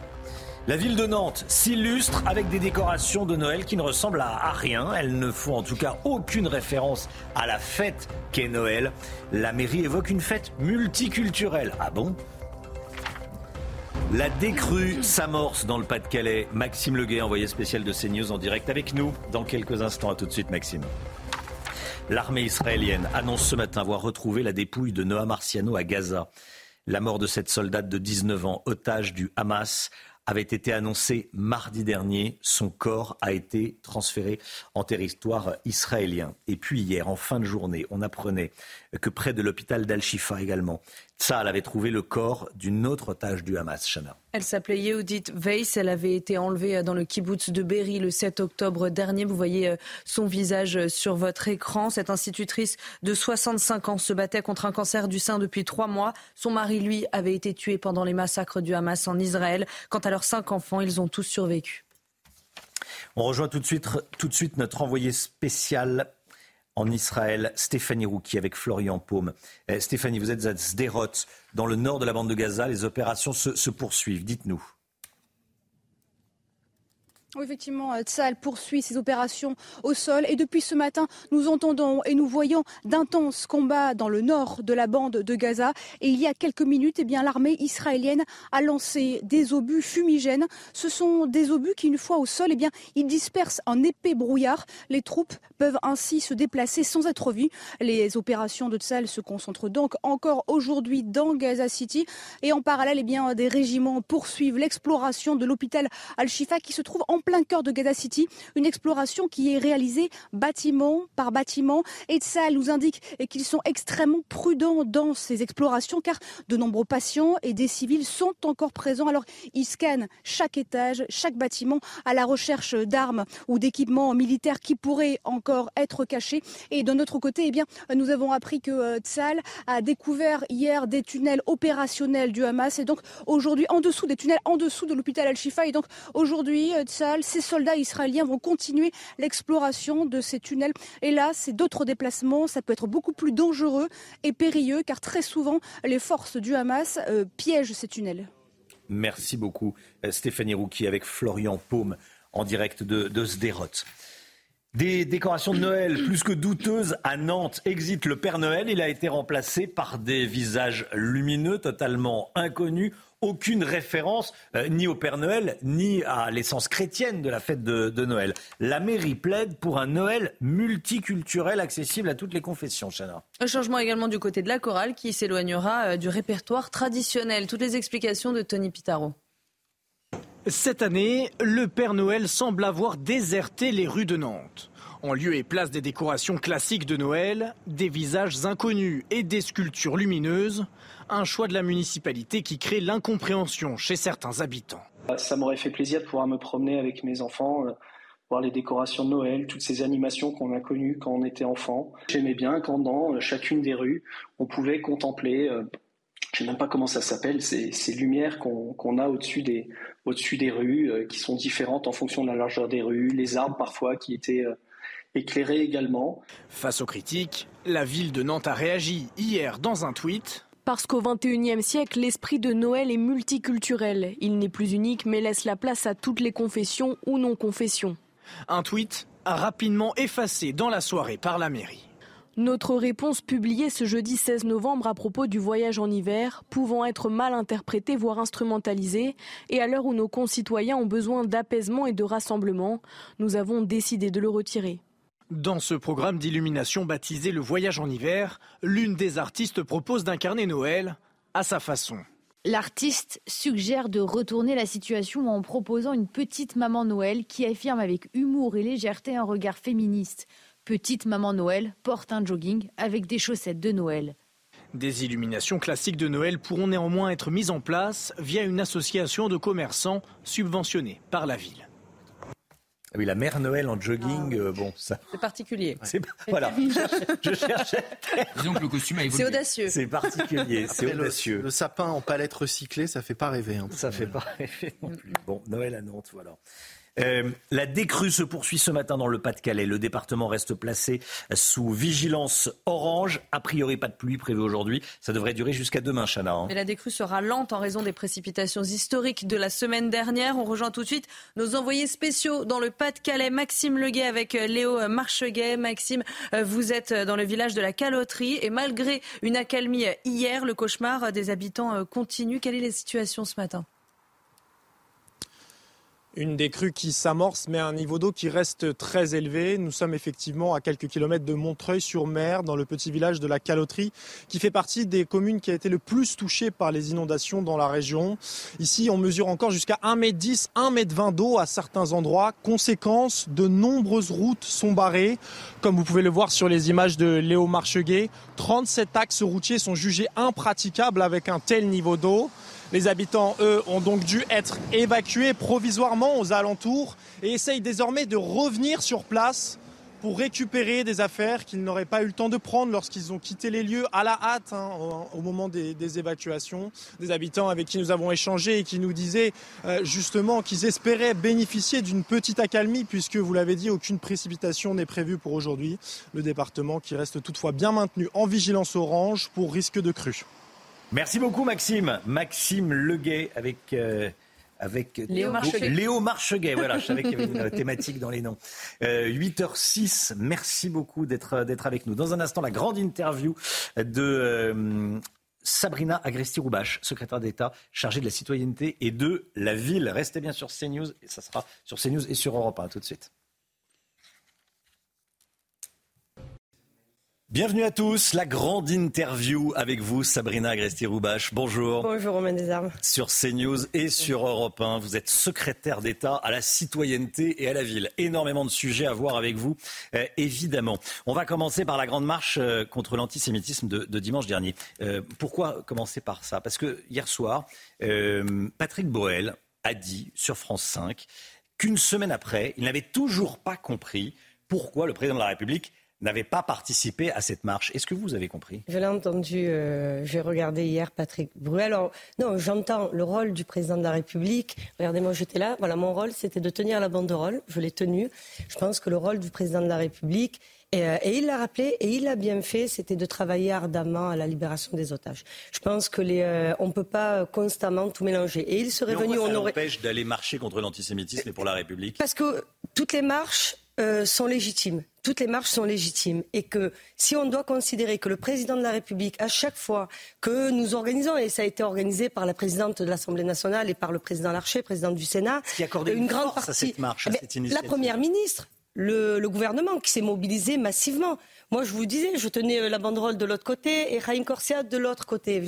La ville de Nantes s'illustre avec des décorations de Noël qui ne ressemblent à, rien. Elles ne font en tout cas aucune référence à la fête qu'est Noël. La mairie évoque une fête multiculturelle. Ah bon? La décrue s'amorce dans le Pas-de-Calais. Maxime Leguet, envoyé spécial de CNews en direct avec nous dans quelques instants. À tout de suite, Maxime. L'armée israélienne annonce ce matin avoir retrouvé la dépouille de Noah Marciano à Gaza. La mort de cette soldate de 19 ans, otage du Hamas, avait été annoncé mardi dernier. Son corps a été transféré en territoire israélien. Et puis hier, en fin de journée, on apprenait que près de l'hôpital d'Al-Shifa également, Tsahal avait trouvé le corps d'une autre otage du Hamas, Shana. Elle s'appelait Yehudit Weiss. Elle avait été enlevée dans le kibbutz de Berry le 7 octobre dernier. Vous voyez euh, son visage euh, sur votre écran. Cette institutrice de 65 ans se battait contre un cancer du sein depuis trois mois. Son mari, lui, avait été tué pendant les massacres du Hamas en Israël. Quant à leurs cinq enfants, ils ont tous survécu. On rejoint tout de suite, tout de suite notre envoyé spécial en Israël, Stéphanie Rouki avec Florian Paume. Eh, Stéphanie, vous êtes à Sderot, dans le nord de la bande de Gaza. Les opérations se, se poursuivent. Dites-nous. Oui, effectivement, euh, Tsal poursuit ses opérations au sol et depuis ce matin, nous entendons et nous voyons d'intenses combats dans le nord de la bande de Gaza. Et il y a quelques minutes, eh bien, l'armée israélienne a lancé des obus fumigènes. Ce sont des obus qui, une fois au sol, eh bien, ils dispersent un épais brouillard. Les troupes peuvent ainsi se déplacer sans être vues. Les opérations de Tsal se concentrent donc encore aujourd'hui dans Gaza City. Et en parallèle, eh bien, des régiments poursuivent l'exploration de l'hôpital Al-Shifa qui se trouve en plein cœur de Gaza City, une exploration qui est réalisée bâtiment par bâtiment. Et ça nous indique qu'ils sont extrêmement prudents dans ces explorations car de nombreux patients et des civils sont encore présents. Alors ils scannent chaque étage, chaque bâtiment à la recherche d'armes ou d'équipements militaires qui pourraient encore être cachés. Et de notre côté, eh bien, nous avons appris que euh, Tsal a découvert hier des tunnels opérationnels du Hamas et donc aujourd'hui en dessous des tunnels en dessous de l'hôpital Al-Shifa et donc aujourd'hui euh, Ces soldats israéliens vont continuer l'exploration de ces tunnels. Et là, c'est d'autres déplacements. Ça peut être beaucoup plus dangereux et périlleux car très souvent, les forces du Hamas euh, piègent ces tunnels. Merci beaucoup, euh, Stéphanie Rouki, avec Florian Paume en direct de, de. Des décorations de Noël plus que douteuses à Nantes. Exit le Père Noël. Il a été remplacé par des visages lumineux, totalement inconnus aucune référence euh, ni au Père Noël, ni à l'essence chrétienne de la fête de, de, Noël. La mairie plaide pour un Noël multiculturel accessible à toutes les confessions, Chana. Un changement également du côté de la chorale qui s'éloignera du répertoire traditionnel. Toutes les explications de Tony Pitaro. Cette année, le Père Noël semble avoir déserté les rues de Nantes. En lieu et place des décorations classiques de Noël, des visages inconnus et des sculptures lumineuses, un choix de la municipalité qui crée l'incompréhension chez certains habitants. Ça m'aurait fait plaisir de pouvoir me promener avec mes enfants, euh, voir les décorations de Noël, toutes ces animations qu'on a connues quand on était enfant. J'aimais bien quand dans euh, chacune des rues, on pouvait contempler euh, je ne sais même pas comment ça s'appelle, ces, ces lumières qu'on a au-dessus des, au des rues, qui sont différentes en fonction de la largeur des rues, les arbres parfois qui étaient éclairés également. Face aux critiques, la ville de Nantes a réagi hier dans un tweet. Parce qu'au XXIe siècle, l'esprit de Noël est multiculturel. Il n'est plus unique mais laisse la place à toutes les confessions ou non-confessions. Un tweet rapidement effacé dans la soirée par la mairie. Notre réponse publiée ce jeudi 16 novembre à propos du voyage en hiver, pouvant être mal interprétée, voire instrumentalisée, et à l'heure où nos concitoyens ont besoin d'apaisement et de rassemblement, nous avons décidé de le retirer. Dans ce programme d'illumination baptisé Le voyage en hiver, l'une des artistes propose d'incarner Noël à sa façon. L'artiste suggère de retourner la situation en proposant une petite maman Noël qui affirme avec humour et légèreté un regard féministe. Petite maman Noël porte un jogging avec des chaussettes de Noël. Des illuminations classiques de Noël pourront néanmoins être mises en place via une association de commerçants subventionnée par la ville. Ah oui, la mère Noël en jogging, ah. euh, bon, ça. C'est particulier. Voilà, je cherchais. Disons que le costume a évolué. C'est audacieux. C'est particulier, c'est audacieux. Le, sapin en palette recyclée, ça fait pas rêver. Hein. Ça fait pas rêver non plus. Bon, Noël à Nantes, voilà. Euh, la décrue se poursuit ce matin dans le Pas-de-Calais. Le département reste placé sous vigilance orange. A priori, pas de pluie prévue aujourd'hui. Ça devrait durer jusqu'à demain, Chana. Hein. Mais la décrue sera lente en raison des précipitations historiques de la semaine dernière. On rejoint tout de suite nos envoyés spéciaux dans le Pas-de-Calais. Maxime Leguet avec euh, Léo Marcheguet. Maxime, euh, vous êtes dans le village de la Caloterie et malgré une accalmie hier, le cauchemar des habitants continue. Quelle est la situation ce matin? Une des crues qui s'amorce, mais un niveau d'eau qui reste très élevé. Nous sommes effectivement à quelques kilomètres de Montreuil-sur-Mer, dans le petit village de la Caloterie, qui fait partie des communes qui a été le plus touchées par les inondations dans la région. Ici, on mesure encore jusqu'à 1m10, 1m20 d'eau à certains endroits. Conséquence, de nombreuses routes sont barrées. Comme vous pouvez le voir sur les images de Léo Marcheguet, 37 axes routiers sont jugés impraticables avec un tel niveau d'eau. Les habitants, eux, ont donc dû être évacués provisoirement aux alentours et essayent désormais de revenir sur place pour récupérer des affaires qu'ils n'auraient pas eu le temps de prendre lorsqu'ils ont quitté les lieux à la hâte hein, au, moment des, évacuations. Des habitants avec qui nous avons échangé et qui nous disaient euh, justement qu'ils espéraient bénéficier d'une petite accalmie puisque, vous l'avez dit, aucune précipitation n'est prévue pour aujourd'hui. Le département qui reste toutefois bien maintenu en vigilance orange pour risque de crue. Merci beaucoup Maxime. Maxime Leguet avec... Euh, avec Léo Marcheguet. Léo Marcheguet, voilà, je savais qu'il y avait une thématique dans les noms. 8h06, euh, merci beaucoup d'être avec nous. Dans un instant, la grande interview de euh, Sabrina Agresti-Roubache, secrétaire d'État chargée de la citoyenneté et de la ville. Restez bien sur CNews, et ça sera sur CNews et sur Europe 1 tout de suite. Bienvenue à tous, la grande interview avec vous, Sabrina Agresti-Roubache. Bonjour. Bonjour, Romain Desarmes. Sur CNews et sur Europe 1, vous êtes secrétaire d'État à la citoyenneté et à la ville. Énormément de sujets à voir avec vous, euh, évidemment. On va commencer par la grande marche euh, contre l'antisémitisme de, dimanche dernier. Euh, pourquoi commencer par ça? Parce que hier soir, Patrick Boel a dit sur France 5 qu'une semaine après, il n'avait toujours pas compris pourquoi le président de la République n'avait pas participé à cette marche. Est-ce que vous avez compris? Je l'ai entendu, euh, j'ai regardé hier Patrick Bruel. Alors, non, j'entends le rôle du président de la République. Regardez-moi, j'étais là. Voilà, mon rôle, c'était de tenir la banderole. Je l'ai tenue. Je pense que le rôle du président de la République, et, euh, il l'a rappelé, et il l'a bien fait, c'était de travailler ardemment à la libération des otages. Je pense que les, euh, on ne peut pas constamment tout mélanger. Et il serait Mais venu, on aurait. empêche d'aller marcher contre l'antisémitisme et pour la République? Parce que toutes les marches euh, sont légitimes. Toutes les marches sont légitimes. Et que si on doit considérer que le président de la République, à chaque fois que nous organisons, et ça a été organisé par la présidente de l'Assemblée nationale et par le président Larcher, président du Sénat, qui accordait une, grande partie. À cette marche, à eh cette initiative. La première ministre, le, gouvernement qui s'est mobilisé massivement. Moi, je vous disais, je tenais euh, la banderole de l'autre côté et Raïm Corsia de l'autre côté.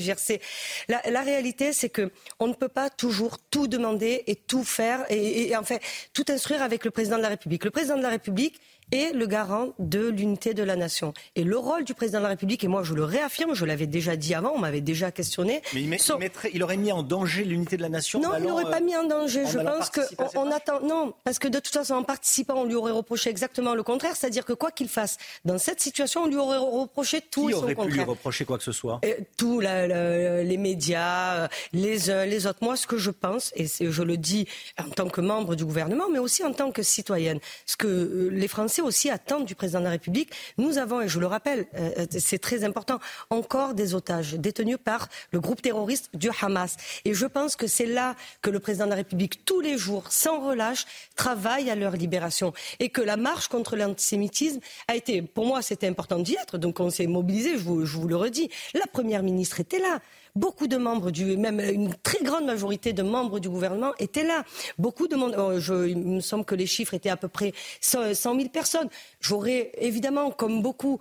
La, la, réalité, c'est que on ne peut pas toujours tout demander et tout faire et, et, en fait tout instruire avec le président de la République. Le président de la République, est le garant de l'unité de la nation. Et le rôle du président de la République, et moi je le réaffirme, je l'avais déjà dit avant, on m'avait déjà questionné. Mais il, mettrait, il, aurait mis en danger l'unité de la nation Non, il n'aurait pas mis en danger. Je pense qu'on on attend. Non, parce que de toute façon, en participant, on lui aurait reproché exactement le contraire. C'est-à-dire que quoi qu'il fasse dans cette situation, on lui aurait reproché tout Qui et son aurait pu lui reprocher quoi que ce soit? Tout, la, la, les médias, les uns, les autres. Moi, ce que je pense, et je le dis en tant que membre du gouvernement, mais aussi en tant que citoyenne, ce que euh, les Français aussi attendent du président de la République. Nous avons, et je le rappelle, euh, c'est très important, encore des otages détenus par le groupe terroriste du Hamas. Et je pense que c'est là que le président de la République, tous les jours, sans relâche, travaille à leur libération. Et que la marche contre l'antisémitisme a été, pour moi, c'était important d'y être. Donc on s'est mobilisé, je vous le redis. La première ministre était là. Beaucoup de membres du, même une très grande majorité de membres du gouvernement étaient là. Beaucoup de monde, oh, je, il me semble que les chiffres étaient à peu près 100 000 personnes. J'aurais évidemment, comme beaucoup,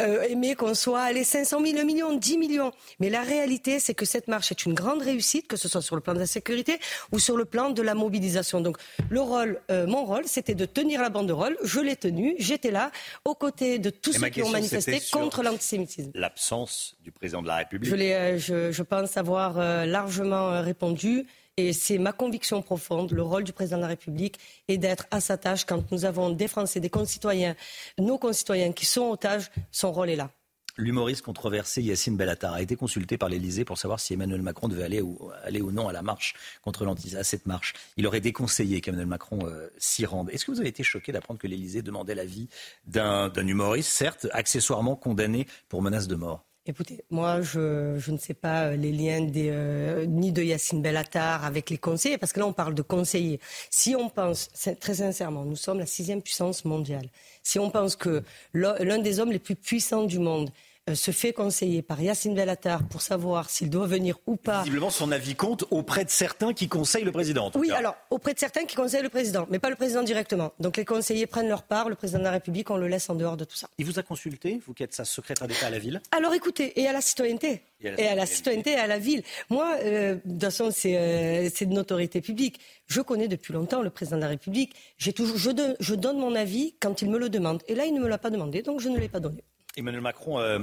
euh, aimé qu'on soit les 500 000, 1 million, 10 millions. Mais la réalité, c'est que cette marche est une grande réussite, que ce soit sur le plan de la sécurité ou sur le plan de la mobilisation. Donc, le rôle, euh, mon rôle, c'était de tenir la banderole. Je l'ai tenue. J'étais là, aux côtés de tous ceux qui ont manifesté contre l'antisémitisme. L'absence du président de la République. Je, euh, je, je pense avoir largement répondu. C'est ma conviction profonde, le rôle du président de la République est d'être à sa tâche quand nous avons des Français, des concitoyens, nos concitoyens qui sont otages, son rôle est là. L'humoriste controversé Yacine Bellatar a été consulté par l'Elysée pour savoir si Emmanuel Macron devait aller ou, non à la marche contre à cette marche. Il aurait déconseillé qu'Emmanuel Macron euh, s'y rende. Est-ce que vous avez été choqué d'apprendre que l'Elysée demandait l'avis d'un humoriste, certes accessoirement condamné pour menace de mort? Écoutez, moi, je, ne sais pas euh, les liens euh, ni de Yacine Bellatar avec les conseillers, parce que là, on parle de conseillers. Si on pense, très sincèrement, nous sommes la sixième puissance mondiale. Si on pense que l'un des hommes les plus puissants du monde se fait conseiller par Yacine Bellatar pour savoir s'il doit venir ou pas. Visiblement, son avis compte auprès de certains qui conseillent le président. En tout oui, cas. alors auprès de certains qui conseillent le président, mais pas le président directement. Donc les conseillers prennent leur part, le président de la République, on le laisse en dehors de tout ça. Il vous a consulté, vous qui êtes sa secrétaire d'État à la ville? Alors écoutez, et à la citoyenneté. Et à la, et à la citoyenneté et à la ville. Moi, euh, de toute façon, c'est euh, de notoriété publique. Je connais depuis longtemps le président de la République. Toujours, je, de, je donne mon avis quand il me le demande. Et là, il ne me l'a pas demandé, donc je ne l'ai pas donné. Emmanuel Macron euh,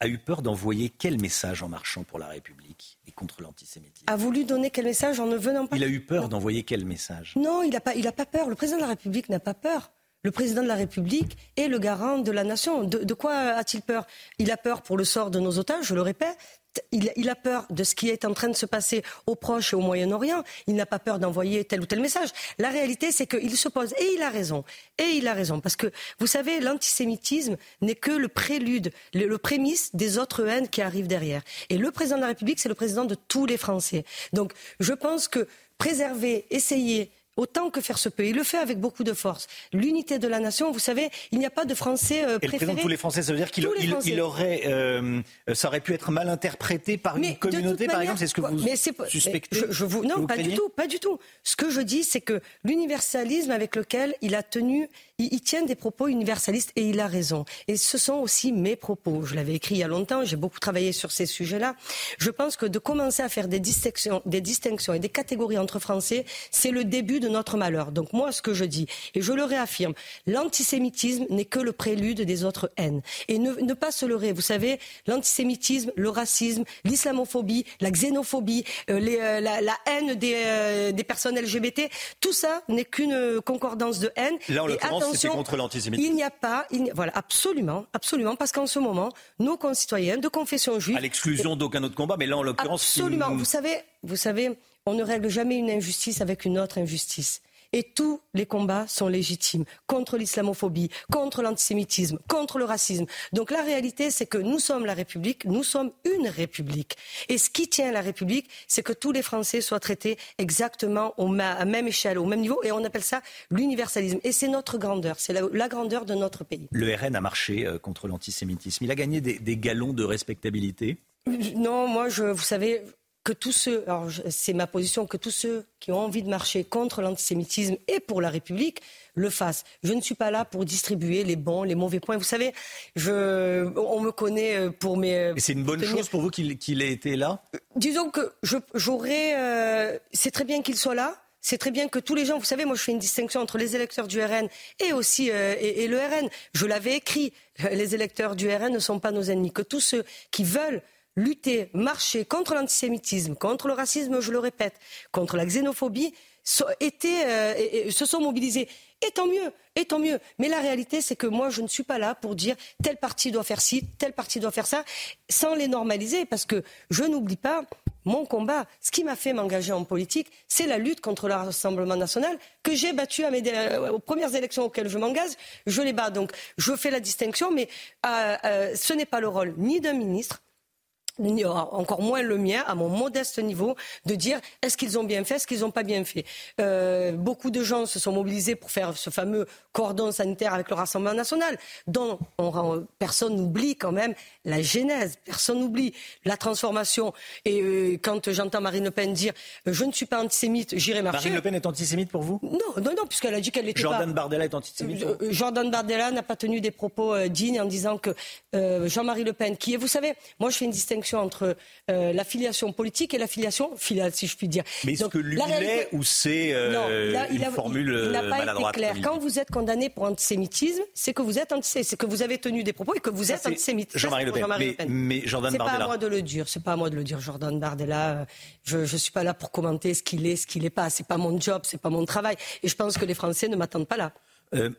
a eu peur d'envoyer quel message en marchant pour la République et contre l'antisémitisme A voulu donner quel message en ne venant pas Il a eu peur d'envoyer quel message? Non, il n'a pas, il pas peur. Le président de la République n'a pas peur. Le président de la République est le garant de la nation. De, de quoi a-t-il peur? Il a peur pour le sort de nos otages, je le répète. Il, a peur de ce qui est en train de se passer au Proche et au Moyen-Orient. Il n'a pas peur d'envoyer tel ou tel message. La réalité, c'est qu'il se pose, et il a raison, et il a raison, parce que vous savez, l'antisémitisme n'est que le prélude, le, le, prémisse des autres haines qui arrivent derrière. Et le président de la République, c'est le président de tous les Français. Donc, je pense que préserver, essayer autant que faire se peut. Il le fait avec beaucoup de force. L'unité de la nation, vous savez, il n'y a pas de Français euh, préféré. Et le président de tous les Français, ça veut dire qu'il il, il aurait, euh, ça aurait pu être mal interprété par mais une communauté, par exemple. C'est ce que vous mais suspectez je, je vous, Non, vous pas craignez du tout, pas du tout. Ce que je dis, c'est que l'universalisme avec lequel il a tenu, il, il, tient des propos universalistes et il a raison. Et ce sont aussi mes propos. Je l'avais écrit il y a longtemps. J'ai beaucoup travaillé sur ces sujets-là. Je pense que de commencer à faire des distinctions, des distinctions et des catégories entre Français, c'est le début de notre malheur. Donc moi, ce que je dis, et je le réaffirme, l'antisémitisme n'est que le prélude des autres haines. Et ne, ne pas se leurrer. Vous savez, l'antisémitisme, le racisme, l'islamophobie, la xénophobie, euh, les, euh, la, la, haine des, euh, des, personnes LGBT, tout ça n'est qu'une concordance de haine. Là, en l'occurrence, attention, contre l'antisémitisme. il n'y a pas, il voilà, absolument, absolument, parce qu'en ce moment, nos concitoyens de confession juive, À l'exclusion d'aucun autre combat, mais là, en l'occurrence, Absolument. Vous savez, vous savez, on ne règle jamais une injustice avec une autre injustice. Et tous les combats sont légitimes contre l'islamophobie, contre l'antisémitisme, contre le racisme. Donc la réalité, c'est que nous sommes la République, nous sommes une République. Et ce qui tient la République, c'est que tous les Français soient traités exactement au à même échelle, au même niveau. Et on appelle ça l'universalisme. Et c'est notre grandeur, c'est la, grandeur de notre pays. Le RN a marché euh, contre l'antisémitisme. Il a gagné des, galons de respectabilité? Non, moi, je, vous savez, que tous ceux, alors c'est ma position, que tous ceux qui ont envie de marcher contre l'antisémitisme et pour la République le fassent. Je ne suis pas là pour distribuer les bons, les mauvais points. Vous savez, je, on me connaît euh, pour mes. Euh, et c'est une bonne chose pour vous qu'il ait été là? Disons que j'aurais. Euh, c'est très bien qu'il soit là. C'est très bien que tous les gens, vous savez, moi je fais une distinction entre les électeurs du RN et aussi et, et le RN. Je l'avais écrit. Les électeurs du RN ne sont pas nos ennemis. Que tous ceux qui veulent lutter, marcher contre l'antisémitisme, contre le racisme, je le répète, contre la xénophobie, euh, se sont mobilisés. Et tant mieux, et tant mieux. Mais la réalité, c'est que moi, je ne suis pas là pour dire tel parti doit faire ci, tel parti doit faire ça, sans les normaliser, parce que je n'oublie pas mon combat. Ce qui m'a fait m'engager en politique, c'est la lutte contre le Rassemblement national que j'ai battu euh, aux premières élections auxquelles je m'engage. Je les bats. Donc, je fais la distinction, mais euh, ce n'est pas le rôle ni d'un ministre, encore moins le mien, à mon modeste niveau, de dire est-ce qu'ils ont bien fait, est-ce qu'ils n'ont pas bien fait. Euh, beaucoup de gens se sont mobilisés pour faire ce fameux cordon sanitaire avec le Rassemblement national, dont personne n'oublie quand même la genèse, personne n'oublie la transformation. Et euh, quand j'entends Marine Le Pen dire je ne suis pas antisémite, j'irai marcher. Marine Le Pen est antisémite pour vous? Non, non, non, puisqu'elle a dit qu'elle était Jordan Bardella est antisémite euh, Jordan Bardella n'a pas tenu des propos dignes en disant que Jean-Marie Le Pen, qui est, vous savez, moi je fais une distinction entre euh, la filiation politique et la filiation filiale, si je puis dire. Mais est-ce que lui réalité... ou c'est euh, une formule il, n'a pas été clair. Quand vous êtes condamné pour antisémitisme, c'est que vous êtes antisémite, c'est que vous avez tenu des propos et que vous êtes antisémite. Jean-Marie Le, Pen. Mais, Jordan Bardella. C'est pas à moi de le dire. C'est pas à moi de le dire. Jordan Bardella, je, ne suis pas là pour commenter ce qu'il est, ce qu'il n'est pas. C'est pas mon job, c'est pas mon travail. Et je pense que les Français ne m'attendent pas là. Euh,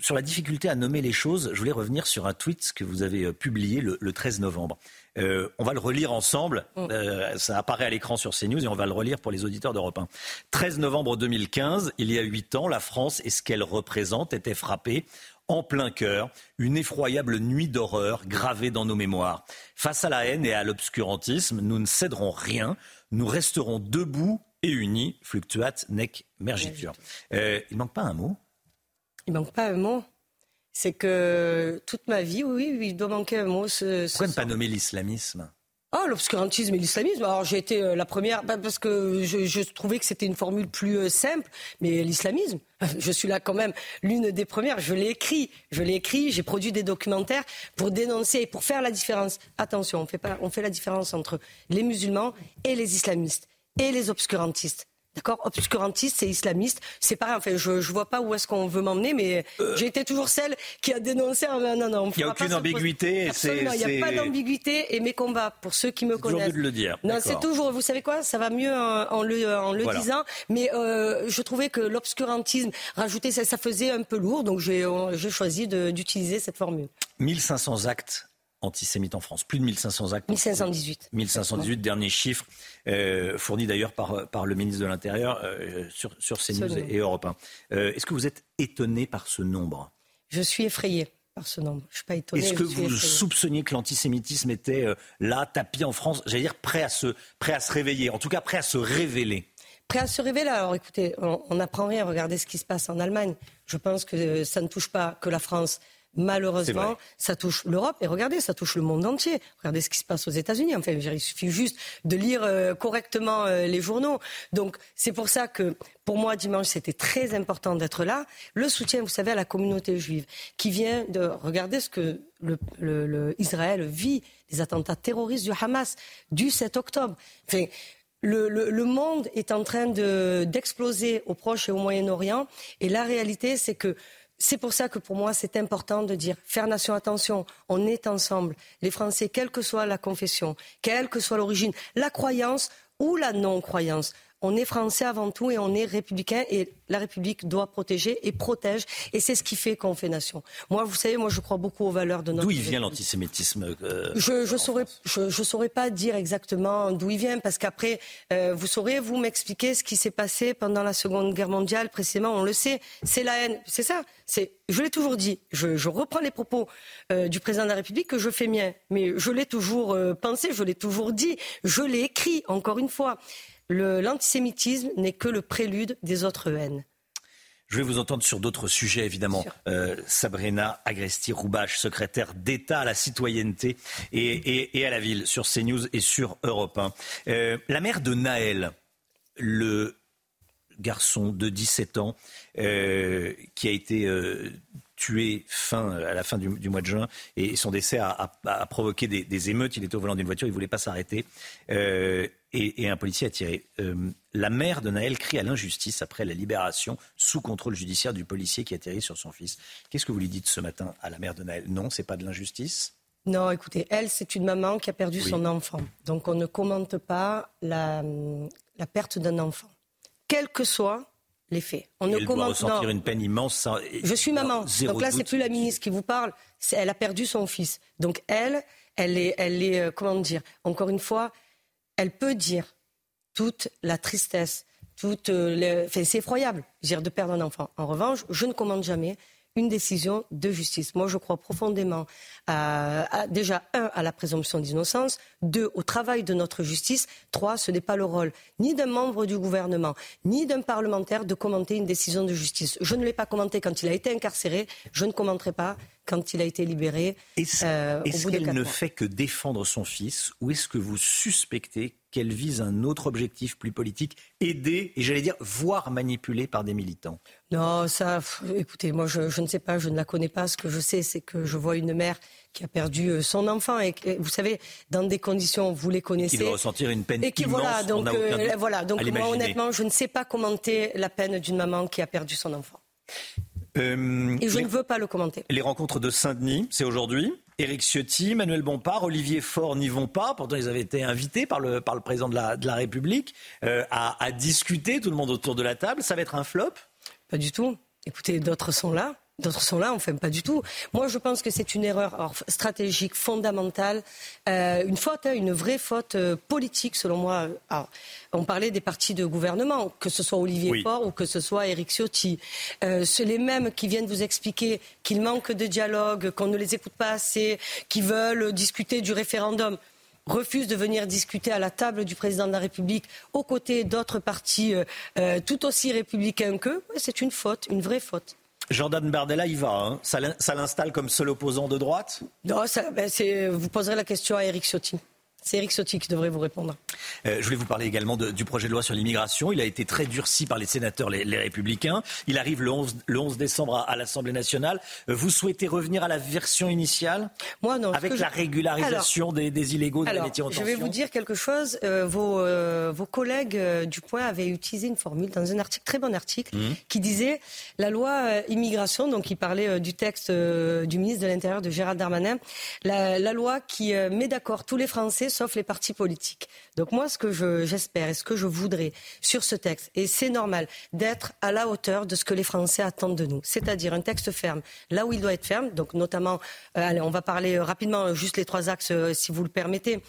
sur la difficulté à nommer les choses, je voulais revenir sur un tweet que vous avez publié le, le 13 novembre. Euh, on va le relire ensemble. Mm. Euh, ça apparaît à l'écran sur CNews et on va le relire pour les auditeurs d'Europe 1. 13 novembre 2015, il y a huit ans, la France et ce qu'elle représente étaient frappées en plein cœur, une effroyable nuit d'horreur gravée dans nos mémoires. Face à la haine et à l'obscurantisme, nous ne céderons rien, nous resterons debout et unis, fluctuat nec mergitur. Euh, il manque pas un mot? Il manque pas un mot c'est que toute ma vie, oui, il doit manquer un mot. Ce, Pourquoi ne pas nommer l'islamisme? Oh, l'obscurantisme et l'islamisme. Alors j'ai été euh, la première bah, parce que je, trouvais que c'était une formule plus euh, simple, mais l'islamisme, je suis là quand même l'une des premières. Je l'ai écrit, je l'ai écrit, j'ai produit des documentaires pour dénoncer et pour faire la différence. Attention, on fait pas, on fait la différence entre les musulmans et les islamistes et les obscurantistes. D'accord Obscurantiste, c'est islamiste. C'est pareil. Enfin, je ne vois pas où est-ce qu'on veut m'emmener, mais euh. j'ai été toujours celle qui a dénoncé. non, non, il n'y a aucune ambiguïté. Absolument, il n'y a pas d'ambiguïté. Et mes combats, pour ceux qui me connaissent. de le dire. Non, c'est toujours. Vous savez quoi Ça va mieux en, le, en le disant. Mais euh, je trouvais que l'obscurantisme, rajouter ça, ça faisait un peu lourd. Donc j'ai choisi d'utiliser cette formule. 1500 actes antisémites en France. Plus de 1500 actes. 1518. 1518, dernier chiffre, euh, fourni d'ailleurs par, par le ministre de l'Intérieur euh, sur, sur CNews et, Europe 1. Euh, est-ce que vous êtes étonné par ce nombre? Je suis effrayé par ce nombre. Je suis pas étonné. Est-ce que vous soupçonniez que l'antisémitisme était là, tapis en France, j'allais dire prêt à, se, prêt à se réveiller, en tout cas prêt à se révéler Prêt à se révéler Alors écoutez, on n'apprend rien. Regardez ce qui se passe en Allemagne. Je pense que ça ne touche pas que la France. Malheureusement, ça touche l'Europe et regardez, ça touche le monde entier. Regardez ce qui se passe aux États-Unis. Enfin, il suffit juste de lire euh, correctement euh, les journaux. Donc, c'est pour ça que, pour moi, dimanche, c'était très important d'être là. Le soutien, vous savez, à la communauté juive, qui vient de regarder ce que le, Israël vit, les attentats terroristes du Hamas du 7 octobre. Enfin, le, monde est en train d'exploser au Proche et au Moyen-Orient. Et la réalité, c'est que c'est pour ça que pour moi, c'est important de dire faire nation attention, on est ensemble. Les Français, quelle que soit la confession, quelle que soit l'origine, la croyance ou la non-croyance, on est français avant tout et on est républicain et la République doit protéger et protège. Et c'est ce qui fait qu'on fait nation. Moi, vous savez, moi je crois beaucoup aux valeurs de notre D'où il vient l'antisémitisme euh, Je je saurais je, je, saurais pas dire exactement d'où il vient parce qu'après euh, vous saurez vous m'expliquer ce qui s'est passé pendant la Seconde Guerre mondiale précisément, on le sait, c'est la haine, c'est ça, c'est je l'ai toujours dit, je, je, reprends les propos euh, du président de la République que je fais mien, mais je l'ai toujours pensé, je l'ai toujours dit, je l'ai écrit encore une fois l'antisémitisme n'est que le prélude des autres haines. Je vais vous entendre sur d'autres sujets, évidemment. Euh, Sabrina Agresti-Roubache, secrétaire d'État à la citoyenneté et, à la ville, sur CNews et sur Europe 1. Euh, la mère de Naël, le garçon de 17 ans euh, qui a été tué fin, à la fin du, mois de juin et son décès a, provoqué des, émeutes. Il était au volant d'une voiture, il ne voulait pas s'arrêter et, un policier a tiré. Euh, la mère de Naël crie à l'injustice après la libération sous contrôle judiciaire du policier qui a tiré sur son fils. Qu'est-ce que vous lui dites ce matin à la mère de Naël? Non, c'est pas de l'injustice? Non, écoutez, elle, c'est une maman qui a perdu son enfant. Donc on ne commente pas la, la perte d'un enfant. Quel que soit les faits. On ne commente ressentir une peine immense. Je suis maman. Donc là, c'est plus la ministre qui vous parle. Elle a perdu son fils. Donc elle, elle est, elle est, euh, comment dire Encore une fois, elle peut dire toute la tristesse, toute. Euh, c'est effroyable, dire de perdre un enfant. En revanche, je ne commande jamais une décision de justice. Moi, je crois profondément déjà, un, à la présomption d'innocence, deux, au travail de notre justice, trois, ce n'est pas le rôle ni d'un membre du gouvernement, ni d'un parlementaire de commenter une décision de justice. Je ne l'ai pas commenté quand il a été incarcéré, je ne commenterai pas quand il a été libéré. Est-ce euh, qu'elle ne fait que défendre son fils ou est-ce que vous suspectez qu'elle vise un autre objectif plus politique, aidé et j'allais dire voire manipulé par des militants? Non, ça, écoutez, moi je, ne sais pas, je ne la connais pas. Ce que je sais, c'est que je vois une mère qui a perdu euh, son enfant et, vous savez, dans des conditions, vous les connaissez. Qui doit ressentir une peine et qui, immense. Voilà, donc, euh, voilà, donc moi honnêtement, je ne sais pas commenter la peine d'une maman qui a perdu son enfant. Euh, et je ne veux pas le commenter. Les rencontres de Saint-Denis, c'est aujourd'hui. Éric Ciotti, Manuel Bompard, Olivier Faure n'y vont pas. Pourtant, ils avaient été invités par le, par le président de la, de la République euh, à, à discuter, tout le monde autour de la table. Ça va être un flop? Pas du tout. Écoutez, d'autres sont là. D'autres sont là, enfin pas du tout. Moi, je pense que c'est une erreur stratégique fondamentale, euh, une faute, hein, une vraie faute euh, politique, selon moi. Alors, on parlait des partis de gouvernement, que ce soit Olivier Faure ou que ce soit Éric Ciotti. Euh, c'est les mêmes qui viennent vous expliquer qu'il manque de dialogue, qu'on ne les écoute pas assez, qui veulent discuter du référendum refusent de venir discuter à la table du président de la République aux côtés d'autres partis euh, tout aussi républicains qu'eux, c'est une faute, une vraie faute. Jordan Bardella y va. Hein. Ça l'installe comme seul opposant de droite? Non, ben vous poserez la question à Eric Ciotti. C'est Eric Sotti qui devrait vous répondre. Euh, je voulais vous parler également du projet de loi sur l'immigration. Il a été très durci par les sénateurs, les, républicains. Il arrive le 11, le 11 décembre à, l'Assemblée nationale. Euh, vous souhaitez revenir à la version initiale? Moi, non. Avec la régularisation des, illégaux de la métier en Je vais vous dire quelque chose. Euh, vos, vos, collègues du Point avaient utilisé une formule dans un article, très bon article, mmh. qui disait la loi immigration, donc il parlait du texte du ministre de l'Intérieur de Gérald Darmanin, la, la loi qui met d'accord tous les Français sauf les partis politiques. Donc moi, ce que j'espère et ce que je voudrais sur ce texte, et c'est normal, d'être à la hauteur de ce que les Français attendent de nous, c'est-à-dire un texte ferme, là où il doit être ferme, donc notamment, euh, on va parler euh, rapidement, euh, juste les trois axes, si vous le permettez,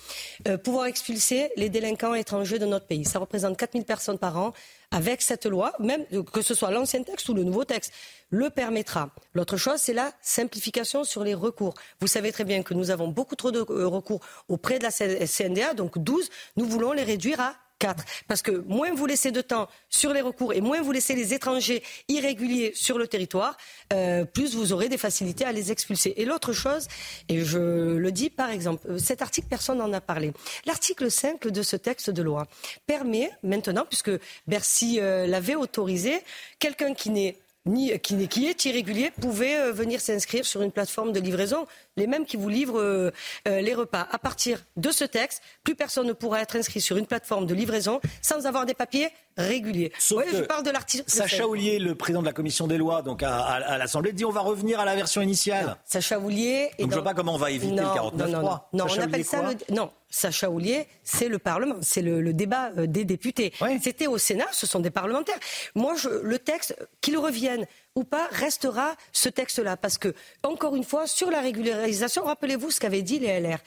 pouvoir expulser les délinquants étrangers de notre pays. Ça représente 4000 personnes par an avec cette loi, même que ce soit l'ancien texte ou le nouveau texte, le permettra. L'autre chose, c'est la simplification sur les recours. Vous savez très bien que nous avons beaucoup trop de euh, recours auprès de la CNDA, donc 12. Nous voulons les réduire à 4. Parce que moins vous laissez de temps sur les recours et moins vous laissez les étrangers irréguliers sur le territoire, euh, plus vous aurez des facilités à les expulser. Et l'autre chose, et je le dis par exemple, euh, cet article, personne n'en a parlé. L'article 5 de ce texte de loi permet maintenant, puisque Bercy euh, l'avait autorisé, quelqu'un qui n'est ni, qui, qui, est irrégulier pouvait venir s'inscrire sur une plateforme de livraison les mêmes qui vous livrent euh, euh, les repas. À partir de ce texte, plus personne ne pourra être inscrit sur une plateforme de livraison sans avoir des papiers réguliers. Sauf que je parle de l'article. Sacha Oulier, le président de la commission des lois, donc à, à- à l'Assemblée, dit on va revenir à la version initiale. Sacha Oulier. Donc je dans- vois pas comment on va éviter le Non, 49.3. Non, non, non. Non, on appelle ça le. Non, Sacha Oulier, c'est le Parlement, c'est le, le débat euh, des députés. C'était au Sénat, ce sont des parlementaires. Moi, je, le texte, qu'il revienne ou pas, restera ce texte-là. Parce que, encore une fois, sur la régularisation, rappelez-vous ce qu'avaient dit les LR,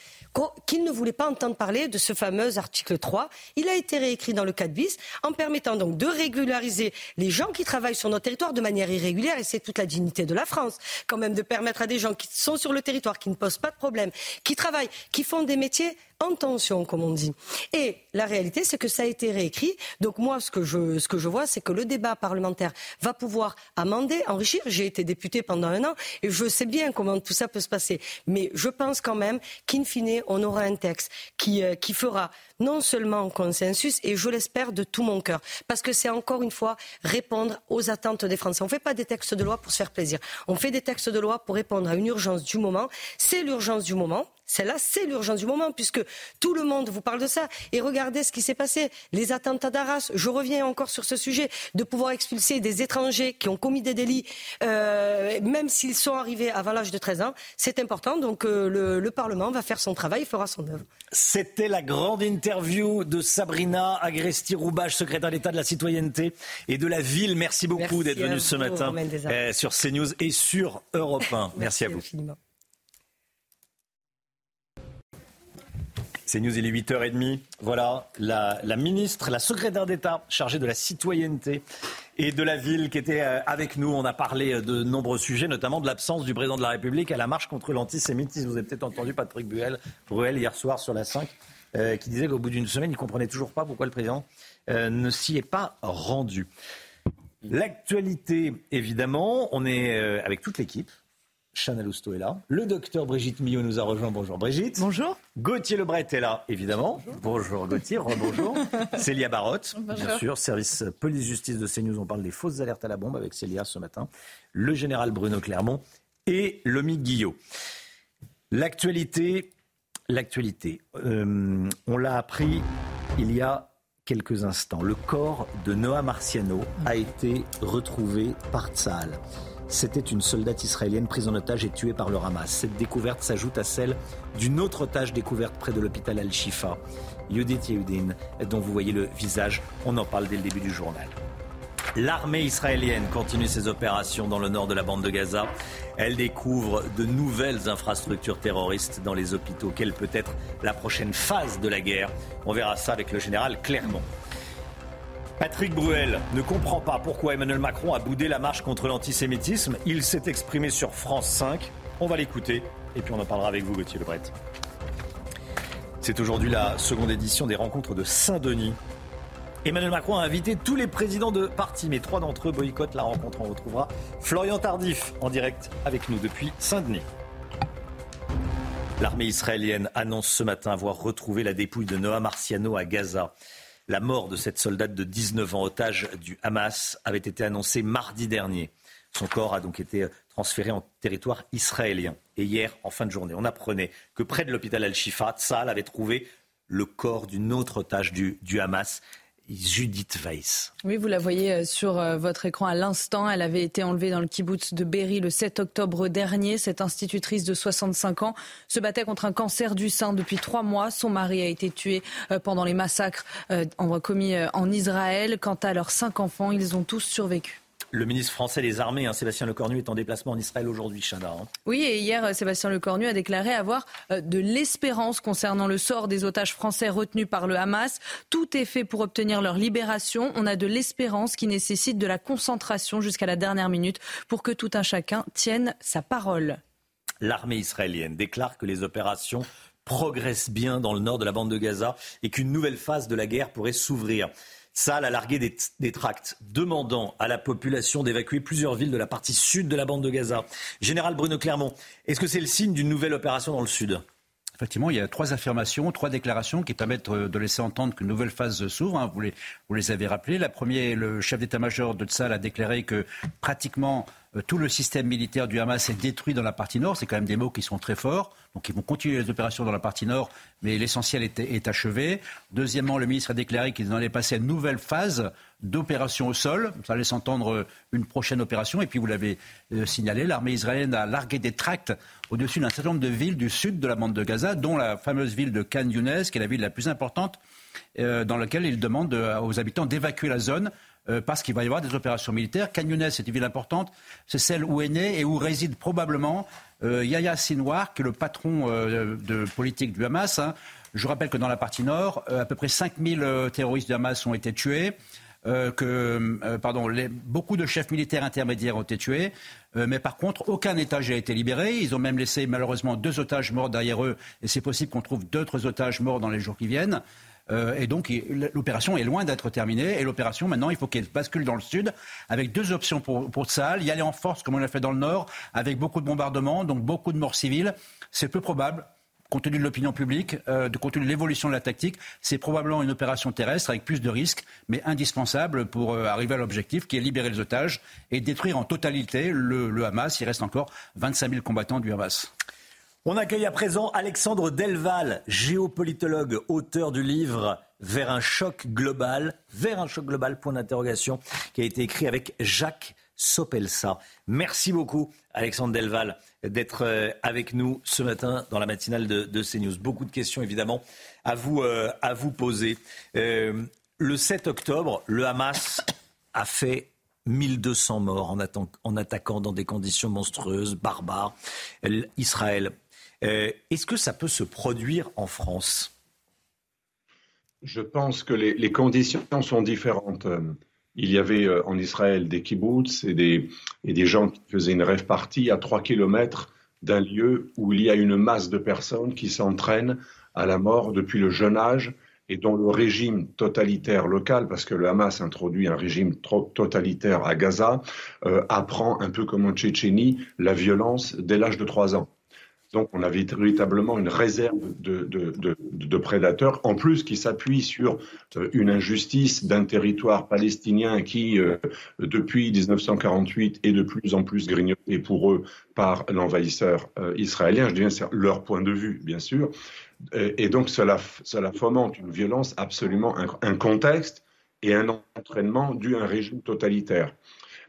qu'ils ne voulaient pas entendre parler de ce fameux article 3. Il a été réécrit dans le 4 bis, en permettant donc de régulariser les gens qui travaillent sur notre territoire de manière irrégulière, et c'est toute la dignité de la France, quand même, de permettre à des gens qui sont sur le territoire, qui ne posent pas de problème, qui travaillent, qui font des métiers en tension, comme on dit. Et la réalité, c'est que ça a été réécrit. Donc moi, ce que je, ce que je vois, c'est que le débat parlementaire va pouvoir amender, enrichir. J'ai été député pendant un an et je sais bien comment tout ça peut se passer. Mais je pense quand même qu'in fine, on aura un texte qui, euh, qui fera non seulement consensus, et je l'espère de tout mon cœur, parce que c'est encore une fois répondre aux attentes des Français. On ne fait pas des textes de loi pour se faire plaisir. On fait des textes de loi pour répondre à une urgence du moment. C'est l'urgence du moment. Celle-là, c'est l'urgence du moment, puisque tout le monde vous parle de ça. Et regardez ce qui s'est passé. Les attentats d'Arras, je reviens encore sur ce sujet, de pouvoir expulser des étrangers qui ont commis des délits, euh, même s'ils sont arrivés avant l'âge de 13 ans, c'est important. Donc euh, le, le Parlement va faire son travail, il fera son œuvre. C'était la grande interview de Sabrina Agresti-Roubache, secrétaire d'État de la citoyenneté et de la ville. Merci beaucoup d'être vous, ce matin euh, sur CNews et sur Europe 1. Merci, à vous. infiniment. C'est News, il est 8h30. Voilà, la, ministre, la secrétaire d'État chargée de la citoyenneté et de la ville qui était euh, avec nous. On a parlé euh, de nombreux sujets, notamment de l'absence du président de la République à la marche contre l'antisémitisme. Vous avez peut-être entendu Patrick Bruel, hier soir sur la 5, euh, qui disait qu'au bout d'une semaine, il ne comprenait toujours pas pourquoi le président ne s'y est pas rendu. L'actualité, évidemment, on est avec toute l'équipe. Chana Lousteau est là. Le docteur Brigitte Millot nous a rejoint. Bonjour Brigitte. Bonjour. Gauthier Lebret est là, évidemment. Bonjour, Gauthier. Bonjour. Célia Barotte, bien sûr. Service police-justice de CNews. On parle des fausses alertes à la bombe avec Célia ce matin. Le général Bruno Clermont et Lomi Guillot. L'actualité, l'actualité. Euh, on l'a appris il y a quelques instants. Le corps de Noah Marciano a été retrouvé par Tsahal. C'était une soldate israélienne prise en otage et tuée par le Hamas. Cette découverte s'ajoute à celle d'une autre otage découverte près de l'hôpital Al-Shifa, Yudit Yehudin, dont vous voyez le visage. On en parle dès le début du journal. L'armée israélienne continue ses opérations dans le nord de la bande de Gaza. Elle découvre de nouvelles infrastructures terroristes dans les hôpitaux. Quelle peut être la prochaine phase de la guerre? On verra ça avec le général Clermont. Patrick Bruel ne comprend pas pourquoi Emmanuel Macron a boudé la marche contre l'antisémitisme. Il s'est exprimé sur France 5. On va l'écouter et puis on en parlera avec vous, Gauthier Lebret. C'est aujourd'hui la seconde édition des rencontres de Saint-Denis. Emmanuel Macron a invité tous les présidents de partis, mais trois d'entre eux boycottent la rencontre. On retrouvera Florian Tardif en direct avec nous depuis Saint-Denis. L'armée israélienne annonce ce matin avoir retrouvé la dépouille de Noah Marciano à Gaza. La mort de cette soldate de 19 ans otage du Hamas avait été annoncée mardi dernier. Son corps a donc été transféré en territoire israélien. Et hier, en fin de journée, on apprenait que près de l'hôpital Al-Shifa, Tsahal avait trouvé le corps d'une autre otage du Hamas, Judith Weiss. Oui, vous la voyez euh, sur euh, votre écran à l'instant. Elle avait été enlevée dans le kibbutz de Berry le 7 octobre dernier. Cette institutrice de 65 ans se battait contre un cancer du sein depuis trois mois. Son mari a été tué euh, pendant les massacres commis en Israël. Quant à leurs cinq enfants, ils ont tous survécu. Le ministre français des Armées, hein, Sébastien Lecornu, est en déplacement en Israël aujourd'hui, Chana. hein. Oui, et hier, euh, Sébastien Lecornu a déclaré avoir euh, de l'espérance concernant le sort des otages français retenus par le Hamas. Tout est fait pour obtenir leur libération. On a de l'espérance qui nécessite de la concentration jusqu'à la dernière minute pour que tout un chacun tienne sa parole. L'armée israélienne déclare que les opérations progressent bien dans le nord de la bande de Gaza et qu'une nouvelle phase de la guerre pourrait s'ouvrir. Saal a largué des, tracts demandant à la population d'évacuer plusieurs villes de la partie sud de la bande de Gaza. Général Bruno Clermont, est-ce que c'est le signe d'une nouvelle opération dans le sud? Effectivement, il y a trois affirmations, trois déclarations qui permettent euh, de laisser entendre qu'une nouvelle phase s'ouvre. hein. Vous, les, avez rappelées. La première, le chef d'état-major de Tsahal a déclaré que pratiquement euh, tout le système militaire du Hamas est détruit dans la partie nord. C'est quand même des mots qui sont très forts. Donc ils vont continuer les opérations dans la partie nord, mais l'essentiel est, achevé. Deuxièmement, le ministre a déclaré qu'ils allaient passer à une nouvelle phase d'opération au sol. Ça laisse entendre euh, une prochaine opération. Et puis vous l'avez euh, signalé, l'armée israélienne a largué des tracts au-dessus d'un certain nombre de villes du sud de la bande de Gaza, dont la fameuse ville de Khan Younes, qui est la ville la plus importante, dans laquelle il demande aux habitants d'évacuer la zone euh, parce qu'il va y avoir des opérations militaires. Canyones, c'est une ville importante, c'est celle où est né et où réside probablement euh, Yahya Sinwar, qui est le patron euh, de politique du Hamas. Hein. Je rappelle que dans la partie nord, à peu près 5000 terroristes du Hamas ont été tués. que pardon, beaucoup de chefs militaires intermédiaires ont été tués, mais par contre, aucun otage n'a été libéré. Ils ont même laissé malheureusement deux otages morts derrière eux, et c'est possible qu'on trouve d'autres otages morts dans les jours qui viennent. Euh, et donc, l'opération est loin d'être terminée. Et l'opération, maintenant, il faut qu'elle bascule dans le sud, avec deux options pour, pour Tsahal. Y aller en force, comme on l'a fait dans le nord, avec beaucoup de bombardements, donc beaucoup de morts civiles. C'est peu probable compte tenu de l'opinion publique, euh, compte tenu de l'évolution de la tactique, c'est probablement une opération terrestre avec plus de risques, mais indispensable pour euh, arriver à l'objectif qui est libérer les otages et détruire en totalité le, le Hamas. Il reste encore 25 000 combattants du Hamas. On accueille à présent Alexandre Delval, géopolitologue, auteur du livre Vers un choc global, vers un choc global, point d'interrogation, qui a été écrit avec Jacques Sopelsa. Merci beaucoup, Alexandre Delval, d'être euh, avec nous ce matin dans la matinale de, CNews. Beaucoup de questions, évidemment, à vous, euh, à vous poser. Euh, le 7 octobre, le Hamas a fait 1200 morts en, en attaquant dans des conditions monstrueuses, barbares, Israël. Euh, est-ce que ça peut se produire en France? Je pense que les, conditions sont différentes. Il y avait euh, en Israël des kibbutz et des, gens qui faisaient une rêve partie à 3 kilomètres d'un lieu où il y a une masse de personnes qui s'entraînent à la mort depuis le jeune âge et dont le régime totalitaire local, parce que le Hamas introduit un régime totalitaire à Gaza, euh, apprend un peu comme en Tchétchénie la violence dès l'âge de 3 ans. Donc on avait véritablement une réserve de, prédateurs, en plus qui s'appuie sur euh, une injustice d'un territoire palestinien qui, euh, depuis 1948, est de plus en plus grignoté pour eux par l'envahisseur euh, israélien. Je dis c'est leur point de vue, bien sûr. Et, donc cela, cela, fomente une violence absolument, un contexte et un entraînement dû à un régime totalitaire.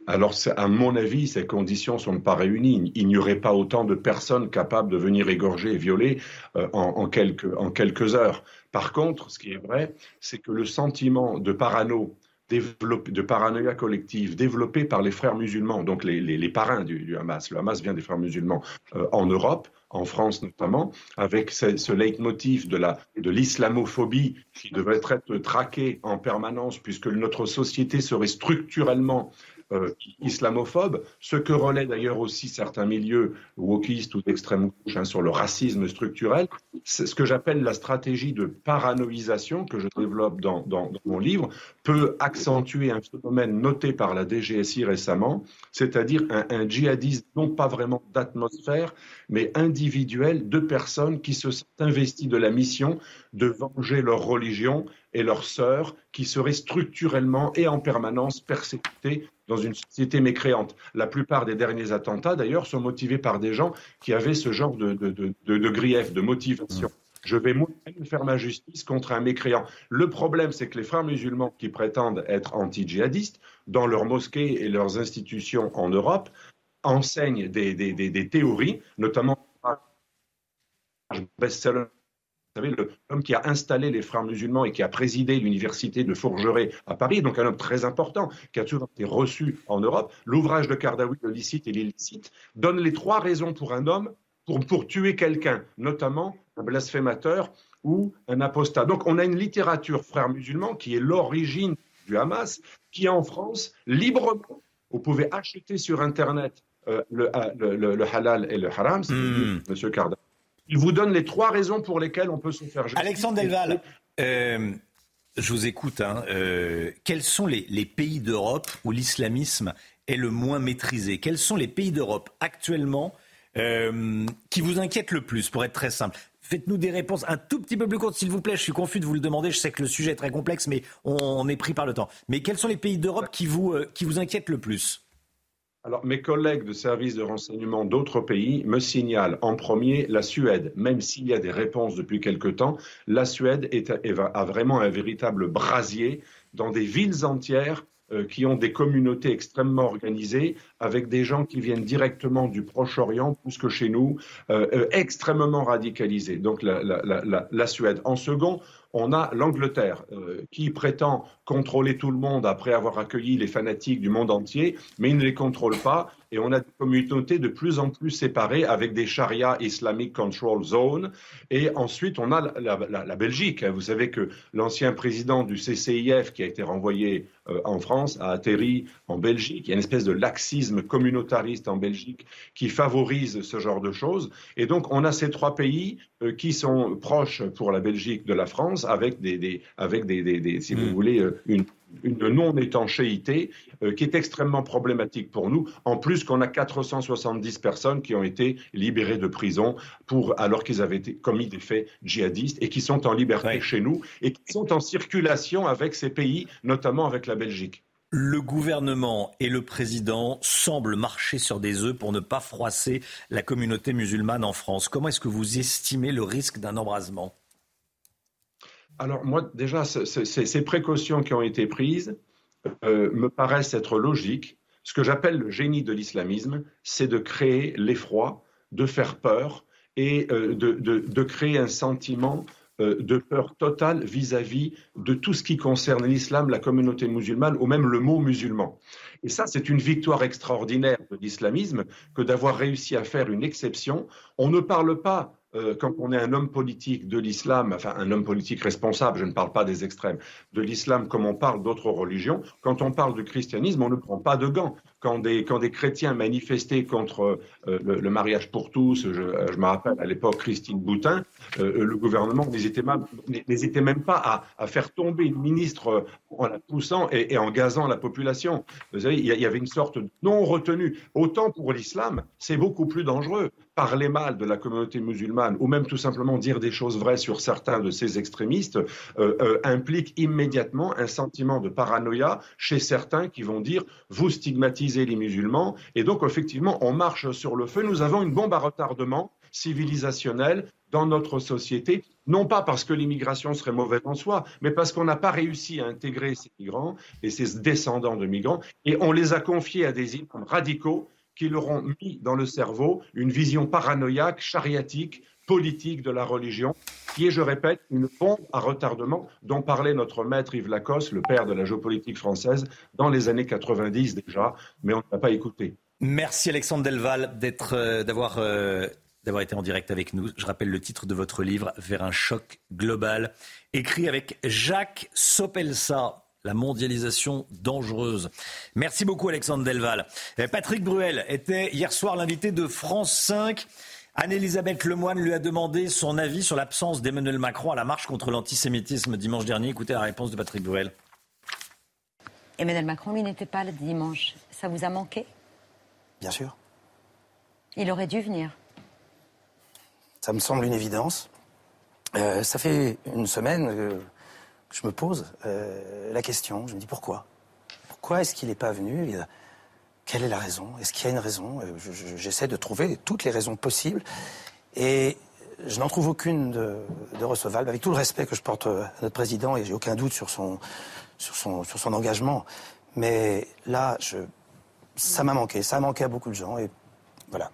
Alors, à mon avis, ces conditions ne sont pas réunies. Il n'y aurait pas autant de personnes capables de venir égorger et violer euh, en, quelques, heures. Par contre, ce qui est vrai, c'est que le sentiment de parano, de paranoïa collective développé par les frères musulmans, donc les, parrains du, Hamas. Le Hamas vient des frères musulmans euh, en Europe, en France notamment, avec ce, leitmotiv de l'islamophobie qui devrait être traqué en permanence puisque notre société serait structurellement euh, islamophobe, ce que relaient d'ailleurs aussi certains milieux wokistes ou d'extrême gauche hein, sur le racisme structurel. C'est ce que j'appelle la stratégie de paranoïsation que je développe dans, mon livre, peut accentuer un phénomène noté par la DGSI récemment, c'est-à-dire un, un djihadisme non pas vraiment d'atmosphère, mais individuel de personnes qui se sont investies de la mission de venger leur religion et leurs sœurs qui seraient structurellement et en permanence persécutées dans une société mécréante. La plupart des derniers attentats, d'ailleurs, sont motivés par des gens qui avaient ce genre de, de, de, de grief, de motivation. Je vais moi-même faire ma justice contre un mécréant. Le problème, c'est que les frères musulmans qui prétendent être anti-djihadistes, dans leurs mosquées et leurs institutions en Europe, enseignent des, des, des, des théories, notamment best-seller savez, l'homme qui a installé les frères musulmans et qui a présidé l'université de Fourgeret à Paris, donc un homme très important, qui a toujours été reçu en Europe. L'ouvrage de Kardawi, le licite et l'illicite, donne les trois raisons pour un homme pour, pour tuer quelqu'un, notamment un blasphémateur ou un apostat. Donc on a une littérature, frères musulmans, qui est l'origine du Hamas, qui en France, librement, vous pouvez acheter sur Internet euh, le, le, halal et le haram, c'est mmh. M. Kardawi il vous donne les trois raisons pour lesquelles on peut se faire justice. Alexandre Delval, euh, je vous écoute. Hein, euh, quels sont les, pays d'Europe où l'islamisme est le moins maîtrisé? Quels sont les pays d'Europe actuellement euh, qui vous inquiètent le plus, pour être très simple? Faites-nous des réponses un tout petit peu plus courtes, s'il vous plaît. Je suis confus de vous le demander. Je sais que le sujet est très complexe, mais on, est pris par le temps. Mais quels sont les pays d'Europe qui vous, qui vous inquiètent le plus? Alors, mes collègues de services de renseignement d'autres pays me signalent en premier la Suède, même s'il y a des réponses depuis quelque temps, la Suède est, a vraiment un véritable brasier dans des villes entières euh, qui ont des communautés extrêmement organisées, avec des gens qui viennent directement du Proche-Orient, plus que chez nous, euh, euh, extrêmement radicalisés. Donc la, Suède. En second, on a l'Angleterre euh, qui prétend contrôler tout le monde après avoir accueilli les fanatiques du monde entier, mais il ne les contrôle pas. Et on a des communautés de plus en plus séparées avec des Sharia Islamic Control Zones. Et ensuite, on a la, Belgique. Vous savez que l'ancien président du CCIF, qui a été renvoyé euh, en France, a atterri en Belgique. Il y a une espèce de laxisme communautariste en Belgique qui favorise ce genre de choses. Et donc, on a ces trois pays euh, qui sont proches pour la Belgique de la France, avec des, avec des, si vous hmm. voulez, euh, une, une non-étanchéité euh, qui est extrêmement problématique pour nous. En plus qu'on a 470 personnes qui ont été libérées de prison pour, alors qu'ils avaient commis des faits djihadistes et qui sont en liberté chez nous et qui sont en circulation avec ces pays, notamment avec la Belgique. Le gouvernement et le président semblent marcher sur des œufs pour ne pas froisser la communauté musulmane en France. Comment est-ce que vous estimez le risque d'un embrasement? Alors moi, déjà, ces précautions qui ont été prises euh, me paraissent être logiques. Ce que j'appelle le génie de l'islamisme, c'est de créer l'effroi, de faire peur et euh, de, créer un sentiment euh, de peur totale vis-à-vis de tout ce qui concerne l'islam, la communauté musulmane ou même le mot musulman. Et ça, c'est une victoire extraordinaire de l'islamisme que d'avoir réussi à faire une exception. On ne parle pas euh, quand on est un homme politique de l'islam, enfin un homme politique responsable, je ne parle pas des extrêmes, de l'islam comme on parle d'autres religions, quand on parle du christianisme, on ne prend pas de gants. Quand des, quand des chrétiens manifestaient contre euh, le, mariage pour tous, je, je me rappelle à l'époque Christine Boutin, euh, le gouvernement n'hésitait même, pas à, faire tomber une ministre en la poussant et, en gazant la population. Vous savez, il y, avait une sorte de non-retenue. Autant pour l'islam, c'est beaucoup plus dangereux. Parler mal de la communauté musulmane ou même tout simplement dire des choses vraies sur certains de ces extrémistes euh, euh, implique immédiatement un sentiment de paranoïa chez certains qui vont dire vous stigmatisez les musulmans et donc effectivement on marche sur le feu. Nous avons une bombe à retardement civilisationnelle dans notre société, non pas parce que l'immigration serait mauvaise en soi, mais parce qu'on n'a pas réussi à intégrer ces migrants et ces descendants de migrants, et on les a confiés à des imams radicaux qui leur ont mis dans le cerveau une vision paranoïaque, chariatique, politique de la religion, qui est, je répète, une bombe à retardement dont parlait notre maître Yves Lacoste, le père de la géopolitique française, dans les années 90 déjà, mais on ne l'a pas écouté. Merci Alexandre Delval euh, d'avoir euh, d'avoir été en direct avec nous. Je rappelle le titre de votre livre, Vers un choc global, écrit avec Jacques Sopelsa. La mondialisation dangereuse. Merci beaucoup Alexandre Delval. Euh, Patrick Bruel était hier soir l'invité de France 5. Anne-Elisabeth Lemoine lui a demandé son avis sur l'absence d'Emmanuel Macron à la marche contre l'antisémitisme dimanche dernier. Écoutez la réponse de Patrick Bruel. Emmanuel Macron, lui, n'était pas le dimanche. Ça vous a manqué? Bien sûr. Il aurait dû venir. Ça me semble une évidence. Euh, ça fait une semaine que je me pose euh, la question. Je me dis pourquoi? Pourquoi est-ce qu'il n'est pas venu? Quelle est la raison? Est-ce qu'il y a une raison? Euh, J'essaie de trouver toutes les raisons possibles. Et je n'en trouve aucune de, recevable, avec tout le respect que je porte à notre président, et j'ai aucun doute sur son, sur son, sur son engagement. Mais là, ça m'a manqué. Ça a manqué à beaucoup de gens. Et voilà.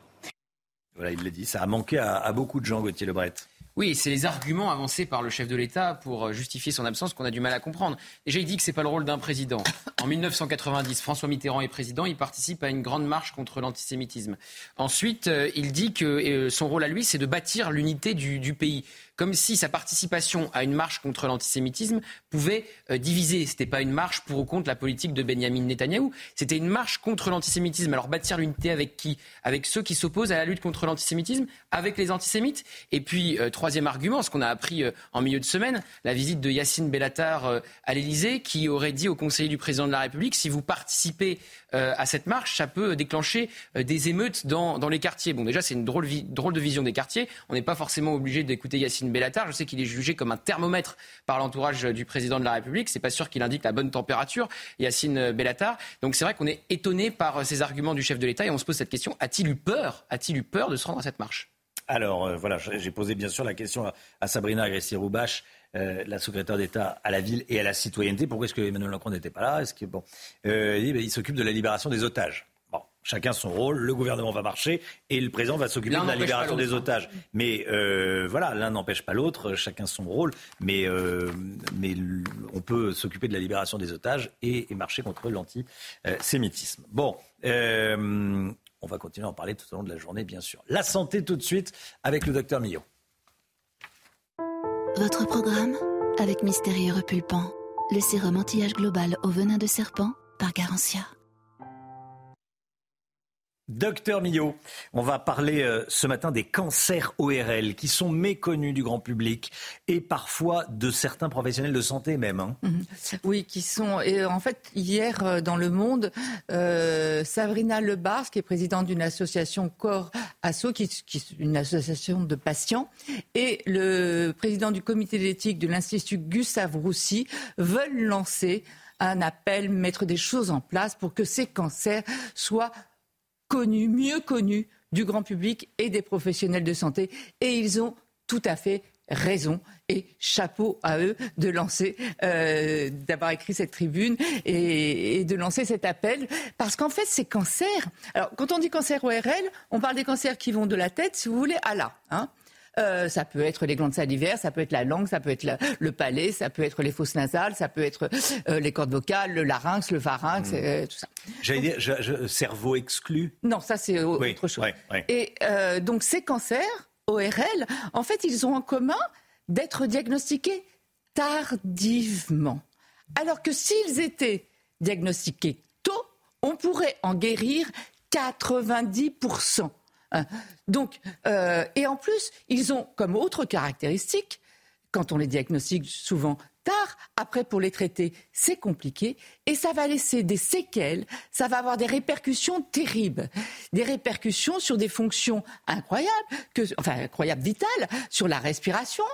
Voilà, il l'a dit, ça a manqué à, beaucoup de gens, Gauthier Lebret. Oui, c'est les arguments avancés par le chef de l'État pour euh, justifier son absence qu'on a du mal à comprendre. Déjà, il dit que c'est pas le rôle d'un président. En 1990, François Mitterrand est président, il participe à une grande marche contre l'antisémitisme. Ensuite, euh, il dit que euh, son rôle à lui, c'est de bâtir l'unité du, pays comme si sa participation à une marche contre l'antisémitisme pouvait euh, diviser. Ce n'était pas une marche pour ou contre la politique de Benjamin Netanyahou, c'était une marche contre l'antisémitisme. Alors bâtir l'unité avec qui? Avec ceux qui s'opposent à la lutte contre l'antisémitisme, avec les antisémites? Et puis, euh, troisième argument, ce qu'on a appris euh, en milieu de semaine, la visite de Yacine Bellatar à l'Élysée, qui aurait dit au conseiller du président de la République, si vous participez à cette marche, ça peut déclencher des émeutes dans, les quartiers. Bon, déjà, c'est une drôle, de vision des quartiers. On n'est pas forcément obligé d'écouter Yacine Bellatar. Je sais qu'il est jugé comme un thermomètre par l'entourage du président de la République. C'est pas sûr qu'il indique la bonne température, Yacine Bellatar. Donc c'est vrai qu'on est étonné par ces arguments du chef de l'État et on se pose cette question a-t-il eu peur A-t-il eu peur de se rendre à cette marche? Alors euh, voilà, j'ai posé bien sûr la question à, Sabrina Agresti-Roubache, euh, la secrétaire d'État à la ville et à la citoyenneté. Pourquoi est-ce que Emmanuel Macron n'était pas là? Est-ce que bon, euh, il, il s'occupe de la libération des otages. Bon, chacun son rôle. Le gouvernement va marcher et le président va s'occuper de la libération des otages. Mais voilà, l'un n'empêche pas l'autre. Chacun son rôle. Mais mais on peut s'occuper de la libération des otages et, et marcher contre l'antisémitisme. Bon. On va continuer à en parler tout au long de la journée, bien sûr. La santé tout de suite avec le docteur Millot. Votre programme avec Mystérieux Repulpant, le sérum anti-âge global au venin de serpent par Garantia. Docteur Millot, on va parler euh, ce matin des cancers ORL qui sont méconnus du grand public et parfois de certains professionnels de santé même. Hein. Mhm. Oui, qui sont. Et en fait, hier euh, dans Le Monde, euh, Sabrina Lebars, qui est présidente d'une association Corps Asso, qui, qui, est une association de patients, et le président du comité d'éthique de l'Institut Gustave Roussy veulent lancer un appel, mettre des choses en place pour que ces cancers soient connus, mieux connus du grand public et des professionnels de santé. Et ils ont tout à fait raison et chapeau à eux de lancer, euh, d'avoir écrit cette tribune et, de lancer cet appel. Parce qu'en fait, ces cancers, alors quand on dit cancer ORL, on parle des cancers qui vont de la tête, si vous voulez, à là. Hein. Euh, ça peut être les glandes salivaires, ça peut être la langue, ça peut être le palais, ça peut être les fosses nasales, ça peut être euh, les cordes vocales, le larynx, le pharynx, mmh. euh, tout ça. J'allais dire, je, cerveau exclu? Non, ça c'est autre chose. Et donc ces cancers, ORL, en fait, ils ont en commun d'être diagnostiqués tardivement. Alors que s'ils étaient diagnostiqués tôt, on pourrait en guérir 90%. Donc, euh, et en plus, ils ont comme autre caractéristique, quand on les diagnostique souvent tard, après pour les traiter, c'est compliqué et ça va laisser des séquelles, ça va avoir des répercussions terribles, des répercussions sur des fonctions incroyables, enfin incroyables, vitales, sur la respiration,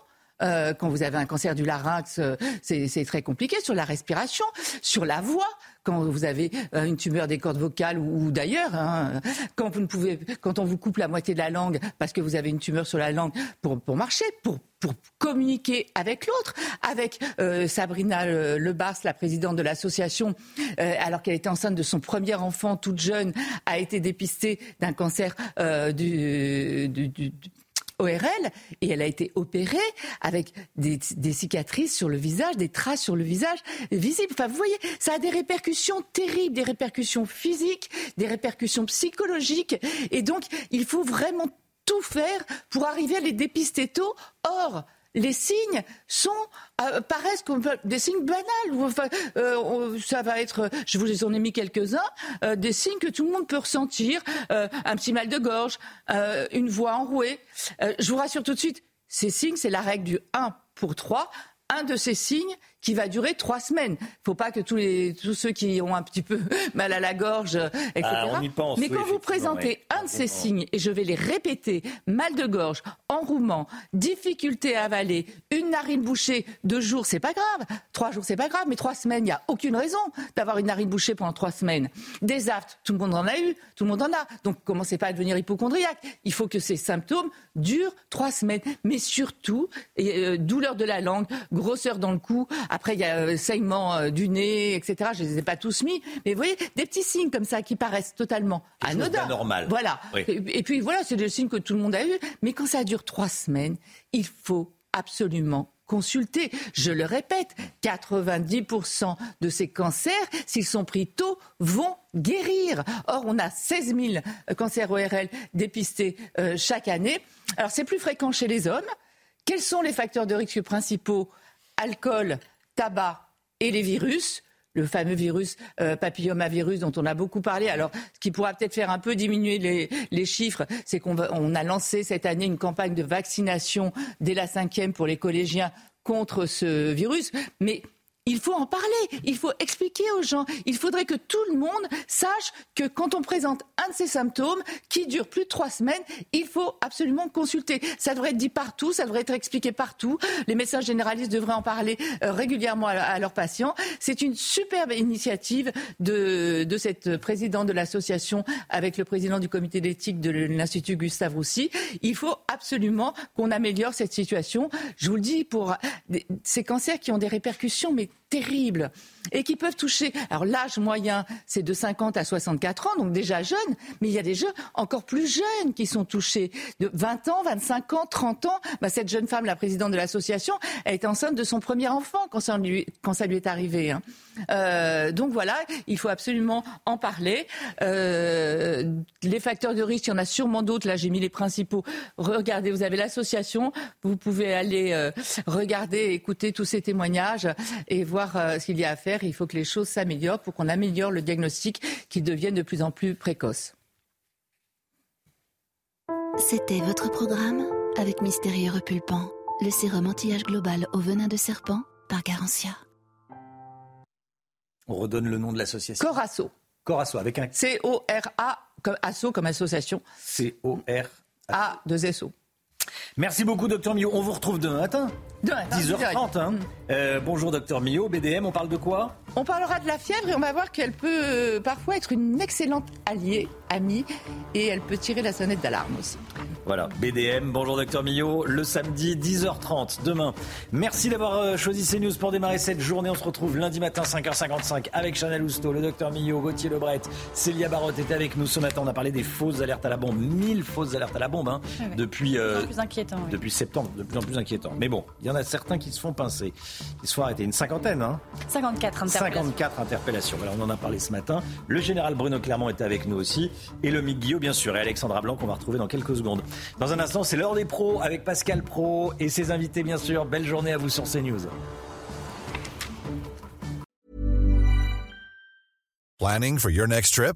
euh, quand vous avez un cancer du larynx, euh, c'est très compliqué sur la respiration, sur la voix. Quand vous avez euh, une tumeur des cordes vocales ou, d'ailleurs, hein, quand vous ne pouvez, quand on vous coupe la moitié de la langue parce que vous avez une tumeur sur la langue pour, marcher, pour communiquer avec l'autre, avec Sabrina Lebars, la présidente de l'association, alors qu'elle était enceinte de son premier enfant toute jeune, a été dépistée d'un cancer du, ORL et elle a été opérée avec des, cicatrices sur le visage, des traces sur le visage visibles. Enfin, vous voyez, ça a des répercussions terribles, des répercussions physiques, des répercussions psychologiques. Et donc, il faut vraiment tout faire pour arriver à les dépister tôt. Or, les signes sont euh, paraissent comme des signes banals. Enfin, euh, ça va être, je vous en ai mis quelques-uns, euh, des signes que tout le monde peut ressentir, un petit mal de gorge, une voix enrouée. je vous rassure tout de suite, ces signes, c'est la règle du 1 pour 3 un de ces signes qui va durer trois semaines. Il ne faut pas que tous, les, tous ceux qui ont un petit peu mal à la gorge, etc. Ah, pense, Mais quand vous présentez un de ces signes, et je vais les répéter, mal de gorge, enrouement, difficulté à avaler, une narine bouchée, deux jours, c'est pas grave. Trois jours, c'est pas grave. Mais trois semaines, il n'y a aucune raison d'avoir une narine bouchée pendant trois semaines. Des aftes, tout le monde en a eu, tout le monde en a. Donc commencez pas à devenir hypochondriaque? Il faut que ces symptômes durent trois semaines. Mais surtout, euh, douleur de la langue, grosseur dans le cou. Après, il y a euh, saignement euh, du nez, etc. Je ne les ai pas tous mis. Mais vous voyez, des petits signes comme ça qui paraissent totalement anodins. normal. Voilà. Et, puis voilà, c'est des signes que tout le monde a eu. Mais quand ça dure trois semaines, il faut absolument consulter. Je le répète, 90% de ces cancers, s'ils sont pris tôt, vont guérir. Or, on a 16 000 cancers ORL dépistés chaque année. Alors, c'est plus fréquent chez les hommes. Quels sont les facteurs de risque principaux? Alcool, tabac et les virus le fameux virus euh, papillomavirus dont on a beaucoup parlé. Alors, ce qui pourra peut-être faire un peu diminuer les, chiffres, c'est qu'on on a lancé cette année une campagne de vaccination dès la cinquième pour les collégiens contre ce virus. Mais il faut en parler, il faut expliquer aux gens. Il faudrait que tout le monde sache que quand on présente un de ces symptômes qui dure plus de trois semaines, il faut absolument consulter. Ça devrait être dit partout, ça devrait être expliqué partout. Les médecins généralistes devraient en parler euh, régulièrement à, leurs patients. C'est une superbe initiative de, cette présidente de l'association avec le président du comité d'éthique de l'Institut Gustave Roussy. Il faut absolument qu'on améliore cette situation. Je vous le dis, pour ces cancers qui ont des répercussions, mais terribles et qui peuvent toucher. Alors l'âge moyen, c'est de 50 à 64 ans, donc déjà jeune, mais il y a des jeux encore plus jeunes qui sont touchés, de 20 ans, 25 ans, 30 ans. Bah, cette jeune femme, la présidente de l'association, elle est enceinte de son premier enfant quand ça lui, quand ça lui est arrivé. Hein. Euh, donc voilà, il faut absolument en parler. Euh, les facteurs de risque, il y en a sûrement d'autres. Là, j'ai mis les principaux. Regardez, vous avez l'association, vous pouvez aller euh, regarder, écouter tous ces témoignages et voir ce qu'il y a à faire. Il faut que les choses s'améliorent pour qu'on améliore le diagnostic qui devienne de plus en plus précoce. C'était votre programme avec Mystérieux Repulpant, le sérum anti-âge global au venin de serpent par Garantia. On redonne le nom de l'association. Corasso. Corasso, avec un... C-O-R-A, comme asso, comme association. C-O-R... A, 2 S-O. Merci beaucoup, docteur Millot. On vous retrouve demain matin. Demain, 10h30. Hein. Euh, bonjour, docteur Millot. BDM, on parle de quoi? On parlera de la fièvre et on va voir qu'elle peut euh, parfois être une excellente alliée, amie, et elle peut tirer la sonnette d'alarme aussi. Voilà, BDM. Bonjour, docteur Millot. Le samedi, 10h30, demain. Merci d'avoir euh, choisi CNews pour démarrer cette journée. On se retrouve lundi matin, 5h55, avec Chanel Housteau, le docteur Millot, Gauthier Lebret, Célia Barotte était avec nous ce matin. On a parlé des fausses alertes à la bombe. 1000 fausses alertes à la bombe hein, depuis, plus inquiétant, depuis septembre. De plus en plus inquiétant. Mais bon, il y en a certains qui se font pincer. Ils se font arrêter. Une cinquantaine, hein 54 interpellations. 54 interpellations. Voilà, on en a parlé ce matin. Le général Bruno Clermont était avec nous aussi. Et le Mick Guillaume, bien sûr. Et Alexandra Blanc, qu'on va retrouver dans quelques secondes. Dans un instant, c'est l'heure des pros avec Pascal Pro et ses invités, bien sûr. Belle journée à vous sur CNews. Planning for your next trip?